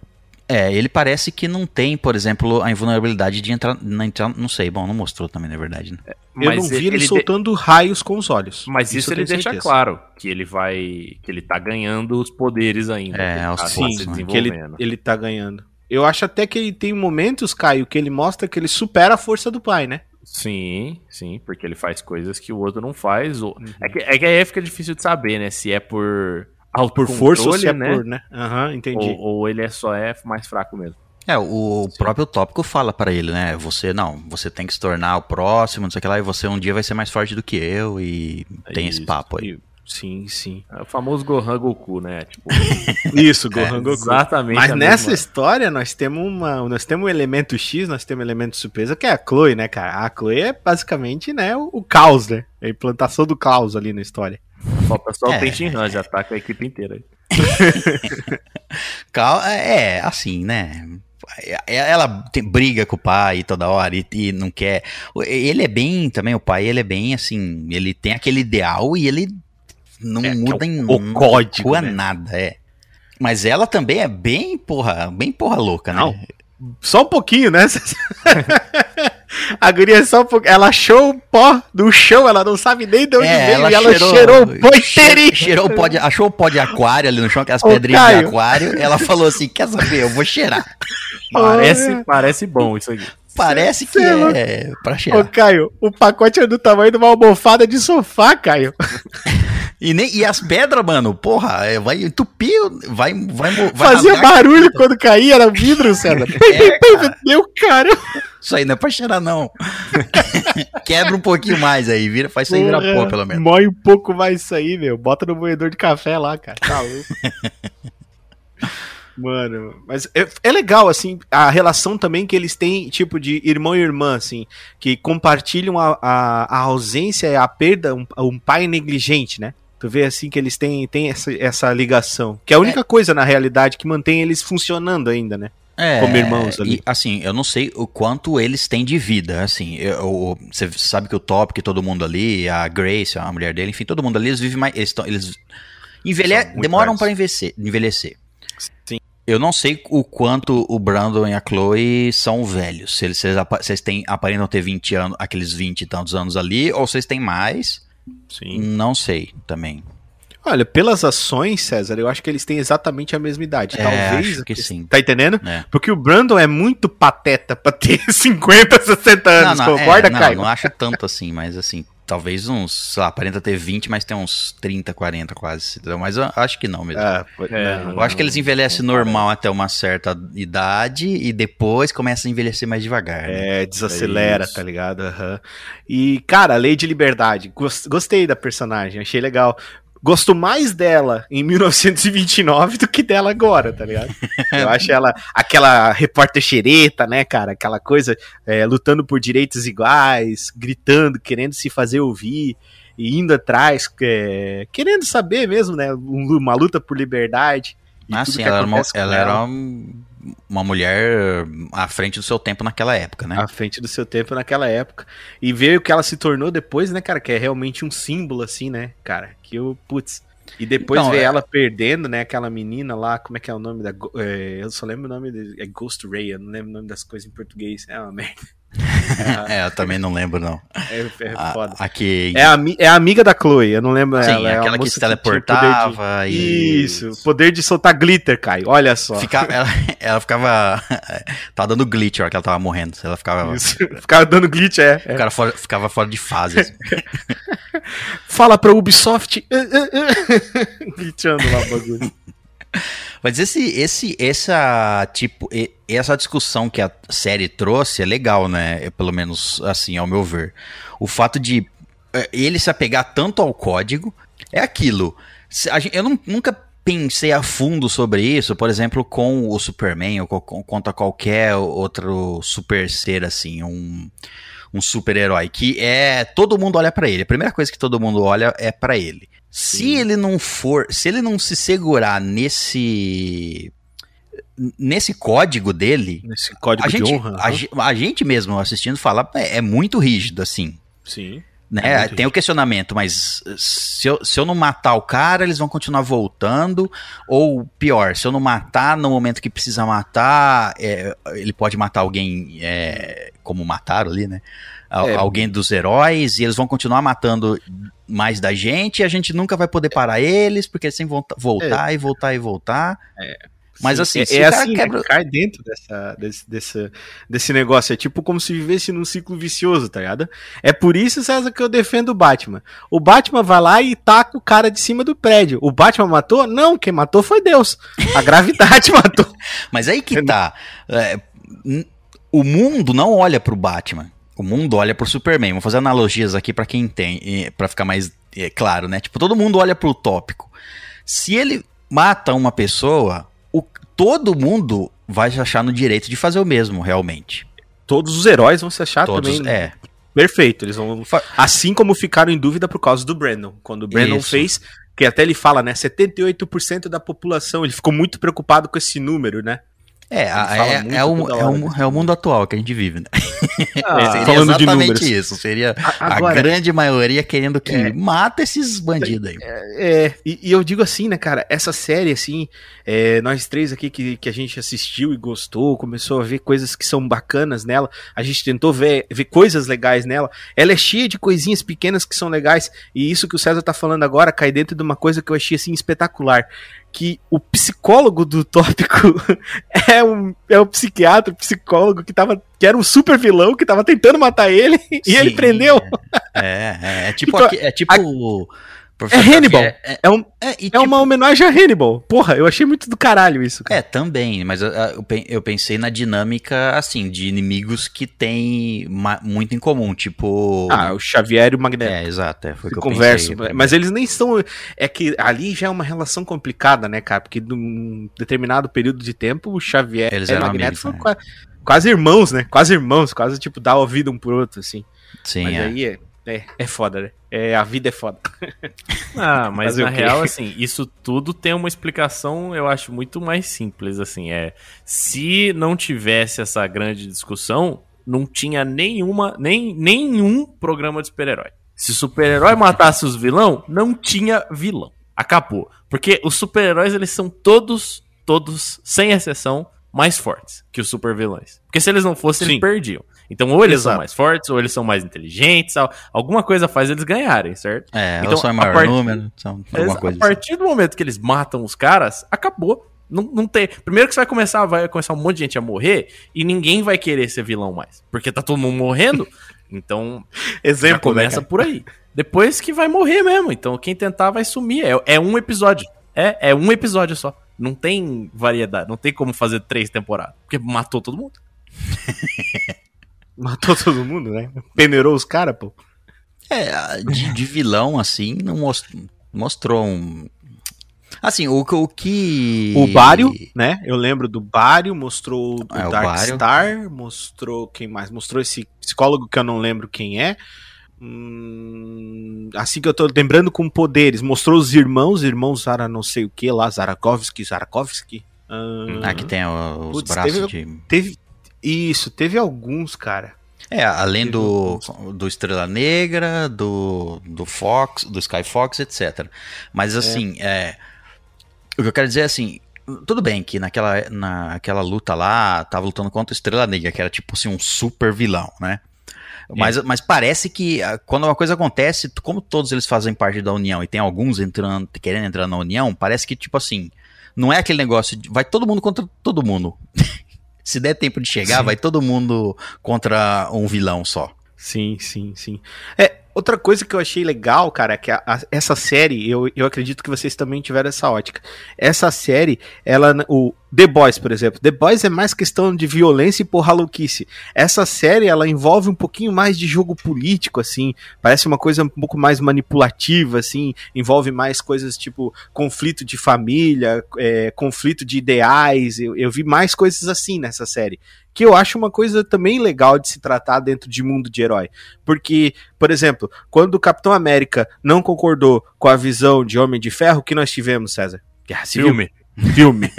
Speaker 1: É, ele parece que não tem, por exemplo, a invulnerabilidade de entrar, na entrar. Não sei, bom, não mostrou também, na verdade. Né?
Speaker 3: Eu não vi ele,
Speaker 4: de-
Speaker 3: soltando raios com os olhos.
Speaker 4: Mas isso,
Speaker 3: eu
Speaker 4: ele deixa
Speaker 3: certeza.
Speaker 4: claro, que ele vai. que ele tá ganhando os poderes ainda.
Speaker 1: É,
Speaker 4: que ele
Speaker 1: aos
Speaker 4: tá se
Speaker 1: né?
Speaker 3: Que ele, ele tá ganhando. Eu acho até que ele tem momentos, Caio, que ele mostra que ele supera a força do pai, né?
Speaker 4: Sim, sim, porque ele faz coisas que o outro não faz. Ou...
Speaker 3: Uhum.
Speaker 4: É, que, é que aí fica difícil de saber, né? Se é por.
Speaker 3: Por força ou se é
Speaker 4: né?
Speaker 3: por, né? Aham, entendi.
Speaker 4: Ou, ou ele é só é mais fraco mesmo.
Speaker 1: É, o próprio tópico fala pra ele, né? Você não, você tem que se tornar o próximo, não sei o que lá, e você um dia vai ser mais forte do que eu, e tem esse
Speaker 4: isso.
Speaker 1: papo aí.
Speaker 3: Sim, sim.
Speaker 4: É o famoso Gohan Goku, né? Tipo,
Speaker 3: Isso, Gohan Goku.
Speaker 4: exatamente.
Speaker 3: Mas nessa
Speaker 4: mesma-
Speaker 3: história nós temos uma, nós temos um elemento X, nós temos um elemento surpresa que é a Chloe, né, cara? A Chloe é basicamente, né, o, o caos, né? A implantação do caos ali na história.
Speaker 4: Falta só
Speaker 1: É.
Speaker 4: o Tenshinhan, já tá com a equipe inteira aí.
Speaker 1: Cal- É, assim, né? Ela tem- briga com o pai toda hora e, e não quer. Ele é bem também, o pai, ele é bem assim. Ele tem aquele ideal e ele não
Speaker 3: É, que
Speaker 1: muda
Speaker 3: é o-
Speaker 1: em
Speaker 3: o
Speaker 1: não
Speaker 3: código, né?
Speaker 1: nada, é. Mas ela também é bem porra, bem porra louca, né?
Speaker 3: Não. Só um pouquinho, né? A guria é só pouquinho. Ela achou o pó do chão, ela não sabe nem de onde
Speaker 1: É,
Speaker 3: veio e ela cheirou, o pó inteirinho.
Speaker 1: cheirou o pó de, achou o pó de aquário ali no chão, aquelas
Speaker 3: Ô,
Speaker 1: pedrinhas de
Speaker 3: Caio.
Speaker 1: aquário. Ela falou assim: quer saber? Eu vou cheirar.
Speaker 4: Parece, parece bom isso aqui.
Speaker 1: Parece que
Speaker 3: é
Speaker 1: é pra
Speaker 3: Ô,
Speaker 1: cheirar.
Speaker 3: Caio, o pacote é do tamanho de uma almofada de sofá, Caio.
Speaker 1: E, nem, e as pedras, mano, porra, é, vai entupir, vai, vai, vai
Speaker 3: Fazia barulho quando caía, era vidro, César. Pim, pim, Meu cara.
Speaker 1: Isso aí não é pra cheirar, não. Quebra um pouquinho mais aí, vira, faz isso aí virar pó, pelo menos.
Speaker 3: Mói um pouco mais isso aí, meu. Bota no moedor de café lá, cara. Tá louco. Mano, mas é, é legal, assim, a relação também que eles têm, tipo, de irmão e irmã, assim, que compartilham a, a, a ausência e a perda, um, um pai negligente, né? Tu vê, assim, que eles têm, têm essa, essa ligação. Que é a única coisa, na realidade, que mantém eles funcionando ainda, né?
Speaker 1: É,
Speaker 3: Como irmãos ali.
Speaker 1: E, assim, eu não sei o quanto eles têm de vida, assim, eu- você sabe que o Top, que todo mundo ali, a Grace, a mulher dele, enfim, todo mundo ali, eles vivem mais, eles, tão- eles envelhe- demoram para envelhecer, envelhecer.
Speaker 3: Sim.
Speaker 1: Eu não sei o quanto o Brandon e a Chloe são velhos, se eles, se eles, se eles têm, aparentam ter 20 anos, aqueles 20 e tantos anos ali, ou se eles têm mais,
Speaker 3: Sim.
Speaker 1: não sei também.
Speaker 3: Olha, pelas ações, César, eu acho que eles têm exatamente a mesma idade.
Speaker 1: É,
Speaker 3: Talvez.
Speaker 1: acho que sim.
Speaker 3: Tá entendendo?
Speaker 1: É.
Speaker 3: Porque o Brandon é muito pateta pra ter 50, 60 anos,
Speaker 1: não, não,
Speaker 3: concorda,
Speaker 1: é, não,
Speaker 3: Caio?
Speaker 1: não acho tanto assim, mas assim, talvez uns, sei lá, aparenta ter 20, mas tem uns 30, 40 quase. Mas eu acho que não mesmo.
Speaker 3: Pode-
Speaker 4: É,
Speaker 3: não,
Speaker 1: eu acho que eles envelhecem normal até uma certa idade e depois começam a envelhecer mais devagar. né?
Speaker 3: É, desacelera,
Speaker 4: É
Speaker 3: tá ligado? Aham. E, cara, Lei de Liberdade. gos- Gostei da personagem, achei legal. Gosto mais dela em 1929 do que dela agora, tá ligado? Eu acho ela aquela repórter xereta, né, cara? Aquela coisa é, lutando por direitos iguais, gritando, querendo se fazer ouvir e indo atrás, é, querendo saber mesmo, né? um- Uma luta por liberdade.
Speaker 1: Ah, sim, ela uma,
Speaker 3: com
Speaker 1: ela era um- uma mulher à frente do seu tempo naquela época, né?
Speaker 3: À frente do seu tempo naquela época. E ver o que ela se tornou depois, né, cara? Que é realmente um símbolo, assim, né, cara? Que eu, putz. E depois
Speaker 1: Não,
Speaker 3: ver
Speaker 1: é-
Speaker 3: ela perdendo, né? Aquela menina lá, como é que é o nome da. é, eu só lembro o nome. De, é Ghost Ray, eu não lembro o nome das coisas em português. É uma merda.
Speaker 1: É, eu também não lembro, não.
Speaker 3: É, é
Speaker 1: A,
Speaker 3: foda.
Speaker 1: a que.
Speaker 3: É a, é a amiga da Chloe, eu não lembro
Speaker 1: sim,
Speaker 3: ela. é a
Speaker 1: aquela que se
Speaker 3: tinha poder de-
Speaker 1: teleportava e.
Speaker 3: Isso, poder de soltar glitter, Caio. Olha só.
Speaker 1: Fica- ela, ela ficava. tava dando glitch a hora que ela tava morrendo. Ela ficava.
Speaker 3: Isso. Ficava dando glitch, é. é.
Speaker 1: O cara fora- ficava fora de fase. assim.
Speaker 3: Fala pra Ubisoft. Glitchando lá o bagulho.
Speaker 1: Mas esse, esse, essa, tipo, essa discussão que a série trouxe é legal, né? É, Pelo menos, assim, ao meu ver. O fato de é, ele se apegar tanto ao código é aquilo. Eu nunca pensei a fundo sobre isso, por exemplo, com o Superman ou contra qualquer outro super ser, assim, um, um super-herói, que é. Todo mundo olha pra ele. A primeira coisa que todo mundo olha é pra ele. Se
Speaker 3: Sim.
Speaker 1: ele não for, se ele não se segurar nesse nesse código dele,
Speaker 3: Nesse código
Speaker 1: a
Speaker 3: de
Speaker 1: gente,
Speaker 3: honra.
Speaker 1: a,
Speaker 3: né?
Speaker 1: a gente mesmo assistindo fala, é, é muito rígido assim,
Speaker 3: Sim.
Speaker 1: né?
Speaker 3: É
Speaker 1: Tem o questionamento, mas se eu, se eu não matar o cara, eles vão continuar voltando, ou pior, se eu não matar no momento que precisa matar, é, ele pode matar alguém é, como mataram ali, né? Al-
Speaker 3: É.
Speaker 1: Alguém dos heróis, e eles vão continuar matando mais da gente, e a gente nunca vai poder parar eles, porque eles sempre vão voltar e voltar e voltar. Mas
Speaker 3: Sim,
Speaker 1: assim,
Speaker 3: é, é assim,
Speaker 1: quebra-
Speaker 3: né? cai dentro dessa, desse, desse, desse negócio. É tipo como se vivesse num ciclo vicioso, tá ligado? É por isso, César, que eu defendo o Batman. O Batman vai lá e taca o cara de cima do prédio. O Batman matou? Não, quem matou foi Deus. A gravidade matou.
Speaker 1: Mas aí que tá. é, o mundo não olha pro Batman. O mundo olha pro Superman. Vou fazer analogias aqui pra quem tem, para ficar mais é, claro, né? Tipo, todo mundo olha pro tópico. Se ele mata uma pessoa, o- todo mundo vai se achar no direito de fazer o mesmo, realmente.
Speaker 3: Todos os heróis vão se achar
Speaker 1: Todos,
Speaker 3: também.
Speaker 1: é.
Speaker 3: Perfeito. Eles vão. Assim como ficaram em dúvida por causa do Brandon. Quando o Brandon
Speaker 1: Isso.
Speaker 3: fez. Que até ele fala, né? 78% da população. Ele ficou muito preocupado com esse número, né?
Speaker 1: É, é, é, o, é, o,
Speaker 3: desse
Speaker 1: é o mundo atual que a gente vive, né?
Speaker 3: Ah,
Speaker 1: Seria
Speaker 3: falando de
Speaker 1: exatamente isso. Seria
Speaker 3: A-
Speaker 1: a grande maioria querendo que mata esses bandidos aí.
Speaker 3: É, e, e eu digo assim, né, cara, essa série, assim, é, nós três aqui que, que a gente assistiu e gostou, começou a ver coisas que são bacanas nela, a gente tentou ver, ver coisas legais nela, ela é cheia de coisinhas pequenas que são legais, e isso que o César tá falando agora cai dentro de uma coisa que eu achei, assim, espetacular, que o psicólogo do tópico é um, é um psiquiatra, psicólogo que tava, que era um super vilão, que tava tentando matar ele, e ele
Speaker 1: Sim,
Speaker 3: prendeu.
Speaker 1: É, é, é tipo,
Speaker 3: Então,
Speaker 1: aqui- é tipo o
Speaker 3: É Hannibal.
Speaker 1: Xavier- É,
Speaker 3: É, um,
Speaker 1: é, e
Speaker 3: é
Speaker 1: tipo-
Speaker 3: uma homenagem a Hannibal. Porra, eu achei muito do caralho isso, cara.
Speaker 1: É, também, mas eu, eu pen- eu pensei na dinâmica, assim, de inimigos que tem muito em comum, tipo...
Speaker 3: Ah, o Xavier e o Magneto.
Speaker 1: é, exato, é, foi o que eu
Speaker 3: conversam,
Speaker 1: pensei.
Speaker 3: mas eles nem são. É que ali já é uma relação complicada, né, cara? Porque num determinado período de tempo, o Xavier
Speaker 1: Eles
Speaker 3: e o Magneto são
Speaker 1: né?
Speaker 3: qua- quase irmãos, né? Quase irmãos, quase tipo dar a vida um pro outro, assim.
Speaker 1: Sim,
Speaker 3: mas
Speaker 1: é.
Speaker 3: aí é, é, é foda, né? É, a vida é foda.
Speaker 4: Ah, mas na real, assim, isso tudo tem uma explicação, eu acho, muito mais simples, assim, é... Se não tivesse essa grande discussão, não tinha nenhuma, nem, nenhum programa de super-herói. Se super-herói matasse os vilão, não tinha vilão. Acabou. Porque os super-heróis, eles são todos, todos, sem exceção, mais fortes que os super-vilões. Porque se eles não fossem,
Speaker 3: Sim.
Speaker 4: eles perdiam. Então, ou eles são
Speaker 3: Exato.
Speaker 4: mais fortes, ou eles são mais inteligentes, al- alguma coisa faz eles ganharem, certo?
Speaker 1: É,
Speaker 4: Então,
Speaker 1: ou são maior
Speaker 4: part-
Speaker 1: número, são alguma coisa
Speaker 4: a partir do momento que eles matam os caras, acabou. Não, não tem. Primeiro que você vai começar, vai começar um monte de gente a morrer e ninguém vai querer ser vilão mais. Porque tá todo mundo morrendo. Então, já
Speaker 3: Exemplo,
Speaker 4: começa
Speaker 3: né,
Speaker 4: por aí. Depois que vai morrer mesmo. Então, quem tentar vai sumir. É, é um episódio. É, é um episódio só. Não tem variedade. Não tem como fazer três temporadas. Porque matou todo mundo.
Speaker 3: Matou todo mundo, né? Peneirou os caras, pô.
Speaker 1: É, de, de vilão, assim, não most- mostrou um... Assim, o, que- o que...
Speaker 3: O Bário, né? Eu lembro do Bário, mostrou o
Speaker 1: É, o
Speaker 3: Dark
Speaker 1: Bário.
Speaker 3: Star, mostrou quem mais? Mostrou esse psicólogo que eu não lembro quem é. Hum, assim que eu tô lembrando com poderes, mostrou os irmãos, irmãos Zara não sei o que lá, Zarakovsky, Zarakovsky. Ah,
Speaker 1: Ah, que tem o- os
Speaker 3: Putz,
Speaker 1: braços
Speaker 3: teve-
Speaker 1: de.
Speaker 3: teve isso, teve alguns, cara.
Speaker 1: É, além
Speaker 3: Teve
Speaker 1: do, do Estrela Negra, do, do Fox, do Sky Fox, etc. Mas assim, é, o que eu quero dizer é assim, tudo bem que naquela, naquela luta lá, tava lutando contra o Estrela Negra, que era tipo assim, um super vilão, né? Mas, mas parece que ah, quando uma coisa acontece, como todos eles fazem parte da União e tem alguns entrando, querendo entrar na União, parece que tipo assim, não é aquele negócio de vai todo mundo contra todo mundo. Se der tempo de chegar,
Speaker 3: Sim.
Speaker 1: vai todo mundo contra um vilão só.
Speaker 3: Sim, sim, sim. É, outra coisa que eu achei legal, cara, é que a- a- essa série, eu, eu acredito que vocês também tiveram essa ótica. Essa série, ela, o The Boys, por exemplo, The Boys é mais questão de violência e porra louquice. Essa série, ela envolve um pouquinho mais de jogo político, assim, parece uma coisa um pouco mais manipulativa, assim, envolve mais coisas tipo conflito de família, é, conflito de ideais, eu, eu vi mais coisas assim nessa série que eu acho uma coisa também legal de se tratar dentro de mundo de herói. Porque, por exemplo, quando o Capitão América não concordou com a visão de Homem de Ferro, que nós tivemos, César? Guerra Civil.
Speaker 4: Filme.
Speaker 3: Filme.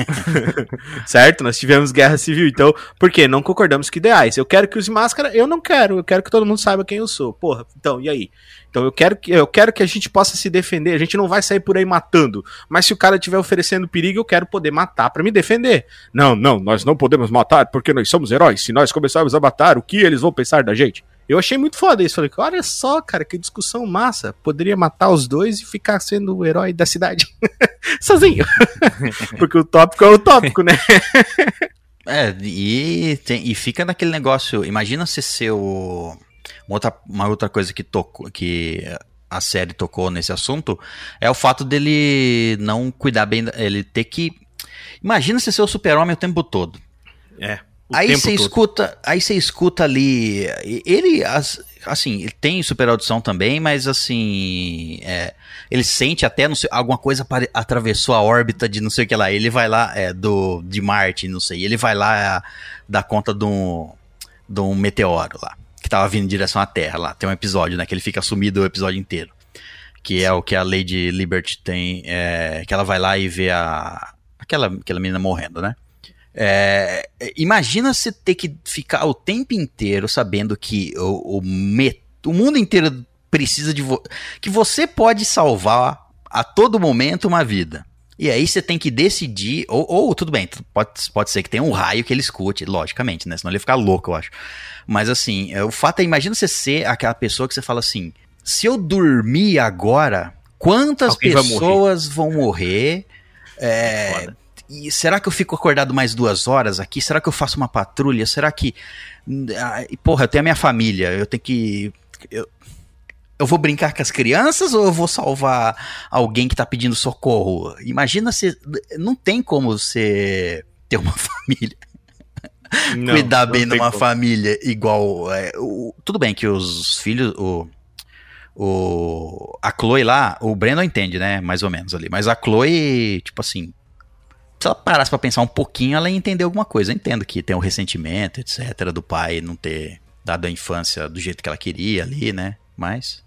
Speaker 3: certo? Nós tivemos guerra civil. Então, por quê? Não concordamos com ideais. Eu quero que use máscara, eu não quero. Eu quero que todo mundo saiba quem eu sou. Porra, então, e aí? Então eu quero que eu quero que a gente possa se defender. A gente não vai sair por aí matando. Mas se o cara estiver oferecendo perigo, eu quero poder matar pra me defender. Não, não, nós não podemos matar porque nós somos heróis. Se nós começarmos a matar, o que eles vão pensar da gente? Eu achei muito foda isso. Falei, olha só, cara, que discussão massa. Poderia matar os dois e ficar sendo o herói da cidade. Sozinho. Porque o tópico é o tópico, né?
Speaker 1: É, e, tem- e fica naquele negócio. Imagina se seu. Uma outra, uma outra coisa que tocou. que a série tocou nesse assunto é o fato dele não cuidar bem. Ele ter que. Imagina se ser o super-homem o tempo todo.
Speaker 3: É.
Speaker 1: aí você escuta, aí você escuta ali, ele as- assim, ele tem super audição também, mas assim, é, ele sente até não sei, alguma coisa atravessou a órbita de não sei o que lá, ele vai lá é, do de Marte, não sei, ele vai lá é, dar conta de um, de um meteoro lá, que tava vindo em direção à Terra lá. Tem um episódio, né, que ele fica sumido o episódio inteiro. Que é o que a Lady Liberty tem, é, que ela vai lá e vê a aquela aquela menina morrendo, né? É, imagina você ter que ficar o tempo inteiro sabendo que o, o, me- o mundo inteiro precisa de vo que você pode salvar a todo momento uma vida. E aí você tem que decidir, ou, ou tudo bem, pode, pode ser que tenha um raio que ele escute, logicamente, né? Senão ele ia ficar louco, eu acho. Mas assim, é, o fato é, imagina você ser aquela pessoa que você fala assim: se eu dormir agora, quantas
Speaker 3: Alguém vai morrer."
Speaker 1: pessoas vão morrer? É,
Speaker 4: Foda.
Speaker 1: E será que eu fico acordado mais duas horas aqui? Será que eu faço uma patrulha? Será que. Ah, porra, eu tenho a minha família, eu tenho que. Eu, eu vou brincar com as crianças ou eu vou salvar alguém que tá pedindo socorro? Imagina se. Não tem como você ter uma família.
Speaker 3: Não,
Speaker 1: cuidar bem de
Speaker 3: tem
Speaker 1: uma
Speaker 3: como.
Speaker 1: família igual. é, o- tudo bem que os filhos. O, o, a Chloe lá, o Brandon entende, né? Mais ou menos ali. Mas a Chloe, tipo assim. Se ela parasse pra pensar um pouquinho, ela ia entender alguma coisa. Eu entendo que tem um ressentimento, etc., do pai não ter dado a infância do jeito que ela queria ali, né? Mas.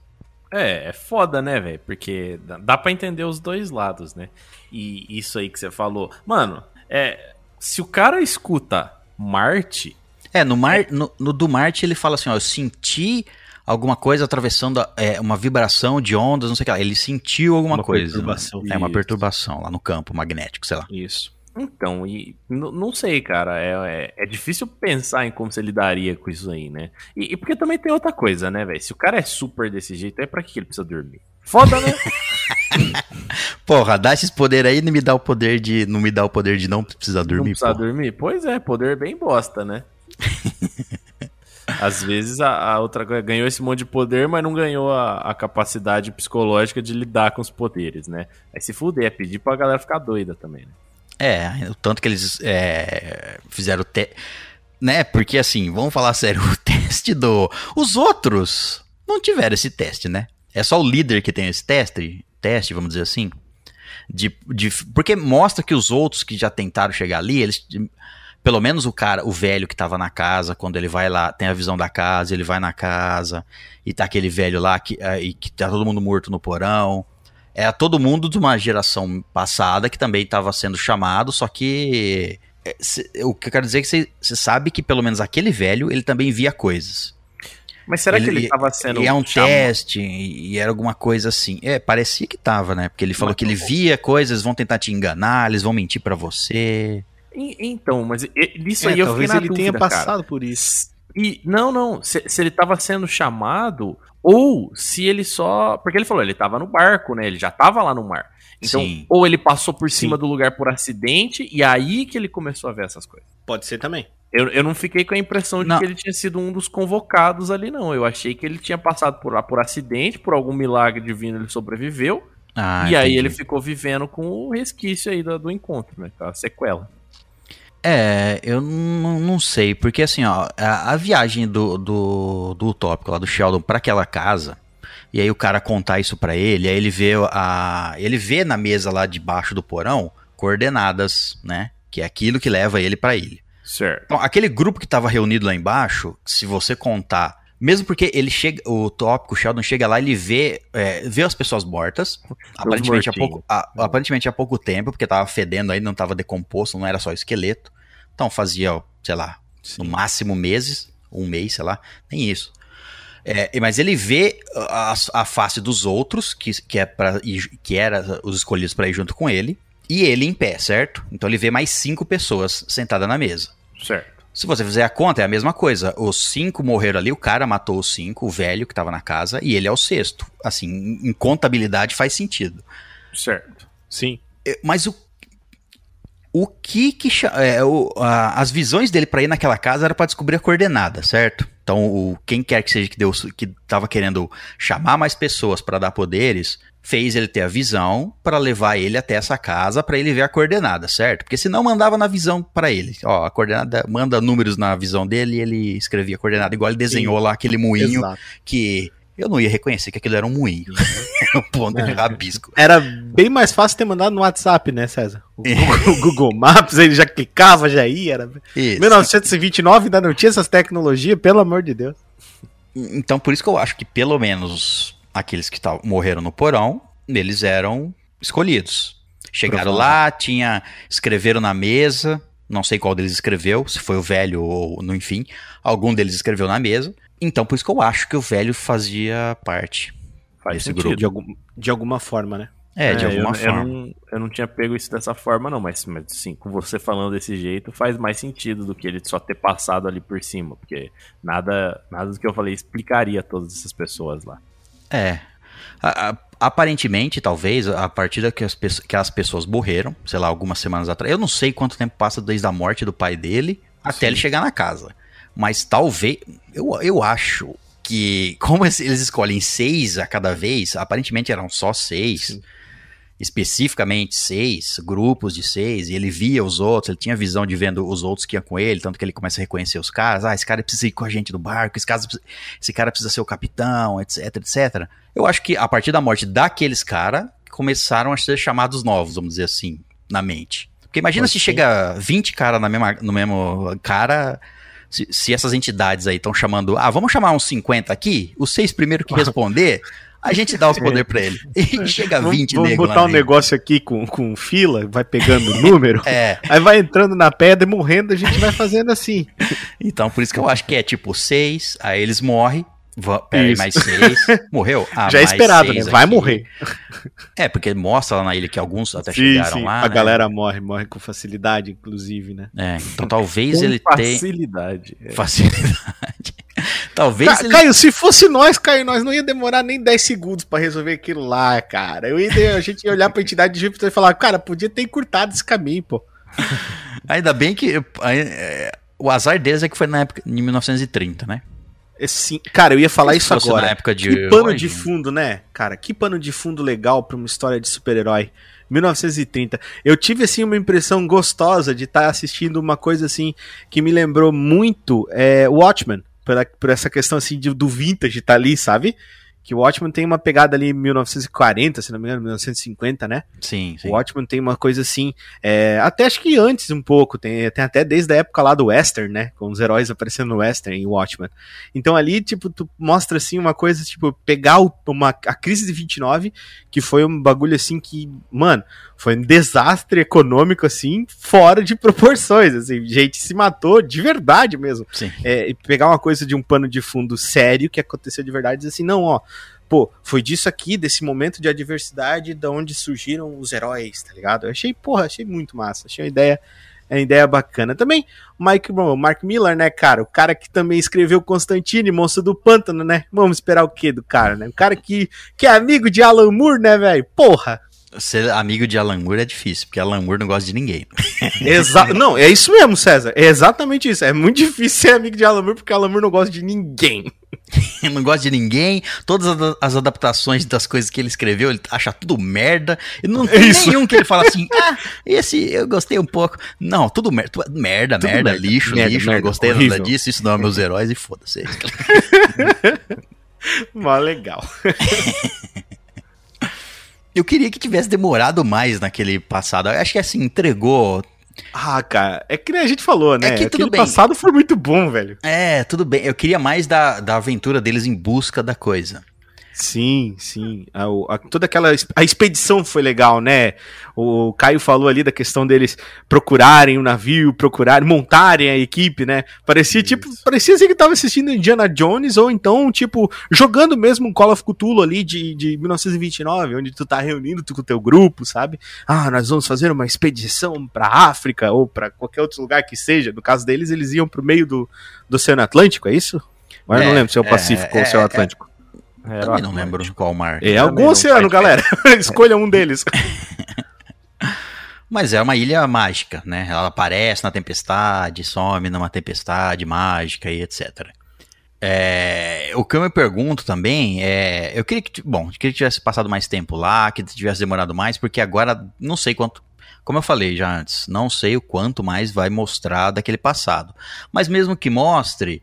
Speaker 4: É, é foda, né, velho? Porque dá, pra entender os dois lados, né? E isso aí que você falou. Mano, é, se o cara escuta Marte,
Speaker 1: É, no, Mar, no, no do Marte ele fala assim: ó, eu senti alguma coisa atravessando é, uma vibração de ondas, não sei o que lá. Ele sentiu alguma
Speaker 3: Uma
Speaker 1: coisa.
Speaker 3: perturbação.
Speaker 1: É uma perturbação lá no campo magnético, sei lá.
Speaker 3: Isso.
Speaker 4: Então, e não sei, cara. É, é, é difícil pensar em como você lidaria com isso aí, né? E, e porque também tem outra coisa, né, velho? Se o cara é super desse jeito, é pra que ele precisa dormir? Foda, né?
Speaker 1: Porra, dá esses poderes aí e não me dá o poder de. Não me dá o poder de não precisar
Speaker 4: não
Speaker 1: dormir,
Speaker 4: precisa
Speaker 1: porra.
Speaker 4: dormir? Pois é, poder bem bosta, né? Às vezes a, a outra ganhou esse monte de poder, mas não ganhou a, a capacidade psicológica de lidar com os poderes, né? Aí se fuder, é pedir pra galera ficar doida também, né?
Speaker 1: É, o tanto que eles é, fizeram o teste. Né? Porque assim, vamos falar sério, o teste do. Os outros não tiveram esse teste, né? É só o líder que tem esse teste, teste, vamos dizer assim. De, de, porque mostra que os outros que já tentaram chegar ali, eles. Pelo menos o cara, o velho que tava na casa, quando ele vai lá, tem a visão da casa, ele vai na casa, e tá aquele velho lá que, ah, e que tá todo mundo morto no porão. Era todo mundo de uma geração passada que também estava sendo chamado, só que. é, cê- o que eu quero dizer é que você sabe que pelo menos aquele velho, ele também via coisas.
Speaker 4: Mas será que
Speaker 1: Ele-
Speaker 4: ele tava sendo.
Speaker 1: E é um
Speaker 4: chamado-
Speaker 1: teste, e e era alguma coisa assim. É, parecia que tava, né? Porque ele falou que ele via coisas, vão tentar te enganar, eles vão mentir pra você.
Speaker 4: Então, mas isso
Speaker 3: É,
Speaker 4: aí eu
Speaker 3: talvez
Speaker 4: fiquei na
Speaker 3: ele tenha
Speaker 4: dúvida, cara.
Speaker 3: passado por isso.
Speaker 4: E não, não, se, se ele tava sendo chamado ou se ele só, porque ele falou, ele tava no barco, né? Ele já tava lá no mar. Então,
Speaker 1: Sim.
Speaker 4: ou ele passou por cima
Speaker 3: Sim.
Speaker 4: do lugar por acidente e aí que ele começou a ver essas coisas.
Speaker 3: Pode ser também.
Speaker 4: Eu, eu não fiquei com a impressão de
Speaker 1: Não.
Speaker 4: que ele tinha sido um dos convocados ali, não. Eu achei que ele tinha passado por lá por acidente, por algum milagre divino ele sobreviveu.
Speaker 1: Ah,
Speaker 4: e aí
Speaker 1: entendi.
Speaker 4: ele ficou vivendo com o resquício aí do, do encontro, né? A sequela.
Speaker 1: É, eu não, sei, porque assim, ó, a, a viagem do, do, do utópico lá do Sheldon pra aquela casa, e aí o cara contar isso pra ele, aí ele vê a. Ele vê na mesa lá debaixo do porão coordenadas, né? Que é aquilo que leva ele pra ilha.
Speaker 4: Certo.
Speaker 1: Então, aquele grupo que tava reunido lá embaixo, se você contar. Mesmo porque ele chega, o tópico, o Sheldon chega lá, ele vê, é, vê as pessoas mortas, aparentemente há, pouco, aparentemente há pouco tempo, porque tava fedendo aí, não tava decomposto, não era só esqueleto. Então fazia, sei lá, no máximo meses, um mês, sei lá, nem isso. É, mas ele vê a, a face dos outros, que, que, é pra que era os escolhidos para ir junto com ele, e ele em pé, certo? Então ele vê mais cinco pessoas sentadas na mesa.
Speaker 4: Certo.
Speaker 1: Se você fizer a conta, é a mesma coisa. Os cinco morreram ali, o cara matou os cinco, o velho que tava na casa, e ele é o sexto. Assim, em em contabilidade faz sentido.
Speaker 4: Certo.
Speaker 3: Sim.
Speaker 1: É, Mas o. O que que. é, o- a- as visões dele pra ir naquela casa era pra descobrir a coordenada, certo? Então, o, quem quer que seja que, deu, que tava querendo chamar mais pessoas pra dar poderes, fez ele ter a visão pra levar ele até essa casa pra ele ver a coordenada, certo? Porque senão mandava na visão pra ele. Ó, a coordenada manda números na visão dele e ele escrevia a coordenada, igual ele desenhou lá aquele moinho
Speaker 3: Exato.
Speaker 1: que eu não ia reconhecer que aquilo era um moinho. Era um ponto de rabisco.
Speaker 3: Era bem mais fácil ter mandado no WhatsApp, né, César? O Google, o Google Maps, ele já clicava, já ia. Era...
Speaker 1: Isso.
Speaker 3: 1929 ainda não tinha essas tecnologias, pelo amor de Deus.
Speaker 1: Então, por isso que eu acho que pelo menos aqueles que morreram no porão, eles eram escolhidos. Chegaram lá, tinha, escreveram na mesa, não sei qual deles escreveu, se foi o velho ou no enfim, algum deles escreveu na mesa. Então, por isso que eu acho que o velho fazia parte
Speaker 4: Faz
Speaker 1: desse
Speaker 4: sentido.
Speaker 1: grupo.
Speaker 3: De, algum, de alguma forma, né?
Speaker 1: É, de
Speaker 4: É,
Speaker 1: alguma
Speaker 4: eu,
Speaker 1: forma.
Speaker 4: Eu não, eu não tinha pego isso dessa forma, não, mas, mas sim, com você falando desse jeito, faz mais sentido do que ele só ter passado ali por cima, porque nada, nada do que eu falei explicaria todas essas pessoas lá.
Speaker 1: É. A- a- aparentemente, talvez, a partir da que as, que as pessoas morreram, sei lá, algumas semanas atrás. Eu não sei quanto tempo passa desde a morte do pai dele até ele chegar na casa. Mas talvez. Eu, eu acho que, como es- eles escolhem seis a cada vez, aparentemente eram só seis.
Speaker 3: Sim.
Speaker 1: Especificamente seis, grupos de seis, e ele via os outros, ele tinha visão de vendo os outros que iam com ele, tanto que ele começa a reconhecer os caras. Ah, esse cara precisa ir com a gente no barco, esse, caso, esse cara precisa ser o capitão, etc, etc. Eu acho que a partir da morte daqueles caras, começaram a ser chamados novos, vamos dizer assim, na mente. Porque imagina
Speaker 3: Pode
Speaker 1: se
Speaker 3: ser.
Speaker 1: chega 20 caras no mesmo cara. Se, se essas entidades aí estão chamando. Ah, vamos chamar uns 50 aqui? Os seis primeiros que responder, a gente dá os poderes pra ele. E chega 20
Speaker 3: vamos
Speaker 1: nego
Speaker 3: botar um
Speaker 1: dentro.
Speaker 3: negócio aqui com, com fila, vai pegando o número,
Speaker 1: É,
Speaker 3: aí vai entrando na pedra e morrendo, a gente vai fazendo assim.
Speaker 1: então por isso que eu acho que é tipo seis, aí eles morrem. Va- Pera aí,
Speaker 3: Isso.
Speaker 1: mais seis. Morreu? Ah,
Speaker 3: Já é esperado, né? Vai
Speaker 1: aqui.
Speaker 3: morrer.
Speaker 1: É, porque mostra lá na ilha que alguns até chegaram lá.
Speaker 3: a
Speaker 1: né?
Speaker 3: galera morre, morre com facilidade, inclusive, né?
Speaker 1: É, então talvez
Speaker 4: Com
Speaker 1: ele tenha
Speaker 4: facilidade. é.
Speaker 1: facilidade. talvez
Speaker 3: Ca-
Speaker 1: ele.
Speaker 3: Caio, se fosse nós, Caio, nós não ia demorar nem 10 segundos pra resolver aquilo lá, cara. Eu ia, a gente ia olhar pra entidade de Júpiter e falar, cara, podia ter encurtado esse caminho, pô.
Speaker 1: Ainda bem que é, o azar deles é que foi na época em 1930, né?
Speaker 3: Esse, cara, eu ia falar isso agora.
Speaker 1: na época de
Speaker 3: que pano
Speaker 1: hoje,
Speaker 3: de fundo, né? Cara, que pano de fundo legal pra uma história de super-herói. 1930. Eu tive, assim, uma impressão gostosa de estar assistindo uma coisa, assim, que me lembrou muito é, Watchmen. Por, por essa questão, assim, de- do vintage tá ali, sabe? Que o Watchmen tem uma pegada ali em 1940, se não me engano, 1950, né?
Speaker 1: Sim, sim.
Speaker 3: O Watchmen tem uma coisa assim, é, até acho que antes um pouco, tem, tem até desde a época lá do Western, né? Com os heróis aparecendo no Western em Watchmen. Então ali, tipo, tu mostra assim uma coisa, tipo, pegar uma, a crise de 29, que foi um bagulho assim que, mano, foi um desastre econômico assim, fora de proporções, assim, gente se matou de verdade mesmo.
Speaker 1: Sim.
Speaker 3: É, e pegar uma coisa de um pano de fundo sério que aconteceu de verdade e dizer assim, não, ó, pô, foi disso aqui, desse momento de adversidade, da onde surgiram os heróis, tá ligado? Eu achei, porra, achei muito massa, achei uma ideia, uma ideia bacana. Também, o Mike, bom, Mark Miller, né, cara, o cara que também escreveu Constantine, Monstro do Pântano, né? Vamos esperar o quê do cara, né? O cara que, que é amigo de Alan Moore, né, velho? Porra!
Speaker 1: Ser amigo de Alan Moore é difícil, porque Alan Moore não gosta de ninguém.
Speaker 3: Exa não, é isso mesmo, César. É exatamente isso. É muito difícil ser amigo de Alan Moore porque Alan Moore não gosta de ninguém.
Speaker 1: não gosta de ninguém. Todas as adaptações das coisas que ele escreveu, ele acha tudo merda. E não tem
Speaker 3: Isso.
Speaker 1: nenhum que ele fala assim, ah, esse eu gostei um pouco. Não, tudo merda. tu- Merda,
Speaker 3: Tudo
Speaker 1: merda,
Speaker 3: merda.
Speaker 1: lixo,
Speaker 3: Merda,
Speaker 1: lixo.
Speaker 3: merda,
Speaker 1: não gostei
Speaker 3: horrível.
Speaker 1: nada disso. Isso não é meus heróis e foda-se.
Speaker 3: Mas legal.
Speaker 1: Eu queria que tivesse demorado mais naquele passado. Eu acho que assim, entregou.
Speaker 3: Ah, cara, é que nem a gente falou, né?
Speaker 1: É que tudo
Speaker 3: Aquele
Speaker 1: bem.
Speaker 3: passado foi muito bom, velho.
Speaker 1: É, tudo bem. Eu queria mais da, da aventura deles em busca da coisa.
Speaker 3: Sim, sim. A, o- a- toda aquela. A expedição foi legal, né? O Caio falou ali da questão deles procurarem o navio, procurarem, montarem a equipe, né? Parecia tipo. Parecia assim que tava assistindo Indiana Jones, ou então, tipo, jogando mesmo um Call of Cthulhu ali de, de 1929, onde tu tá reunindo tu com o teu grupo, sabe? Ah, nós vamos fazer uma expedição pra África ou pra qualquer outro lugar que seja. No caso deles, eles iam pro meio do, do Oceano Atlântico, é isso? Mas eu não
Speaker 1: É,
Speaker 3: lembro se é o
Speaker 1: é,
Speaker 3: Pacífico ou o
Speaker 1: é,
Speaker 3: Oceano
Speaker 1: é.
Speaker 3: Atlântico.
Speaker 4: Era
Speaker 1: Também não lembro qual mar.
Speaker 3: É algum oceano, galera. Escolha um deles.
Speaker 1: Mas é uma ilha mágica, né? Ela aparece na tempestade, some numa tempestade mágica e etc. É, o que eu me pergunto também é. Eu queria que. Bom, eu queria que tivesse passado mais tempo lá, que tivesse demorado mais, porque agora não sei quanto. Como eu falei já antes, não sei o quanto mais vai mostrar daquele passado. Mas mesmo que mostre,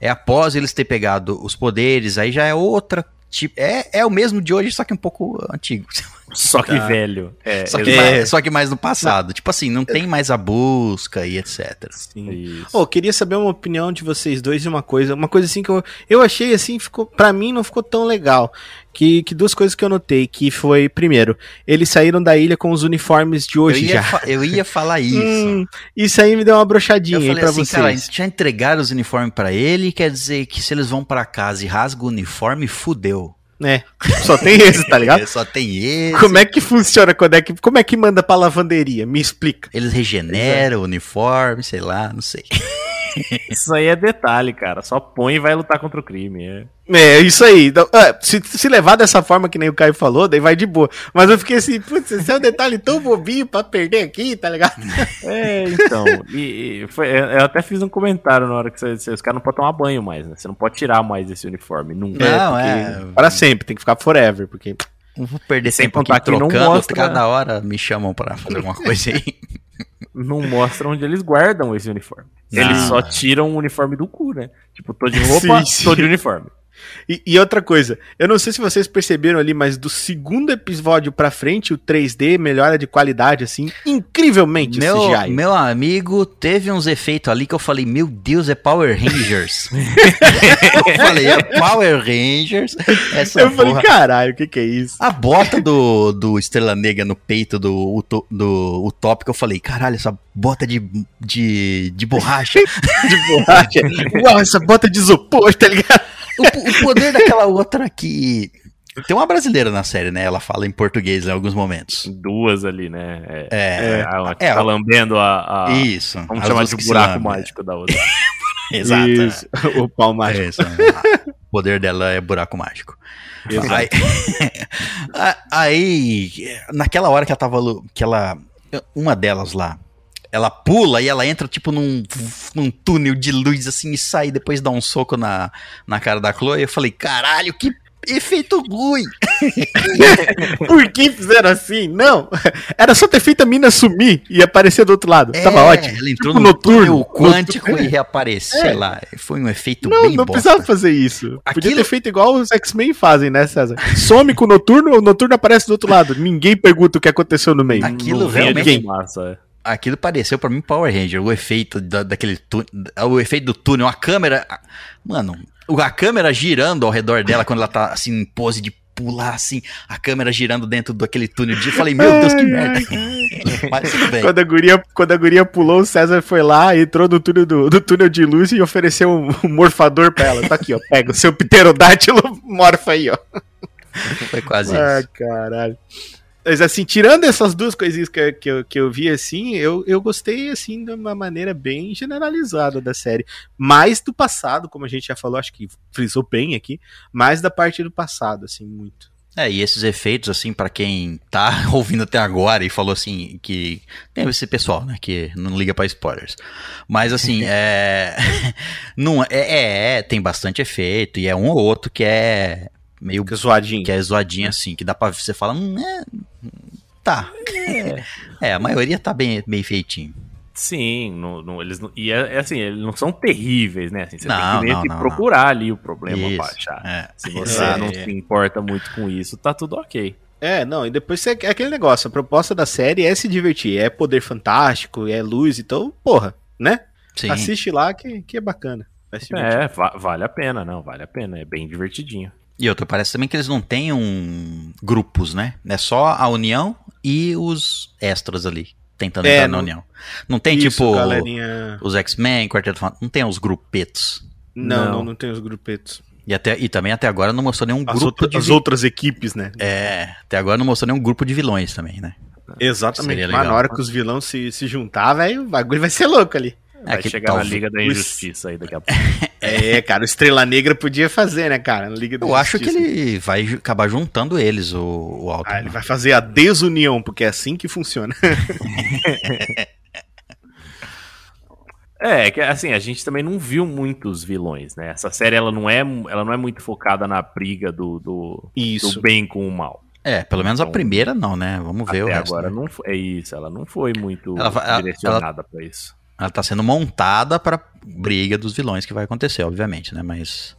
Speaker 1: é após eles ter pegado os poderes, aí já é outra. Tipo, é, é o mesmo de hoje, só que um pouco antigo.
Speaker 4: Só que
Speaker 3: Tá.
Speaker 4: velho. É,
Speaker 1: Só que,
Speaker 3: É.
Speaker 1: mais, só que mais no passado. Tipo assim, não tem mais a busca e etc.
Speaker 4: Isso.
Speaker 3: Ô, queria saber uma opinião de vocês dois de uma coisa. Uma coisa assim que eu, eu achei assim, ficou, pra mim não ficou tão legal. Que, que duas coisas que eu notei, que foi, primeiro, eles saíram da ilha com os uniformes de
Speaker 1: Eu
Speaker 3: hoje
Speaker 1: ia,
Speaker 3: já.
Speaker 1: eu ia falar isso.
Speaker 3: Hum, isso aí me deu uma brochadinha
Speaker 1: eu falei
Speaker 3: pra
Speaker 1: assim,
Speaker 3: vocês.
Speaker 1: cara, já entregaram os uniformes pra ele, quer dizer que se eles vão pra casa e rasgam o uniforme, fudeu.
Speaker 3: É, só tem esse, tá ligado?
Speaker 1: Só tem esse.
Speaker 3: Como é que funciona quando é que, como é que manda pra lavanderia? Me explica.
Speaker 1: Eles regeneram o uniforme, sei lá, não sei.
Speaker 4: Isso aí é detalhe, cara. Só põe e vai lutar contra o crime. É.
Speaker 3: É, isso aí. Então, é, se, se levar dessa forma que nem o Caio falou, daí vai de boa. Mas eu fiquei assim, putz, esse é um detalhe tão bobinho pra perder aqui, tá ligado?
Speaker 4: É, então. e, e foi, eu até fiz um comentário na hora que você, você- os caras não podem tomar banho mais, né? Você não pode tirar mais esse uniforme, nunca.
Speaker 1: Não,
Speaker 3: porque
Speaker 1: é.
Speaker 3: Para sempre, tem que ficar forever, porque.
Speaker 1: Não vou perder
Speaker 4: Sem
Speaker 1: tempo aqui
Speaker 4: que não
Speaker 1: trocando,
Speaker 4: mostra-
Speaker 1: cada hora me chamam pra fazer alguma coisa aí.
Speaker 4: Não mostra onde eles guardam esse uniforme. Eles
Speaker 1: Ah.
Speaker 4: só tiram o uniforme do cu, né? Tipo, tô de roupa,
Speaker 3: Sim, sim.
Speaker 4: tô de uniforme.
Speaker 3: E, e outra coisa, eu não sei se vocês perceberam ali, mas do segundo episódio pra frente, o 3D melhora de qualidade, assim, incrivelmente
Speaker 1: Meu,
Speaker 3: CGI.
Speaker 1: meu amigo, teve uns efeitos ali que eu falei, meu Deus, é Power Rangers. eu falei, é Power Rangers. Essa
Speaker 3: eu falei,
Speaker 1: porra.
Speaker 3: caralho, o que que é isso?
Speaker 1: A bota do, do Estrela Negra no peito do, Uto- do Utópico, eu falei, caralho, essa bota de, de, de borracha.
Speaker 3: De borracha. Uau, essa bota de isopor, tá ligado?
Speaker 1: O, o poder daquela outra que. Tem uma brasileira na série, né? Ela fala em português em alguns momentos.
Speaker 4: Duas ali, né? É.
Speaker 1: É,
Speaker 4: a uma que
Speaker 1: é,
Speaker 4: tá lambendo a. a
Speaker 1: isso.
Speaker 4: Vamos chamar de buraco mágico da outra.
Speaker 1: Exato.
Speaker 3: Isso, o pau mágico.
Speaker 1: É isso. O poder dela é buraco mágico. Aí, aí, naquela hora que ela tava. Que ela. Uma delas lá. Ela pula e ela entra, tipo, num, num túnel de luz, assim, e sai, depois dá um soco na, na cara da Chloe. Eu falei, caralho, que efeito ruim!
Speaker 3: Por que fizeram assim? Não. Era só ter feito a mina sumir e aparecer do outro lado. Tava
Speaker 1: É,
Speaker 3: ótimo.
Speaker 1: Ela entrou
Speaker 3: Tipo
Speaker 1: no
Speaker 3: noturno.
Speaker 1: túnel quântico
Speaker 3: Noturno.
Speaker 1: e reapareceu, sei lá. Foi um efeito
Speaker 3: Não,
Speaker 1: bem
Speaker 3: não
Speaker 1: bosta.
Speaker 3: precisava fazer isso. Podia
Speaker 1: Aquilo-
Speaker 3: ter feito igual os X-Men fazem, né, César? Some com o noturno, o noturno aparece do outro lado. Ninguém pergunta o que aconteceu no meio.
Speaker 1: Aquilo
Speaker 4: Não de
Speaker 1: realmente-
Speaker 4: fumaça, é.
Speaker 1: Aquilo pareceu pra mim Power Ranger, o efeito da, daquele túnel, o efeito do túnel, a câmera, a- mano, a câmera girando ao redor dela quando ela tá assim em pose de pular assim, a câmera girando dentro daquele túnel de, eu falei, meu Deus, que merda. Mas tudo bem.
Speaker 3: Quando a, guria, quando a guria pulou, o César foi lá, entrou no túnel, do, do túnel de luz e ofereceu um, morfador pra ela. Tá aqui, ó. Pega o seu pterodátilo, morfa aí, ó.
Speaker 1: Foi quase
Speaker 3: Ah,
Speaker 1: isso.
Speaker 3: caralho. Mas assim, tirando essas duas coisinhas que, que, eu, que eu vi assim, eu, eu gostei assim de uma maneira bem generalizada da série. Mais do passado, como a gente já falou, acho que frisou bem aqui, mais da parte do passado, assim, muito.
Speaker 1: É, e esses efeitos, assim, pra quem tá ouvindo até agora e falou assim, que. Tem esse pessoal, né, que não liga pra spoilers. Mas, assim, é. não, é, é, é, tem bastante efeito, e é um ou outro que é meio.
Speaker 3: Fica zoadinho.
Speaker 1: que é zoadinho, assim, que dá pra você falar, hum, é. Tá. É, a maioria tá bem, bem feitinho.
Speaker 4: Sim, não, não- eles não, e é, é assim, eles não são terríveis, né? Assim, você
Speaker 1: Não,
Speaker 4: tem que
Speaker 1: não,
Speaker 4: que
Speaker 1: não,
Speaker 4: procurar ali o problema
Speaker 1: Isso,
Speaker 4: pra achar.
Speaker 1: é.
Speaker 4: Se você
Speaker 3: É.
Speaker 4: não se importa muito com isso, tá tudo ok.
Speaker 3: É, não, e depois é aquele negócio, a proposta da série é se divertir, é poder fantástico, é luz, então, porra, né?
Speaker 1: Sim.
Speaker 3: Assiste lá que, que é bacana. Vai se divertir.
Speaker 4: É, va- vale a pena, não, vale a pena, é bem divertidinho.
Speaker 1: E outra, parece também que eles não tenham grupos, né? É só a União e os extras ali, tentando
Speaker 3: É,
Speaker 1: entrar na União. Não tem,
Speaker 3: Isso,
Speaker 1: tipo,
Speaker 3: galerinha...
Speaker 1: os X-Men, Quarteto Fantástico, não tem os grupetos.
Speaker 3: Não,
Speaker 4: Não.
Speaker 3: não, não tem os grupetos.
Speaker 1: E, até, e também até agora não mostrou nenhum
Speaker 3: As,
Speaker 1: grupo
Speaker 3: outra-
Speaker 1: de
Speaker 3: as
Speaker 1: vi-
Speaker 3: outras equipes, né?
Speaker 1: É, até agora não mostrou nenhum grupo de vilões também, né?
Speaker 3: Exatamente. Mas
Speaker 1: legal.
Speaker 3: na hora que os vilões se, se juntar, velho, o bagulho vai ser louco ali.
Speaker 4: Vai
Speaker 1: É que
Speaker 4: chegar
Speaker 1: talvez-
Speaker 4: na Liga da Injustiça aí daqui a pouco.
Speaker 3: É, cara, o Estrela Negra podia fazer, né, cara? Na Liga da
Speaker 1: Eu acho que
Speaker 3: Justiça.
Speaker 1: ele vai acabar juntando eles, o, o Alto.
Speaker 3: Ah, ele vai fazer a desunião, porque é assim que funciona.
Speaker 4: É, que assim, a gente também não viu muitos vilões, né? Essa série ela não é, ela não é muito focada na briga do, do,
Speaker 3: Isso.
Speaker 4: do bem com o mal.
Speaker 1: É, pelo menos a
Speaker 4: Então,
Speaker 1: primeira não, né? Vamos ver o
Speaker 4: Até
Speaker 1: resto.
Speaker 4: agora
Speaker 1: né?
Speaker 4: não foi, é isso, ela não foi muito
Speaker 1: Ela
Speaker 4: direcionada pra isso.
Speaker 1: Ela tá sendo montada pra briga dos vilões que vai acontecer, obviamente, né? Mas.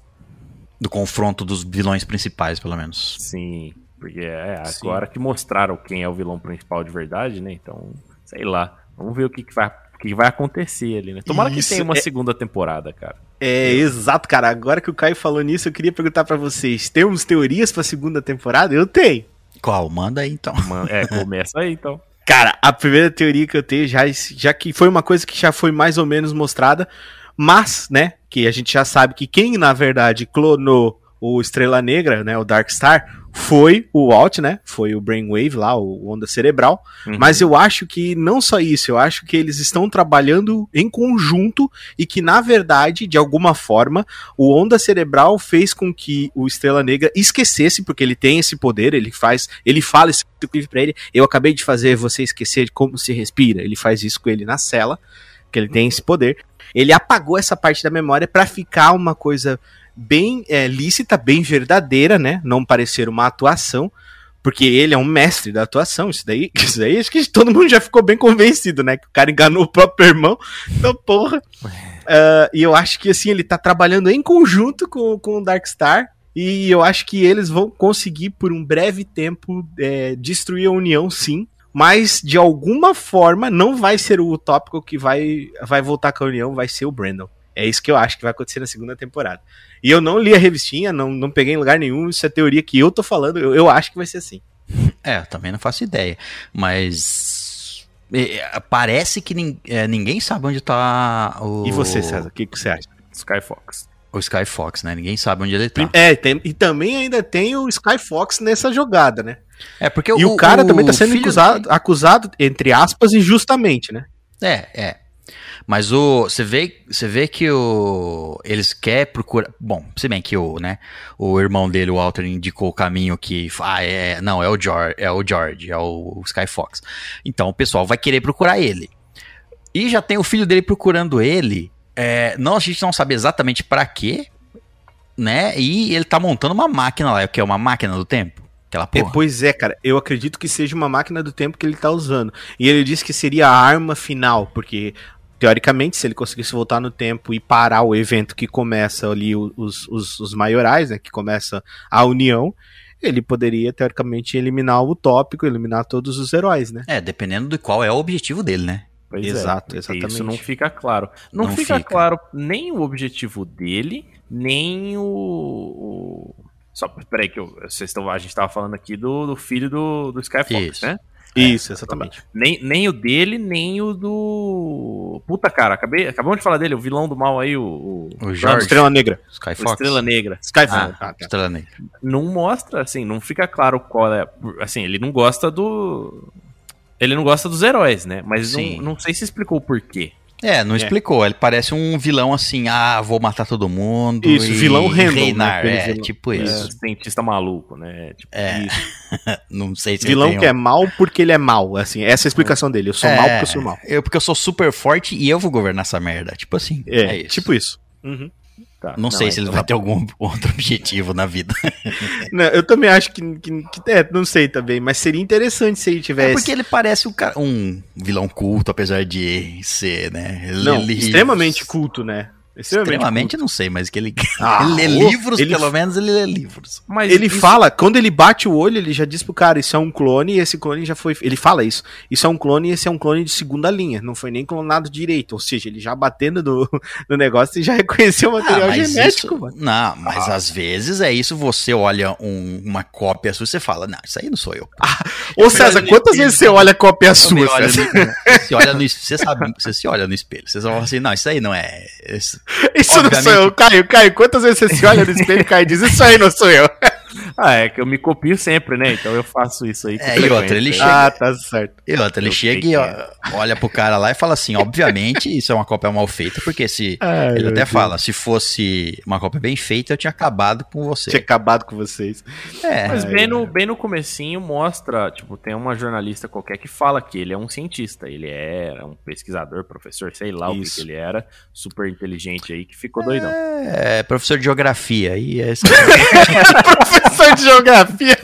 Speaker 1: Do confronto dos vilões principais, pelo menos.
Speaker 4: Sim, porque é
Speaker 3: Sim.
Speaker 4: agora que mostraram quem é o vilão principal de verdade, né? Então, sei lá. Vamos ver o que, que, vai, o que vai acontecer ali, né? Tomara
Speaker 3: Isso,
Speaker 4: que tenha uma
Speaker 3: é-
Speaker 4: segunda temporada, cara.
Speaker 3: É, exato, cara. Agora que o Caio falou nisso, eu queria perguntar pra vocês: temos teorias pra segunda temporada? Eu tenho.
Speaker 1: Qual? Manda aí então.
Speaker 4: Man- É, começa aí então.
Speaker 3: Cara, a primeira teoria que eu tenho, já, já que foi uma coisa que já foi mais ou menos mostrada, mas, né, que a gente já sabe que quem, na verdade, clonou o Estrela Negra, né, o Dark Star, foi o Walt, né, foi o Brainwave lá, o Onda Cerebral,
Speaker 4: Uhum.
Speaker 3: mas eu acho que não só isso, eu acho que eles estão trabalhando em conjunto e que, na verdade, de alguma forma, o Onda Cerebral fez com que o Estrela Negra esquecesse, porque ele tem esse poder, ele faz, ele fala isso pra ele, eu acabei de fazer você esquecer de como se respira, ele faz isso com ele na cela, que ele tem esse poder. Ele apagou essa parte da memória pra ficar uma coisa bem é, lícita, bem verdadeira, né? Não parecer uma atuação, porque ele é um mestre da atuação. Isso daí, isso daí acho que todo mundo já ficou bem convencido, né? Que o cara enganou o próprio irmão. Então, porra. Ah, e eu acho que assim, ele tá trabalhando em conjunto com, com o Darkstar. E eu acho que eles vão conseguir, por um breve tempo, é, destruir a União, sim. Mas, de alguma forma, não vai ser o tópico que vai, vai voltar com a União, vai ser o Brandon. É isso que eu acho que vai acontecer na segunda temporada. E eu não li a revistinha, não, não peguei em lugar nenhum. Isso é teoria que eu tô falando. Eu, eu acho que vai ser assim.
Speaker 1: É, eu também não faço ideia. Mas. é, Parece que nin- é, ninguém sabe onde tá o.
Speaker 3: E você, César? O que, que você acha?
Speaker 4: Sky Fox.
Speaker 1: O Sky Fox, né? Ninguém sabe onde ele tá.
Speaker 3: É, tem- e também ainda tem o Sky Fox nessa jogada, né?
Speaker 1: É porque
Speaker 3: E o, cara também tá sendo acusado, acusado, entre aspas, injustamente, né?
Speaker 1: É, é. Mas o você vê, você vê que o eles querem procurar, bom, se bem que o, né, o irmão dele, o Walter indicou o caminho que ah, é, não, é o George, é o George, é o Sky Fox. Então o pessoal vai querer procurar ele. E já tem o filho dele procurando ele. É, não, a gente não sabe exatamente pra quê, né? E ele tá montando uma máquina lá, que é uma máquina do tempo. Aquela
Speaker 3: É,
Speaker 1: porra.
Speaker 3: pois é, cara, eu acredito que seja uma máquina do tempo que ele tá usando. E ele disse que seria a arma final, porque teoricamente, se ele conseguisse voltar no tempo e parar o evento que começa ali os, os, os maiorais, né, que começa a união, ele poderia teoricamente eliminar o utópico, eliminar todos os heróis, né?
Speaker 1: É, dependendo de qual é o objetivo dele, né?
Speaker 4: Pois
Speaker 3: Exato,
Speaker 4: porque
Speaker 3: exatamente.
Speaker 4: Isso não fica claro. Não,
Speaker 1: Não
Speaker 4: fica,
Speaker 1: fica.
Speaker 4: claro nem o objetivo dele, nem o. o... Só, peraí, que eu, vocês estão, a gente tava falando aqui do, do filho do, do Skyfox,
Speaker 1: Isso.
Speaker 4: né?
Speaker 3: Isso, exatamente.
Speaker 4: Nem, nem o dele, nem o do. Puta, cara, acabei, acabamos de falar dele, o vilão do mal aí, o. o...
Speaker 1: O
Speaker 3: Jorge. Estrela Negra.
Speaker 1: Sky
Speaker 4: o
Speaker 1: Fox.
Speaker 4: Estrela Negra.
Speaker 3: Skyfall.
Speaker 4: Ah,
Speaker 3: Ah, tá.
Speaker 1: Estrela Negra.
Speaker 4: Não mostra, assim, não fica claro qual é. Assim, ele não gosta do. Ele não gosta dos heróis, né? Mas
Speaker 1: Sim.
Speaker 4: não, não sei se explicou o porquê.
Speaker 1: É, não explicou. Ele parece um vilão assim, ah, vou matar todo mundo.
Speaker 3: Isso,
Speaker 1: e
Speaker 3: vilão random, né?
Speaker 1: reinar.
Speaker 3: Aquele
Speaker 1: É,
Speaker 3: vilão.
Speaker 1: tipo
Speaker 4: É,
Speaker 1: isso.
Speaker 4: cientista maluco, né? Tipo,
Speaker 1: É.
Speaker 4: isso.
Speaker 1: Não sei se
Speaker 3: Vilão que é mal porque ele é mal, assim, essa é a explicação dele. Eu sou mal porque eu sou mal.
Speaker 1: Eu, porque eu sou super forte e eu vou governar essa merda. Tipo assim.
Speaker 3: É,
Speaker 1: É, isso.
Speaker 3: tipo isso. Uhum.
Speaker 4: Tá,
Speaker 1: Não, sei se ele
Speaker 4: então
Speaker 1: vai
Speaker 4: tá
Speaker 1: ter algum outro objetivo na vida.
Speaker 3: Não, eu também acho que, que, que- É, não sei também, mas seria interessante se ele
Speaker 1: É
Speaker 3: tivesse.
Speaker 1: porque ele parece um, cara, um vilão culto, apesar de ser, né? Ele
Speaker 3: Não, extremamente culto, né? Extremamente.
Speaker 1: Extremamente, não sei, mas que ele,
Speaker 3: Ah,
Speaker 1: ele lê
Speaker 3: ô,
Speaker 1: livros,
Speaker 3: ele-
Speaker 1: pelo menos ele lê livros.
Speaker 4: Mas
Speaker 3: Ele
Speaker 4: isso-
Speaker 3: fala, quando ele bate o olho, ele já diz pro cara, isso é um clone e esse clone já foi. Ele fala isso. Isso é um clone e esse é um clone de segunda linha. Não foi nem clonado direito. Ou seja, ele já batendo no, no negócio e já reconheceu o material
Speaker 1: mas
Speaker 3: genético,
Speaker 1: isso-
Speaker 3: mano.
Speaker 1: Não, mas
Speaker 3: Ah.
Speaker 1: às vezes é isso, você olha um- uma cópia sua e você fala, não, isso aí não sou eu.
Speaker 3: Ô César, quantas vezes você olha a cópia sua,
Speaker 1: olha no- você, olha no, você sabe, você se olha no espelho, você só fala assim, não, isso aí não é. Isso,
Speaker 3: Isso não sou
Speaker 1: Obviamente.
Speaker 3: eu. Caio, Caio, quantas vezes você se olha no espelho Caio, e diz, isso aí não sou eu.
Speaker 4: Ah, é que eu me copio sempre, né? Então eu faço isso aí. com
Speaker 1: É, e outra, ele chega-
Speaker 3: Ah, tá certo.
Speaker 1: E outra, ele
Speaker 4: Eu
Speaker 1: chega e ó, olha pro cara lá e fala assim: obviamente, isso é uma cópia mal feita, porque se.
Speaker 3: Ai,
Speaker 1: ele até
Speaker 3: Deus.
Speaker 1: fala: se fosse uma cópia bem feita, eu tinha acabado com você.
Speaker 3: Tinha acabado com vocês.
Speaker 1: É,
Speaker 4: Mas
Speaker 3: Ai,
Speaker 4: bem no, bem no comecinho mostra, tipo, tem uma jornalista qualquer que fala que ele é um cientista, ele é um pesquisador, professor, sei lá o que,
Speaker 3: Isso.
Speaker 4: que ele era, super inteligente aí, que ficou doidão.
Speaker 1: é, professor de geografia. E esse
Speaker 3: Professor de geografia.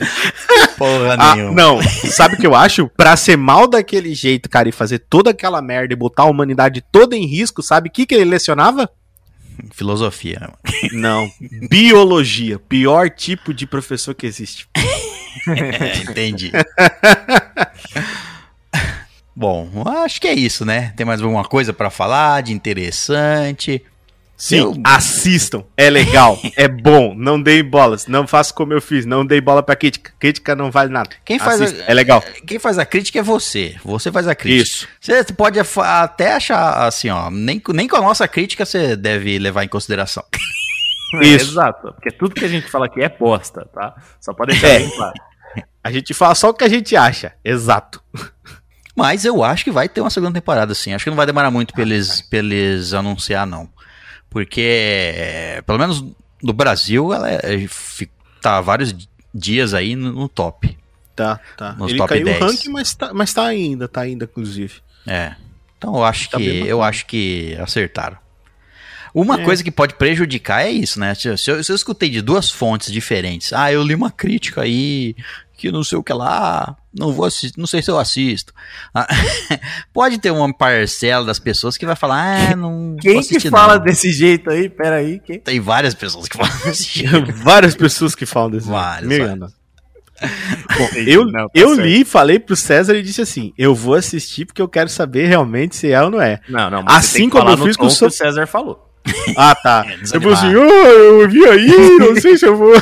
Speaker 1: porra
Speaker 3: Ah,
Speaker 1: nenhuma.
Speaker 3: não, sabe o que eu acho? Pra ser mal daquele jeito, cara, e fazer toda aquela merda e botar a humanidade toda em risco, sabe o que, que ele lecionava?
Speaker 1: Filosofia.
Speaker 3: Não, biologia. Pior tipo de professor que existe.
Speaker 1: É, entendi. Bom, acho que é isso, né? Tem mais alguma coisa pra falar de interessante?
Speaker 3: Sim,
Speaker 1: Eu-
Speaker 3: assistam. É legal, é bom. Não dei bolas. Não faça como eu fiz. Não dei bola pra crítica. Crítica não vale nada.
Speaker 1: Quem faz a-
Speaker 3: É legal.
Speaker 1: Quem faz a crítica é você. Você faz a crítica.
Speaker 3: Isso.
Speaker 1: Você pode até achar assim, ó. Nem, nem com a nossa crítica você deve levar em consideração.
Speaker 4: É,
Speaker 3: Isso.
Speaker 4: exato, porque tudo que a gente fala aqui é bosta, tá? Só pode deixar
Speaker 3: É.
Speaker 4: bem claro.
Speaker 3: A gente fala só o que a gente acha. Exato.
Speaker 1: Mas eu acho que vai ter uma segunda temporada, sim. Acho que não vai demorar muito pra eles, pra eles anunciar, não. Porque, pelo menos no Brasil, ela é, fi- tá vários dias aí no, no top.
Speaker 3: Tá, tá.
Speaker 1: Nos
Speaker 3: Ele
Speaker 1: top
Speaker 3: caiu
Speaker 1: 10.
Speaker 3: o ranking, mas tá, mas tá ainda, tá ainda, inclusive.
Speaker 1: É. Então eu acho
Speaker 3: Tá
Speaker 1: que
Speaker 3: bacana.
Speaker 1: eu acho que acertaram. Uma
Speaker 3: É.
Speaker 1: coisa que pode prejudicar é isso, né? Se, se eu, se eu escutei de duas fontes diferentes, ah, eu li uma crítica aí que não sei o que lá, não vou assistir, não sei se eu assisto. Ah, pode ter uma parcela das pessoas que vai falar, ah, não vou
Speaker 4: Quem que fala
Speaker 1: não.
Speaker 4: desse jeito aí? Pera aí, quem?
Speaker 1: Tem várias pessoas que falam desse jeito.
Speaker 3: Várias pessoas que falam desse
Speaker 1: Várias,
Speaker 3: Me
Speaker 1: várias.
Speaker 3: Bom, eu,
Speaker 4: Não, tá
Speaker 3: eu
Speaker 4: certo.
Speaker 3: li, falei pro César e disse assim: eu vou assistir porque eu quero saber realmente se é ou não é.
Speaker 4: Não, não, mas
Speaker 3: Assim
Speaker 4: você tem que
Speaker 3: como
Speaker 4: falar
Speaker 3: eu fiz com o seu-
Speaker 4: que o César falou.
Speaker 3: Ah, tá.
Speaker 1: É,
Speaker 3: eu falei assim, oh, eu vi aí, não sei se eu vou.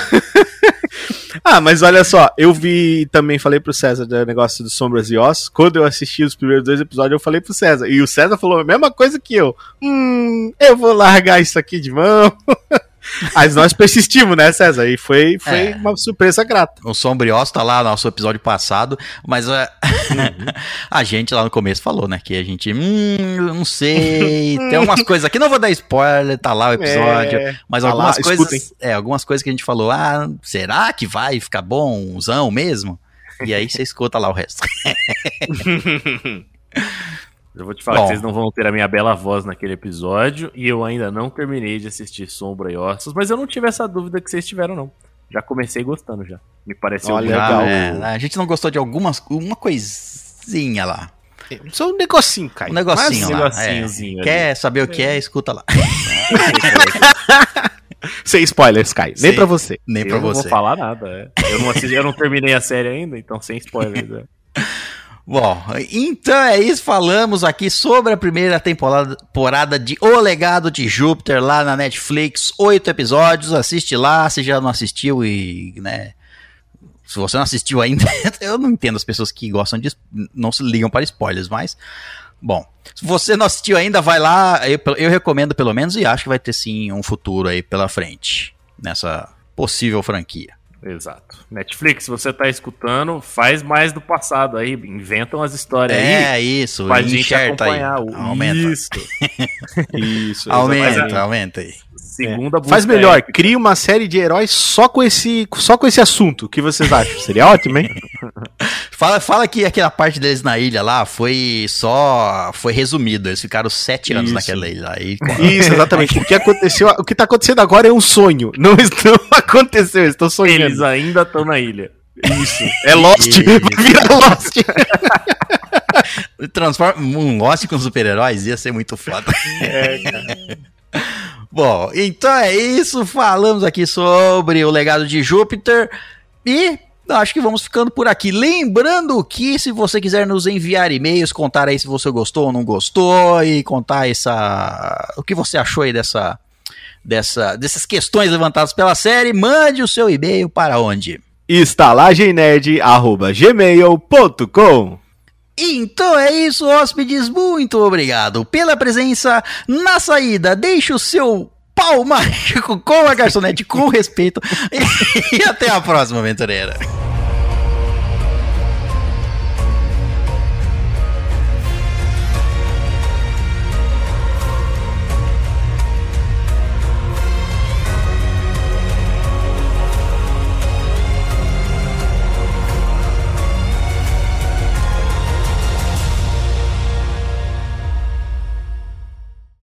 Speaker 3: ah, mas olha só, eu vi também, falei pro César do negócio do Sombras e Ossos. Quando eu assisti os primeiros dois episódios, eu falei pro César. E o César falou a mesma coisa que eu. Hum, eu vou largar isso aqui de mão. Mas nós persistimos, né, César? E foi, foi
Speaker 1: É.
Speaker 3: uma surpresa grata.
Speaker 1: O Sombrioso tá lá no nosso episódio passado, mas é, a gente lá no começo falou, né? Que a gente, hum, eu não sei, tem algumas coisas aqui, não vou dar spoiler, tá lá o episódio,
Speaker 3: É,
Speaker 1: mas
Speaker 3: tá lá,
Speaker 1: algumas coisas,
Speaker 3: escutem.
Speaker 1: é, algumas coisas que a gente falou, ah, será que vai ficar bonzão mesmo? E aí você escuta lá o resto.
Speaker 4: Eu vou te falar
Speaker 1: Bom.
Speaker 4: que vocês não vão ter a minha bela voz naquele episódio e eu ainda não terminei de assistir Sombra e Ossos, mas eu não tive essa dúvida que vocês tiveram, não. Já comecei gostando já. Me pareceu
Speaker 3: Olha, legal.
Speaker 1: é, a gente não gostou de algumas uma coisinha lá.
Speaker 3: Só um negocinho, Caio.
Speaker 1: Um negocinho
Speaker 4: um
Speaker 1: lá. é. Quer saber o que é? Escuta lá.
Speaker 3: Sem spoilers, Caio. Nem pra você.
Speaker 1: Nem
Speaker 4: eu
Speaker 1: pra
Speaker 4: não
Speaker 1: você.
Speaker 4: vou falar nada. é. Eu, não assisti- eu não terminei a série ainda, então sem spoilers. é.
Speaker 1: Bom, então é isso. Falamos aqui sobre a primeira temporada de O Legado de Júpiter lá na Netflix. Oito episódios. Assiste lá se já não assistiu e, né. Se você não assistiu ainda, eu não entendo as pessoas que gostam de. não se ligam para spoilers, mas. Bom, se você não assistiu ainda, vai lá. Eu, eu recomendo pelo menos e acho que vai ter sim um futuro aí pela frente nessa possível franquia.
Speaker 4: Exato. Netflix, se você tá escutando, faz mais do passado aí. Inventam as histórias aí.
Speaker 1: É isso,
Speaker 4: Pra gente
Speaker 1: aí.
Speaker 4: acompanhar. o-
Speaker 1: Aumenta.
Speaker 4: Isso.
Speaker 3: Isso.
Speaker 1: Aumenta,
Speaker 4: exatamente.
Speaker 1: aumenta aí.
Speaker 4: Segunda busca
Speaker 3: Faz melhor,
Speaker 4: épica.
Speaker 3: cria uma série de heróis só com esse, só com esse assunto. O que vocês acham? Seria ótimo, hein?
Speaker 1: Fala, fala que aquela parte deles na ilha lá foi só. Foi resumido. Eles ficaram sete anos
Speaker 3: Isso.
Speaker 1: naquela ilha. E,
Speaker 3: Isso, exatamente. O que aconteceu, o que tá acontecendo agora é um sonho. Não, não aconteceu, eles estão sonhando.
Speaker 4: Eles ainda estão na ilha.
Speaker 3: Isso. É Lost, vai virar Lost.
Speaker 1: transforma um Lost com super-heróis ia ser muito foda. Bom, então é isso. Falamos aqui sobre o legado de Júpiter. E acho que vamos ficando por aqui. Lembrando que se você quiser nos enviar e-mails, contar aí se você gostou ou não gostou, e contar essa. o que você achou aí dessa. Dessa, dessas questões levantadas pela série, mande o seu e-mail para onde?
Speaker 3: estalagemnerd.gmail.com
Speaker 1: Então é isso, hóspedes. Muito obrigado pela presença. Na saída, deixe o seu pau mágico com a garçonete com respeito. E até a próxima, aventureira.